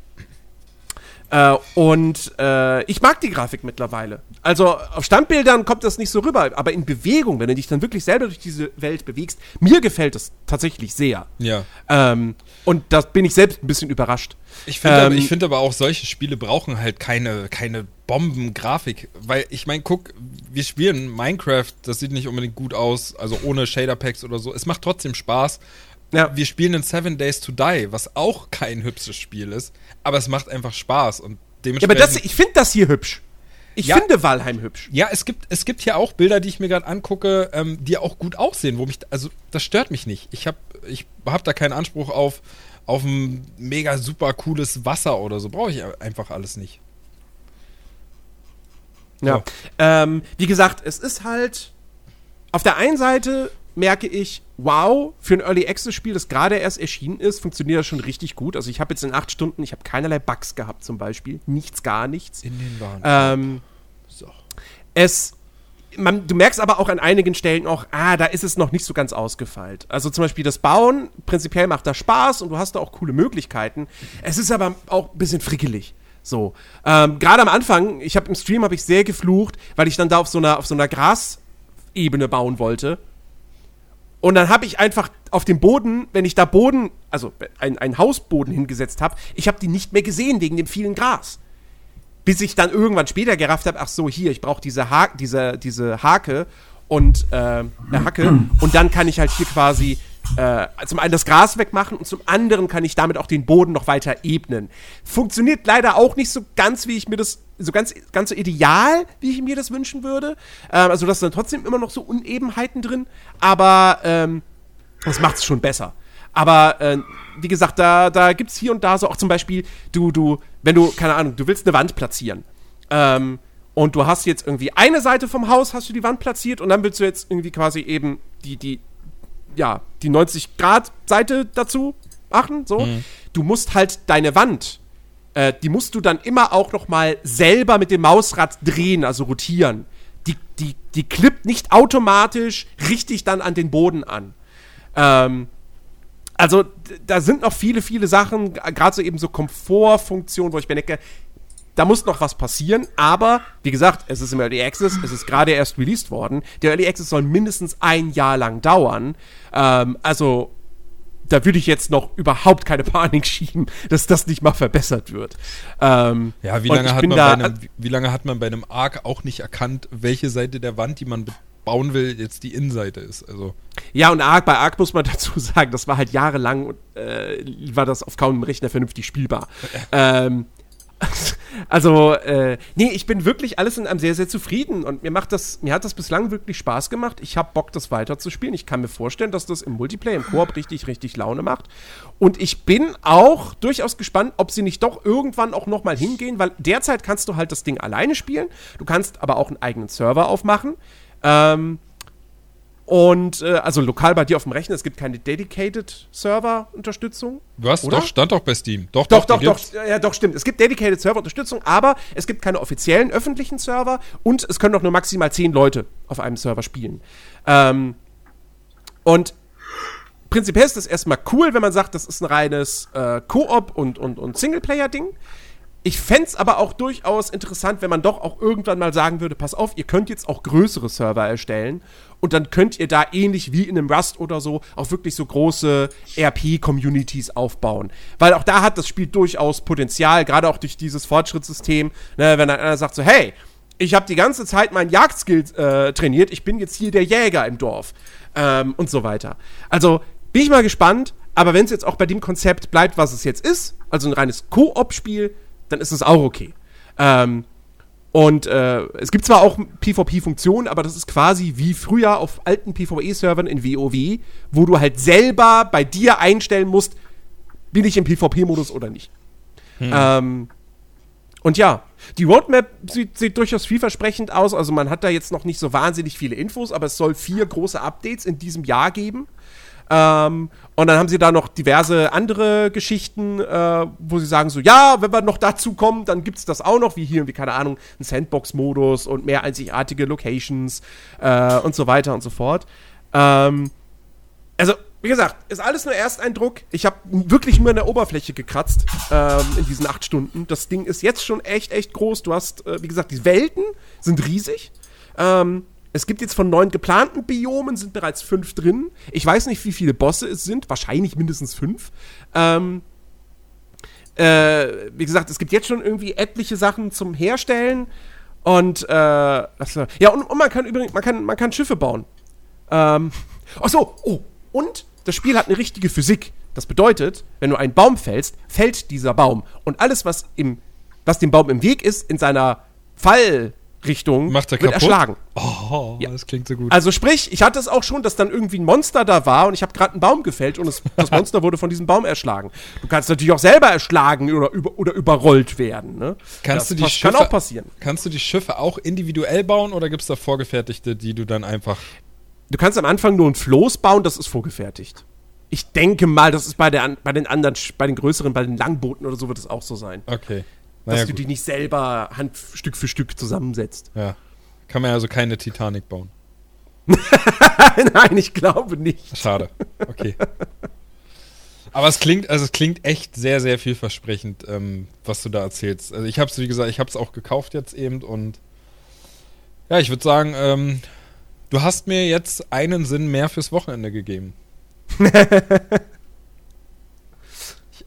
äh, und äh, ich mag die Grafik mittlerweile. Also auf Standbildern kommt das nicht so rüber, aber in Bewegung, wenn du dich dann wirklich selber durch diese Welt bewegst, mir gefällt es tatsächlich sehr. Ja. Ähm, und da bin ich selbst ein bisschen überrascht. Ich finde aber, Ähm, ich find aber auch, solche Spiele brauchen halt keine, keine Bombengrafik. Weil ich meine, guck, wir spielen Minecraft, das sieht nicht unbedingt gut aus, also ohne Shader-Packs oder so. Es macht trotzdem Spaß. Ja. Wir spielen in Seven Days to Die, was auch kein hübsches Spiel ist, aber es macht einfach Spaß und Ja, dementsprechend. aber das, ich finde das hier hübsch. Ich Ja. finde Valheim hübsch. Ja, es gibt, es gibt hier auch Bilder, die ich mir gerade angucke, ähm, die auch gut aussehen, wo mich, also das stört mich nicht. Ich habe ich hab da keinen Anspruch auf, auf ein mega super cooles Wasser oder so. Brauche ich einfach alles nicht. Ja. So. Ähm, wie gesagt, es ist halt. Auf der einen Seite merke ich, wow, für ein Early Access Spiel, das gerade erst erschienen ist, funktioniert das schon richtig gut. Also ich habe jetzt in acht Stunden, ich habe keinerlei Bugs gehabt zum Beispiel. Nichts, gar nichts. In den Waren. Ähm, so. es. Man, du merkst aber auch an einigen Stellen auch, ah, da ist es noch nicht so ganz ausgefeilt. Also zum Beispiel das Bauen, prinzipiell macht das Spaß und du hast da auch coole Möglichkeiten. Es ist aber auch ein bisschen frickelig. So. Ähm, Gerade am Anfang, ich habe im Stream habe ich sehr geflucht, weil ich dann da auf so einer, auf so einer Grasebene bauen wollte. Und dann habe ich einfach auf dem Boden, wenn ich da Boden, also ein, ein Hausboden hingesetzt habe, ich habe die nicht mehr gesehen wegen dem vielen Gras. Bis ich dann irgendwann später gerafft habe, ach so, hier, ich brauche diese, ha diese, diese Hake und äh, eine Hacke. Und dann kann ich halt hier quasi äh, zum einen das Gras wegmachen und zum anderen kann ich damit auch den Boden noch weiter ebnen. Funktioniert leider auch nicht so ganz, wie ich mir das, so ganz, ganz so ideal, wie ich mir das wünschen würde. Ähm, also, das sind dann trotzdem immer noch so Unebenheiten drin, aber ähm, das macht es schon besser. Aber äh, wie gesagt, da, da gibt es hier und da so auch zum Beispiel, du, du, wenn du, keine Ahnung, du willst eine Wand platzieren. Ähm, und du hast jetzt irgendwie eine Seite vom Haus, hast du die Wand platziert und dann willst du jetzt irgendwie quasi eben die, die, ja, die 90-Grad-Seite dazu machen. So. Du musst halt deine Wand, äh, die musst du dann immer auch noch mal selber mit dem Mausrad drehen, also rotieren. Die, die, die klippt nicht automatisch richtig dann an den Boden an. Ähm, also da sind noch viele, viele Sachen, gerade so eben so Komfortfunktionen, wo ich mir denke, da muss noch was passieren, aber wie gesagt, es ist im Early Access, es ist gerade erst released worden. Der Early Access soll mindestens ein Jahr lang dauern. Ähm, also da würde ich jetzt noch überhaupt keine Panik schieben, dass das nicht mal verbessert wird. Ähm, Ja, wie lange, hat man da- bei einem, wie- lange hat man bei einem Arc auch nicht erkannt, welche Seite der Wand, die man bauen will, jetzt die Innenseite ist? Also, Ja, und Ark, bei Ark muss man dazu sagen, das war halt jahrelang, äh, war das auf kaum einem Rechner vernünftig spielbar. ähm, also, äh, nee, ich bin wirklich alles in einem sehr, sehr zufrieden und mir macht das, mir hat das bislang wirklich Spaß gemacht. Ich habe Bock, das weiterzuspielen. Ich kann mir vorstellen, dass das im Multiplayer, im Koop richtig, richtig Laune macht. Und ich bin auch durchaus gespannt, ob sie nicht doch irgendwann auch noch mal hingehen, weil derzeit kannst du halt das Ding alleine spielen. Du kannst aber auch einen eigenen Server aufmachen. Ähm, Und äh, also lokal bei dir auf dem Rechner, es gibt keine Dedicated Server-Unterstützung. Hast Oder? doch, stand doch bei Steam. Doch, Doch, doch, doch, gibt's. ja, doch, stimmt. Es gibt Dedicated Server-Unterstützung, aber es gibt keine offiziellen öffentlichen Server und es können doch nur maximal zehn Leute auf einem Server spielen. Ähm, und prinzipiell ist das erstmal cool, wenn man sagt, das ist ein reines äh, Koop und, und, und Singleplayer-Ding. Ich fände es aber auch durchaus interessant, wenn man doch auch irgendwann mal sagen würde, pass auf, ihr könnt jetzt auch größere Server erstellen und dann könnt ihr da ähnlich wie in einem Rust oder so auch wirklich so große RP-Communities aufbauen. Weil auch da hat das Spiel durchaus Potenzial, gerade auch durch dieses Fortschrittssystem, ne, wenn dann einer sagt so, hey, ich habe die ganze Zeit meinen Jagdskill äh, trainiert, ich bin jetzt hier der Jäger im Dorf ähm, und so weiter. Also bin ich mal gespannt, aber wenn es jetzt auch bei dem Konzept bleibt, was es jetzt ist, also ein reines Koop-Spiel, dann ist es auch okay. Ähm, und äh, es gibt zwar auch PvP-Funktionen, aber das ist quasi wie früher auf alten PvE-Servern in WoW, wo du halt selber bei dir einstellen musst, bin ich im PvP-Modus oder nicht. Ähm, und ja, die Roadmap sieht, sieht durchaus vielversprechend aus. Also man hat da jetzt noch nicht so wahnsinnig viele Infos, aber es soll vier große Updates in diesem Jahr geben. Ähm, und dann haben sie da noch diverse andere Geschichten, äh, wo sie sagen so, ja, wenn wir noch dazu kommen, dann gibt es das auch noch, wie hier, wie keine Ahnung, ein Sandbox-Modus und mehr einzigartige Locations äh, und so weiter und so fort. Ähm, also, wie gesagt, ist alles nur Ersteindruck. Ich habe wirklich nur an der Oberfläche gekratzt ähm, in diesen acht Stunden. Das Ding ist jetzt schon echt, echt groß. Du hast, äh, wie gesagt, die Welten sind riesig. Ähm, es gibt jetzt von neun geplanten Biomen, sind bereits fünf drin. Ich weiß nicht, wie viele Bosse es sind. Wahrscheinlich mindestens fünf. Ähm, äh, wie gesagt, es gibt jetzt schon irgendwie etliche Sachen zum Herstellen. Und, äh, ja, und, und man kann übrigens, man kann, man kann Schiffe bauen. Ähm, ach so, oh, und das Spiel hat eine richtige Physik. Das bedeutet, wenn du einen Baum fällst, fällt dieser Baum. Und alles, was, im, was dem Baum im Weg ist, in seiner Fallrichtung, Macht er wird kaputt? erschlagen. Oh, Ja. das klingt so gut. Also sprich, ich hatte es auch schon, dass dann irgendwie ein Monster da war und ich habe gerade einen Baum gefällt und es, das Monster wurde von diesem Baum erschlagen. Du kannst natürlich auch selber erschlagen oder, über, oder überrollt werden. Ne? Kannst das du die Schiffe, kann auch passieren. Kannst du die Schiffe auch individuell bauen oder gibt es da vorgefertigte, die du dann einfach. Du kannst am Anfang nur ein Floß bauen, das ist vorgefertigt. Ich denke mal, das ist bei, der, bei den anderen, bei den größeren, bei den Langbooten oder so wird es auch so sein. Okay. Dass Naja, du gut. die nicht selber Hand Stück für Stück zusammensetzt. Ja. Kann man also keine Titanic bauen. Nein, ich glaube nicht. Schade. Okay. Aber es klingt, also es klingt echt sehr, sehr vielversprechend, ähm, was du da erzählst. Also ich habe es, wie gesagt, ich habe es auch gekauft jetzt eben und ja, ich würde sagen, ähm, du hast mir jetzt einen Sinn mehr fürs Wochenende gegeben.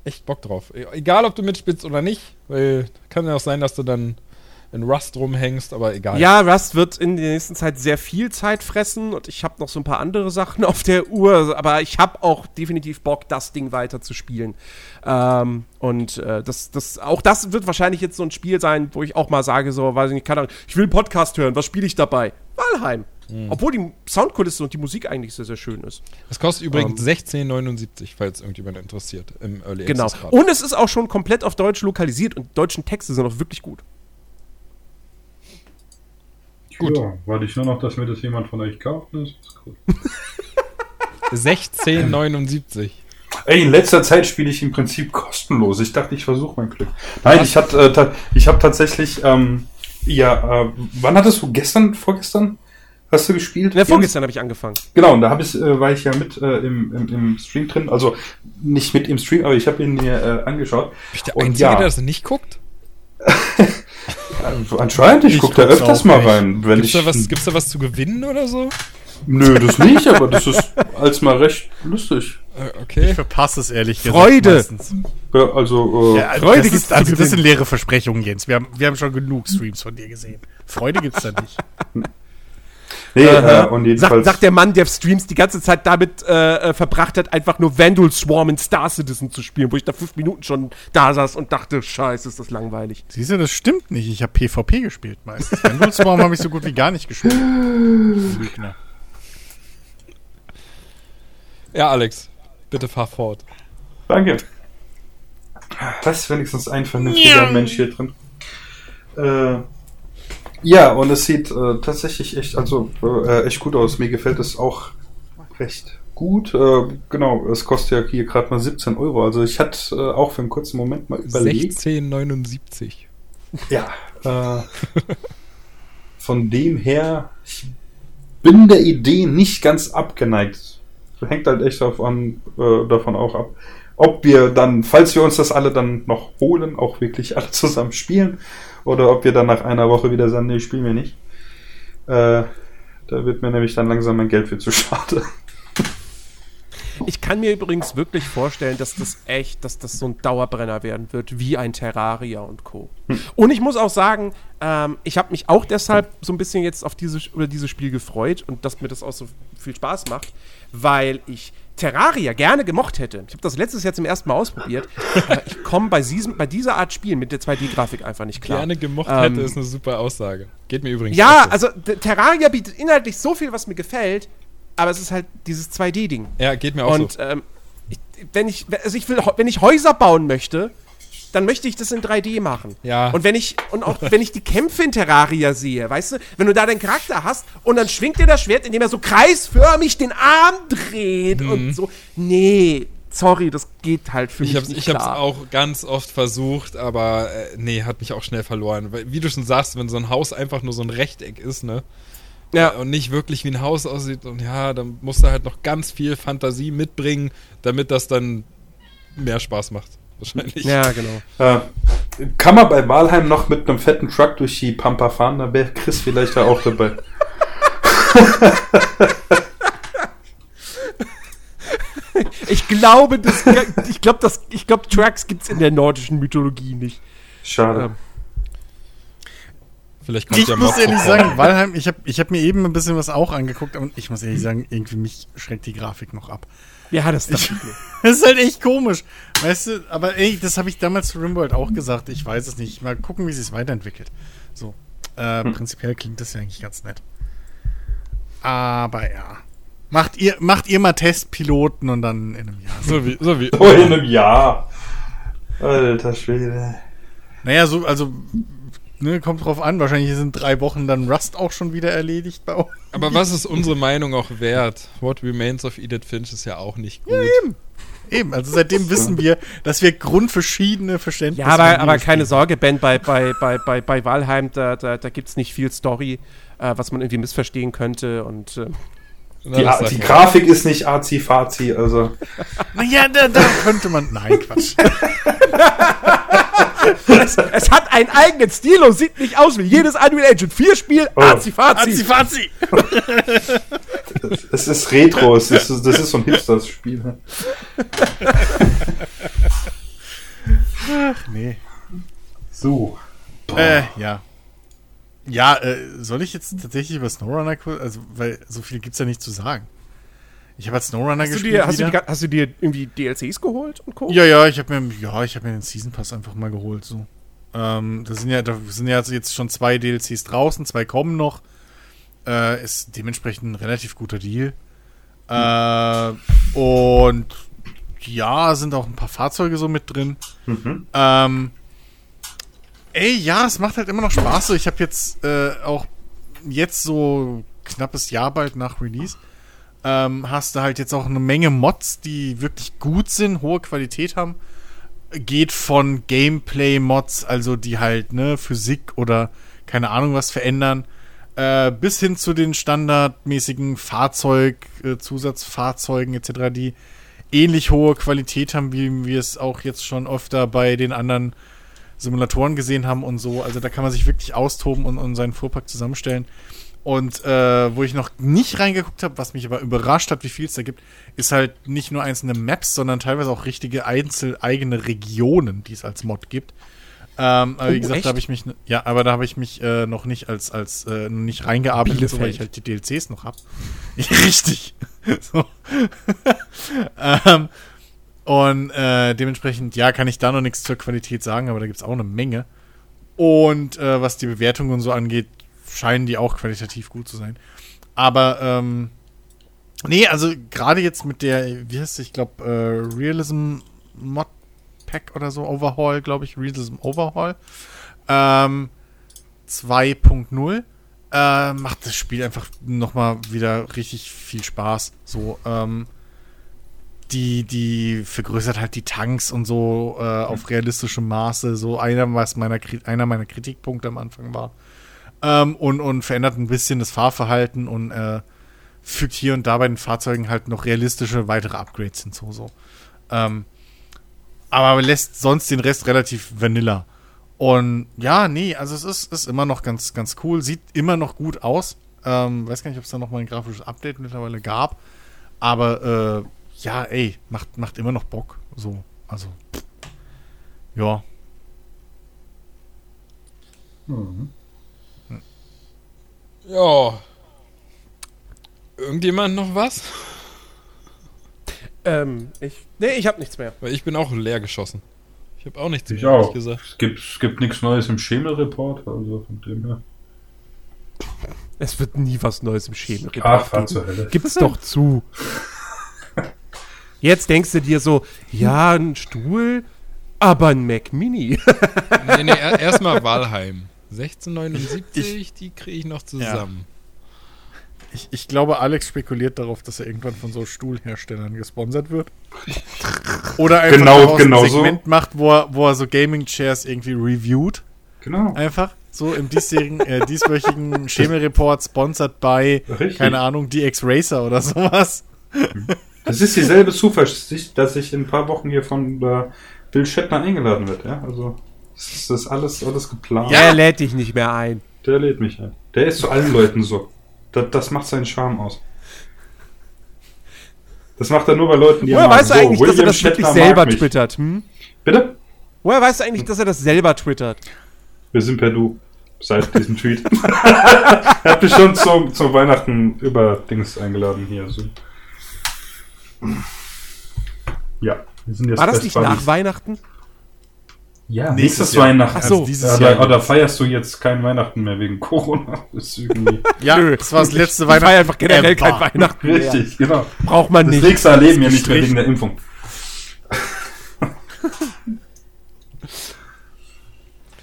echt Bock drauf. E- Egal, ob du mitspielst oder nicht, weil kann ja auch sein, dass du dann in Rust rumhängst, aber egal. Ja, Rust wird in der nächsten Zeit sehr viel Zeit fressen und ich habe noch so ein paar andere Sachen auf der Uhr, aber ich habe auch definitiv Bock, das Ding weiter zu spielen. Ähm, und äh, das, das, auch das wird wahrscheinlich jetzt so ein Spiel sein, wo ich auch mal sage, so, weiß ich nicht, keine Ahnung, ich will einen Podcast hören, was spiele ich dabei? Valheim. Obwohl die Soundkulisse und die Musik eigentlich sehr, sehr schön ist. Das kostet übrigens 16,79, falls irgendjemand interessiert, im Early Genau. Access grad. Und es ist auch schon komplett auf Deutsch lokalisiert und die deutschen Texte sind auch wirklich gut. Gut. Ja, warte ich nur noch, dass mir das jemand von euch kauft. Das ist cool. 16,79. Ey, in letzter Zeit spiele ich im Prinzip kostenlos. Ich dachte, ich versuche mein Glück. Nein, ich hatte, äh, ta- ich habe tatsächlich, ähm, ja, äh, wann hattest du gestern, vorgestern, hast du gespielt? Ja, vorgestern habe ich angefangen. Genau, und da hab ich, äh, war ich ja mit äh, im, im, im Stream drin. Also nicht mit im Stream, aber ich habe ihn mir äh, angeschaut. Bin ich der Und Einzige, ja. der das nicht guckt? Anscheinend, ich, Ich gucke da öfters mal nicht. rein. Wenn Gibt's ich, da, was, gibt's da was zu gewinnen oder so? Nö, das nicht, aber das ist als mal recht lustig. Äh, Ich okay. verpasse es ehrlich gesagt. Freude. meistens. Ja, also, äh, Ja, Freude das gibt's ist, also das sind leere Versprechungen, Jens. Wir haben, wir haben schon genug Streams von dir gesehen. Freude gibt's da nicht. nee, äh, Aha. und Sagt, jedenfalls. sagt der Mann, der Streams die ganze Zeit damit äh, äh, verbracht hat, einfach nur Vandal Swarm in Star Citizen zu spielen, wo ich da fünf Minuten schon da saß und dachte, scheiße, ist das langweilig. Siehst du, das stimmt nicht. Ich habe PvP gespielt meistens. Vandal Swarm habe ich so gut wie gar nicht gespielt. Lügner. Ja, Alex, bitte fahr fort. Danke. Das ist wenigstens ein vernünftiger Mensch hier drin. Äh, Ja, und es sieht äh, tatsächlich echt, also äh, echt gut aus. Mir gefällt es auch recht gut. Äh, genau, es kostet ja hier gerade mal 17 Euro. Also ich hatte äh, auch für einen kurzen Moment mal überlegt. 16,79. Ja. Äh, von dem her, ich bin der Idee nicht ganz abgeneigt. Hängt halt echt davon, äh, davon auch ab, ob wir dann, falls wir uns das alle dann noch holen, auch wirklich alle zusammen spielen. Oder ob wir dann nach einer Woche wieder sagen, nee, spielen wir nicht. Äh, da wird mir nämlich dann langsam mein Geld für zu schade. Ich kann mir übrigens wirklich vorstellen, dass das echt, dass das so ein Dauerbrenner werden wird, wie ein Terraria und Co. Und ich muss auch sagen, ähm, ich habe mich auch deshalb so ein bisschen jetzt auf dieses, oder dieses Spiel gefreut und dass mir das auch so viel Spaß macht, weil ich Terraria gerne gemocht hätte. Ich habe das letztes Jahr zum ersten Mal ausprobiert. aber ich komme bei, bei dieser Art Spielen mit der 2D-Grafik einfach nicht klar. Gerne gemocht Ähm, hätte, ist eine super Aussage. Geht mir übrigens Ja, so. also Terraria bietet inhaltlich so viel, was mir gefällt, aber es ist halt dieses 2D-Ding. Ja, geht mir auch Und so. ähm, ich, wenn ich, also ich will, wenn ich Häuser bauen möchte, dann möchte ich das in 3D machen. Ja. Und wenn ich, und auch wenn ich die Kämpfe in Terraria sehe, weißt du, wenn du da deinen Charakter hast und dann schwingt dir das Schwert, indem er so kreisförmig den Arm dreht und so. Nee, sorry, das geht halt für Ich mich hab's, nicht ich hab's klar. auch ganz oft versucht, aber äh, nee, hat mich auch schnell verloren. Weil, wie du schon sagst, wenn so ein Haus einfach nur so ein Rechteck ist, ne? Ja. Und nicht wirklich wie ein Haus aussieht, und ja, dann musst du halt noch ganz viel Fantasie mitbringen, damit das dann mehr Spaß macht. Wahrscheinlich. Ja, genau. Äh, kann man bei Walheim noch mit einem fetten Truck durch die Pampa fahren? Da wäre Chris vielleicht da auch dabei. Ich glaube, das, ich glaube, das, ich glaube, Tracks gibt's in der nordischen Mythologie nicht. Schade. Ähm, Vielleicht kommt Ich ja muss ehrlich sagen, Valheim, ich habe ich hab mir eben ein bisschen was auch angeguckt und ich muss ehrlich sagen, irgendwie mich schreckt die Grafik noch ab. Ja, das Ich, das ist halt echt komisch. Weißt du, aber ey, das habe ich damals zu Rimworld auch gesagt. Ich weiß es nicht. Mal gucken, wie sich weiterentwickelt. So. Äh, Prinzipiell klingt das ja eigentlich ganz nett. Aber ja. Macht ihr, macht ihr mal Testpiloten und dann in einem Jahr. So wie, so wie. Oh, in einem Jahr. Alter Schwede. Naja, so, also, ne, kommt drauf an. Wahrscheinlich sind drei Wochen dann Rust auch schon wieder erledigt bei uns. Aber was ist unsere Meinung auch wert? What Remains of Edith Finch ist ja auch nicht gut. Eben, also seitdem wissen wir, dass wir grundverschiedene Verständnisse Ja, aber, aber keine Sorge, Ben, bei, bei, bei, bei, bei Valheim, da, da, da gibt es nicht viel Story, äh, was man irgendwie missverstehen könnte. Und äh, Na, Die. Grafik ist nicht azi-fazi, also. Naja, da, da könnte man. Nein, Quatsch. es, es hat einen eigenen Stil und sieht nicht aus wie jedes Unreal Engine 4 Spiel. Oh. Azi-fazi. Fazi. Es ist Retro, es ist, das ist so ein Hipsters-Spiel. ne? Ach, nee. So. Äh, ja. Ja, äh, soll ich jetzt tatsächlich über SnowRunner kurz, also, weil so viel gibt's ja nicht zu sagen. Ich habe halt SnowRunner Hast du, gespielt dir, hast, du die, hast du dir irgendwie DLCs geholt und Co.? Ja, ja, ich habe mir, ja, ich habe mir den Season Pass einfach mal geholt, so. Ähm, das sind ja, da sind ja also jetzt schon zwei DLCs draußen, zwei kommen noch. Äh, ist dementsprechend ein relativ guter Deal. Äh, und ja, sind auch ein paar Fahrzeuge so mit drin. Mhm. Ähm, ey, ja, es macht halt immer noch Spaß. Ich habe jetzt äh, auch jetzt so knappes Jahr bald nach Release ähm, hast du halt jetzt auch eine Menge Mods, die wirklich gut sind, hohe Qualität haben. Geht von Gameplay-Mods, also die halt ne Physik oder keine Ahnung was verändern, äh, bis hin zu den standardmäßigen Fahrzeug, äh, Zusatzfahrzeugen etc., die ähnlich hohe Qualität haben, wie wir es auch jetzt schon öfter bei den anderen Simulatoren gesehen haben und so. Also da kann man sich wirklich austoben und, und seinen Fuhrpark zusammenstellen. Und äh, wo ich noch nicht reingeguckt habe, was mich aber überrascht hat, wie viel es da gibt, ist halt nicht nur einzelne Maps, sondern teilweise auch richtige einzel eigene Regionen, die es als Mod gibt. Ähm, aber wie Oh, gesagt, echt? da habe ich mich, ja, aber da habe ich mich äh, noch nicht als als äh, nicht reingearbeitet, so, weil ich halt die DLCs noch habe. Richtig. so. ähm, und äh, dementsprechend, ja, kann ich da noch nichts zur Qualität sagen, aber da gibt es auch eine Menge. Und äh, was die Bewertungen und so angeht, scheinen die auch qualitativ gut zu sein. Aber, ähm, nee, also gerade jetzt mit der, wie heißt es, ich glaube, äh, Realism Mod Pack oder so, Overhaul, glaube ich, Realism Overhaul. Ähm, 2.0 äh, macht das Spiel einfach nochmal wieder richtig viel Spaß. So, ähm, die, die vergrößert halt die Tanks und so äh, auf realistischem Maße. So einer, was meiner, einer meiner Kritikpunkte am Anfang war. Ähm, und, und verändert ein bisschen das Fahrverhalten und äh, fügt hier und da bei den Fahrzeugen halt noch realistische weitere Upgrades hinzu. So. Ähm, aber lässt sonst den Rest relativ vanilla. Und ja, nee, also es ist, ist immer noch ganz, ganz cool, sieht immer noch gut aus. Ähm, weiß gar nicht, ob es da noch mal ein grafisches Update mittlerweile gab. Aber äh, ja, ey, macht, macht immer noch Bock. So, also. Ja. Ja. Irgendjemand noch was? Ähm, ich. Nee, ich hab nichts mehr. Weil ich bin auch leer geschossen. Ich habe auch nichts Ich mehr, auch. gesagt. Es gibt, es gibt nichts Neues im Schemel-Report, also von dem her. Es wird nie was Neues im Schämen. Ach, zur Hölle. Gib's doch zu. Jetzt denkst du dir so, ja, ein Stuhl, aber ein Mac Mini. Nee, nee, er- erstmal Walheim. 1679, die kriege ich noch zusammen. Ich, ich glaube, Alex spekuliert darauf, dass er irgendwann von so Stuhlherstellern gesponsert wird. Oder einfach Genau- genau ein so. Segment macht, wo er, wo er so Gaming-Chairs irgendwie reviewt. Genau. Einfach. So im diesjährigen, äh, dieswöchigen Schemel-Report sponsored by, Richtig. keine Ahnung, DX Racer oder sowas. Das ist dieselbe Zuversicht, dass ich in ein paar Wochen hier von äh, Bill Shatner eingeladen wird, ja? Also, das ist, das alles, alles geplant. Er lädt dich nicht mehr ein. Der lädt mich ein. Der ist zu allen Leuten so. Das, das macht seinen Charme aus. Das macht er nur bei Leuten, die Woher weißt du So, eigentlich, dass er William das wirklich selber twittert? Hm? Bitte? Woher weißt du eigentlich, dass er das selber twittert? Wir sind per Du. Seit diesem Tweet. er hat mich schon zu, zu Weihnachten über Dings eingeladen hier. So. Ja, wir sind jetzt War das nicht nach Weihnachten? Ja, Nächstes nächstes Jahr. Weihnachten. Ach so. Also dieses Oder, Jahr. oder feierst du jetzt kein Weihnachten mehr wegen Corona? Das Ja, Nö. das war das letzte Ich feier Weihnachten. einfach generell kein ever. Weihnachten mehr. richtig, genau. Braucht man Das nicht. nächste erleben ja nicht mehr wegen der Impfung.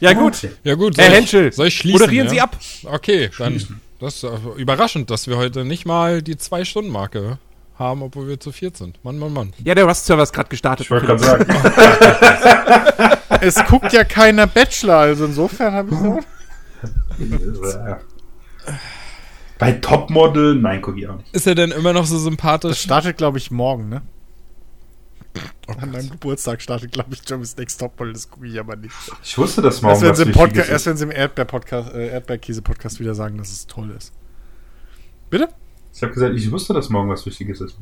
Ja gut. Ja gut, Herr Henschel, ich, soll ich schließen? moderieren ja? Sie ab. Okay, dann das ist äh, überraschend, dass wir heute nicht mal die Zwei-Stunden-Marke haben, obwohl wir zu viert sind. Mann, Mann, Mann. Ja, der Rust-Server ist gerade gestartet. Ich wollte gerade sagen. Es guckt ja keiner Bachelor, also insofern habe ich so. Bei Topmodel, nein, guck ich auch nicht. Ist er denn immer noch so Das sympathisch? startet, glaube ich, morgen, ne? An meinem Geburtstag startet, glaube ich, Jeremy's Next Topmodel, das gucke ich aber nicht. Ich wusste, dass morgen Erst wenn was sie Podca erst wenn sie im Erdbeer-Podcast, äh, Erdbeerkäse-Podcast wieder sagen, dass es toll ist. Bitte? Ich habe gesagt, ich wusste, dass morgen was Wichtiges ist.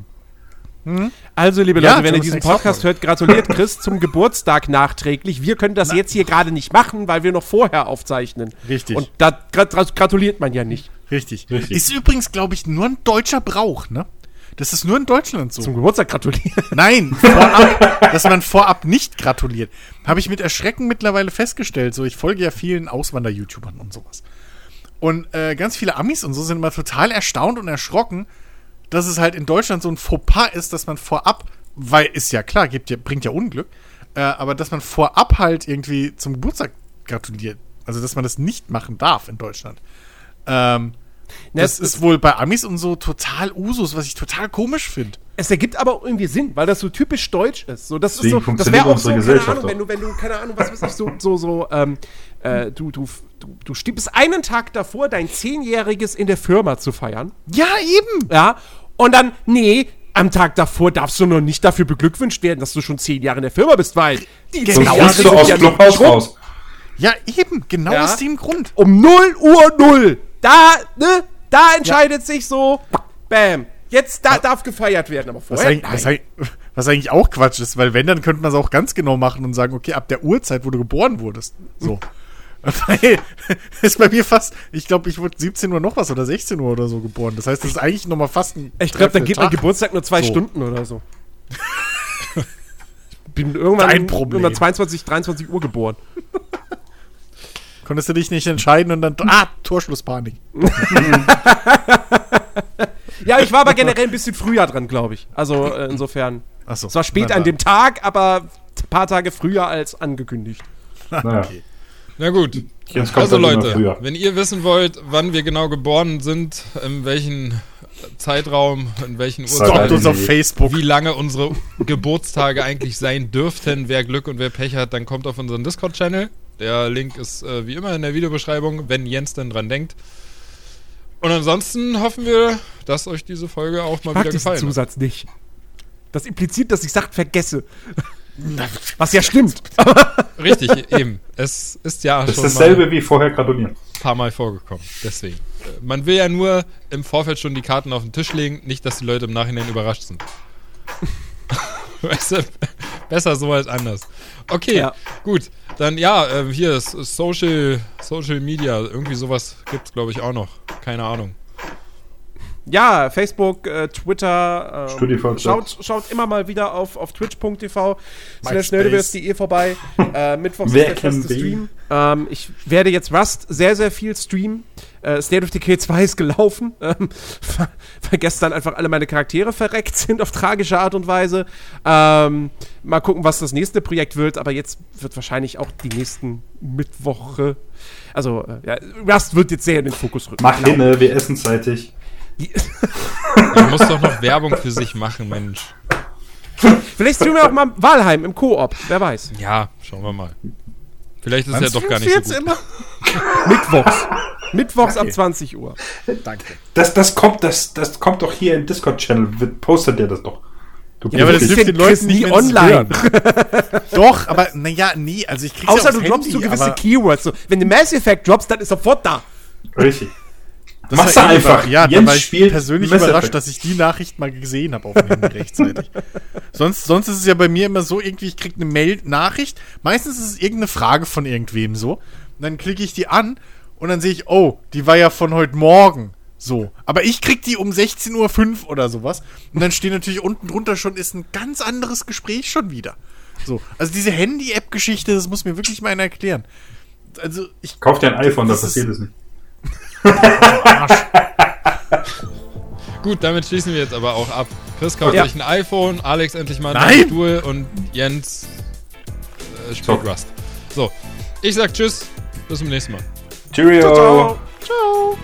Also, liebe Ja, Leute, wenn ihr diesen Podcast hört, gratuliert Chris zum Geburtstag nachträglich. Wir können das jetzt hier gerade nicht machen, weil wir noch vorher aufzeichnen. Richtig. Und da grat- gratuliert man ja nicht. Richtig. Richtig. Ist übrigens, glaube ich, nur ein deutscher Brauch, ne? Das ist nur in Deutschland so. Zum Geburtstag gratulieren. Nein, vorab, dass man vorab nicht gratuliert. Habe ich mit Erschrecken mittlerweile festgestellt. So, ich folge ja vielen Auswander-YouTubern und sowas. Und äh, ganz viele Amis und so sind immer total erstaunt und erschrocken, dass es halt in Deutschland so ein Fauxpas ist, dass man vorab, weil ist ja klar, gibt ja, bringt ja Unglück, äh, aber dass man vorab halt irgendwie zum Geburtstag gratuliert. Also, dass man das nicht machen darf in Deutschland. Ähm, das ist wohl bei Amis und so total Usus, was ich total komisch finde. Es ergibt aber irgendwie Sinn, weil das so typisch deutsch ist. So, das ist Deswegen so, das wäre auch so, keine Gesellschaft Ahnung, wenn du, wenn du, keine Ahnung, was weiß ich, so, so, so, ähm, äh, du, du, du, du stirbst einen Tag davor, dein Zehnjähriges in der Firma zu feiern. Ja, eben. Ja, und dann, nee, am Tag davor darfst du noch nicht dafür beglückwünscht werden, dass du schon zehn Jahre in der Firma bist, weil die Genau Sonst Jahre du aus ja rum. raus. Ja, eben. Genau Ja. aus dem Grund. Um 0 Uhr 0. Da, ne, da entscheidet sich so, bam, jetzt da, darf gefeiert werden, aber Was, vorher, eigentlich, was, eigentlich- was eigentlich auch Quatsch ist, weil wenn, dann könnte man es auch ganz genau machen und sagen, okay, ab der Uhrzeit, wo du geboren wurdest. So. Weil, ist bei mir fast, ich glaube, ich wurde 17 Uhr noch was oder 16 Uhr oder so geboren. Das heißt, das ist eigentlich nochmal fast ein. Ich glaube, dann geht mein Tag. Geburtstag nur zwei So. Stunden oder so. Ich bin irgendwann Dein Problem. irgendwann 22, 23 Uhr geboren. Konntest du dich nicht entscheiden und dann, ah, Torschlusspanik. Ja, ich war aber generell ein bisschen früher dran, glaube ich. Also äh, insofern. Achso. Es war spät an dem Tag, aber ein paar Tage früher als angekündigt. Naja. Okay. Na gut. Kommt Also Leute, wenn ihr wissen wollt, wann wir genau geboren sind, in welchem Zeitraum, in welchen Stalkt uns Uhrzeiten, auf Facebook. wie lange unsere Geburtstage eigentlich sein dürften, wer Glück und wer Pech hat, dann kommt auf unseren Discord-Channel. Der Link ist äh, wie immer in der Videobeschreibung, wenn Jens denn dran denkt. Und ansonsten hoffen wir, dass euch diese Folge auch mal Ich mag wieder diesen gefallen hat. Zusatz nicht. Das impliziert, dass ich Sachen vergesse. Was ja stimmt. Richtig, eben. Es ist ja Das ist schon dasselbe mal wie vorher gratulieren. ein paar Mal vorgekommen. Deswegen. Äh, Man will ja nur im Vorfeld schon die Karten auf den Tisch legen, nicht, dass die Leute im Nachhinein überrascht sind. Weißt du, besser so als anders. Okay, Ja. gut. Dann ja, äh, hier ist Social, Social Media. Irgendwie sowas gibt es, glaube ich, auch noch. Keine Ahnung. Ja, Facebook, äh, Twitter. Ähm, schaut, schaut immer mal wieder auf, auf twitch.tv slash MySpace. nerdiverse.de vorbei. Äh, Mittwochs ist der feste be? Stream. Ähm, ich werde jetzt Rust sehr, sehr viel streamen. Äh, State of Decay 2 ist gelaufen, ähm, weil gestern einfach alle meine Charaktere verreckt sind auf tragische Art und Weise. Ähm, mal gucken, was das nächste Projekt wird, aber jetzt wird wahrscheinlich auch die nächsten Mittwoche. Also, äh, ja, Rust wird jetzt sehr in den Fokus rücken. Mach Genau. hinne, wir essen zeitig. Man muss doch noch Werbung für sich machen, Mensch. Vielleicht streamen wir auch mal Walheim im Koop, wer weiß. Ja, schauen wir mal. Vielleicht ist Wann ja doch gar nicht so gut. immer? Mittwochs. Mittwochs ab 20 Uhr. Danke. Das, das, kommt, das, das kommt doch hier im Discord-Channel. Postet der das doch. Du Ja, aber das hilft den Leuten nie online. Doch, aber naja, nee, also ich krieg's Außer ja du droppst so gewisse aber Keywords. So, wenn du Mass Effect droppst, dann ist sofort da. Richtig. Das Mach's war eh einfach. Ja, Jens war ich spielt persönlich Mass überrascht, Effect. dass ich die Nachricht mal gesehen habe auf dem Handy rechtzeitig. Sonst, sonst ist es ja bei mir immer so, irgendwie, ich krieg eine Mail-Nachricht. Meistens ist es irgendeine Frage von irgendwem so. Und dann klicke ich die an und dann sehe ich, oh, die war ja von heute Morgen. So. Aber ich krieg die um 16.05 Uhr oder sowas. Und dann steht natürlich unten drunter schon, ist ein ganz anderes Gespräch schon wieder. So. Also diese Handy-App-Geschichte, das muss mir wirklich mal einer erklären. Also ich Kauf dir ein iPhone, da Das passiert es nicht. Gut, damit schließen wir jetzt aber auch ab. Chris kauft Ja. sich ein iPhone, Alex endlich mal einen Stuhl und Jens äh, spielt So. Rust. So, ich sag Tschüss, bis zum nächsten Mal. Cheerio. Ciao. Ciao.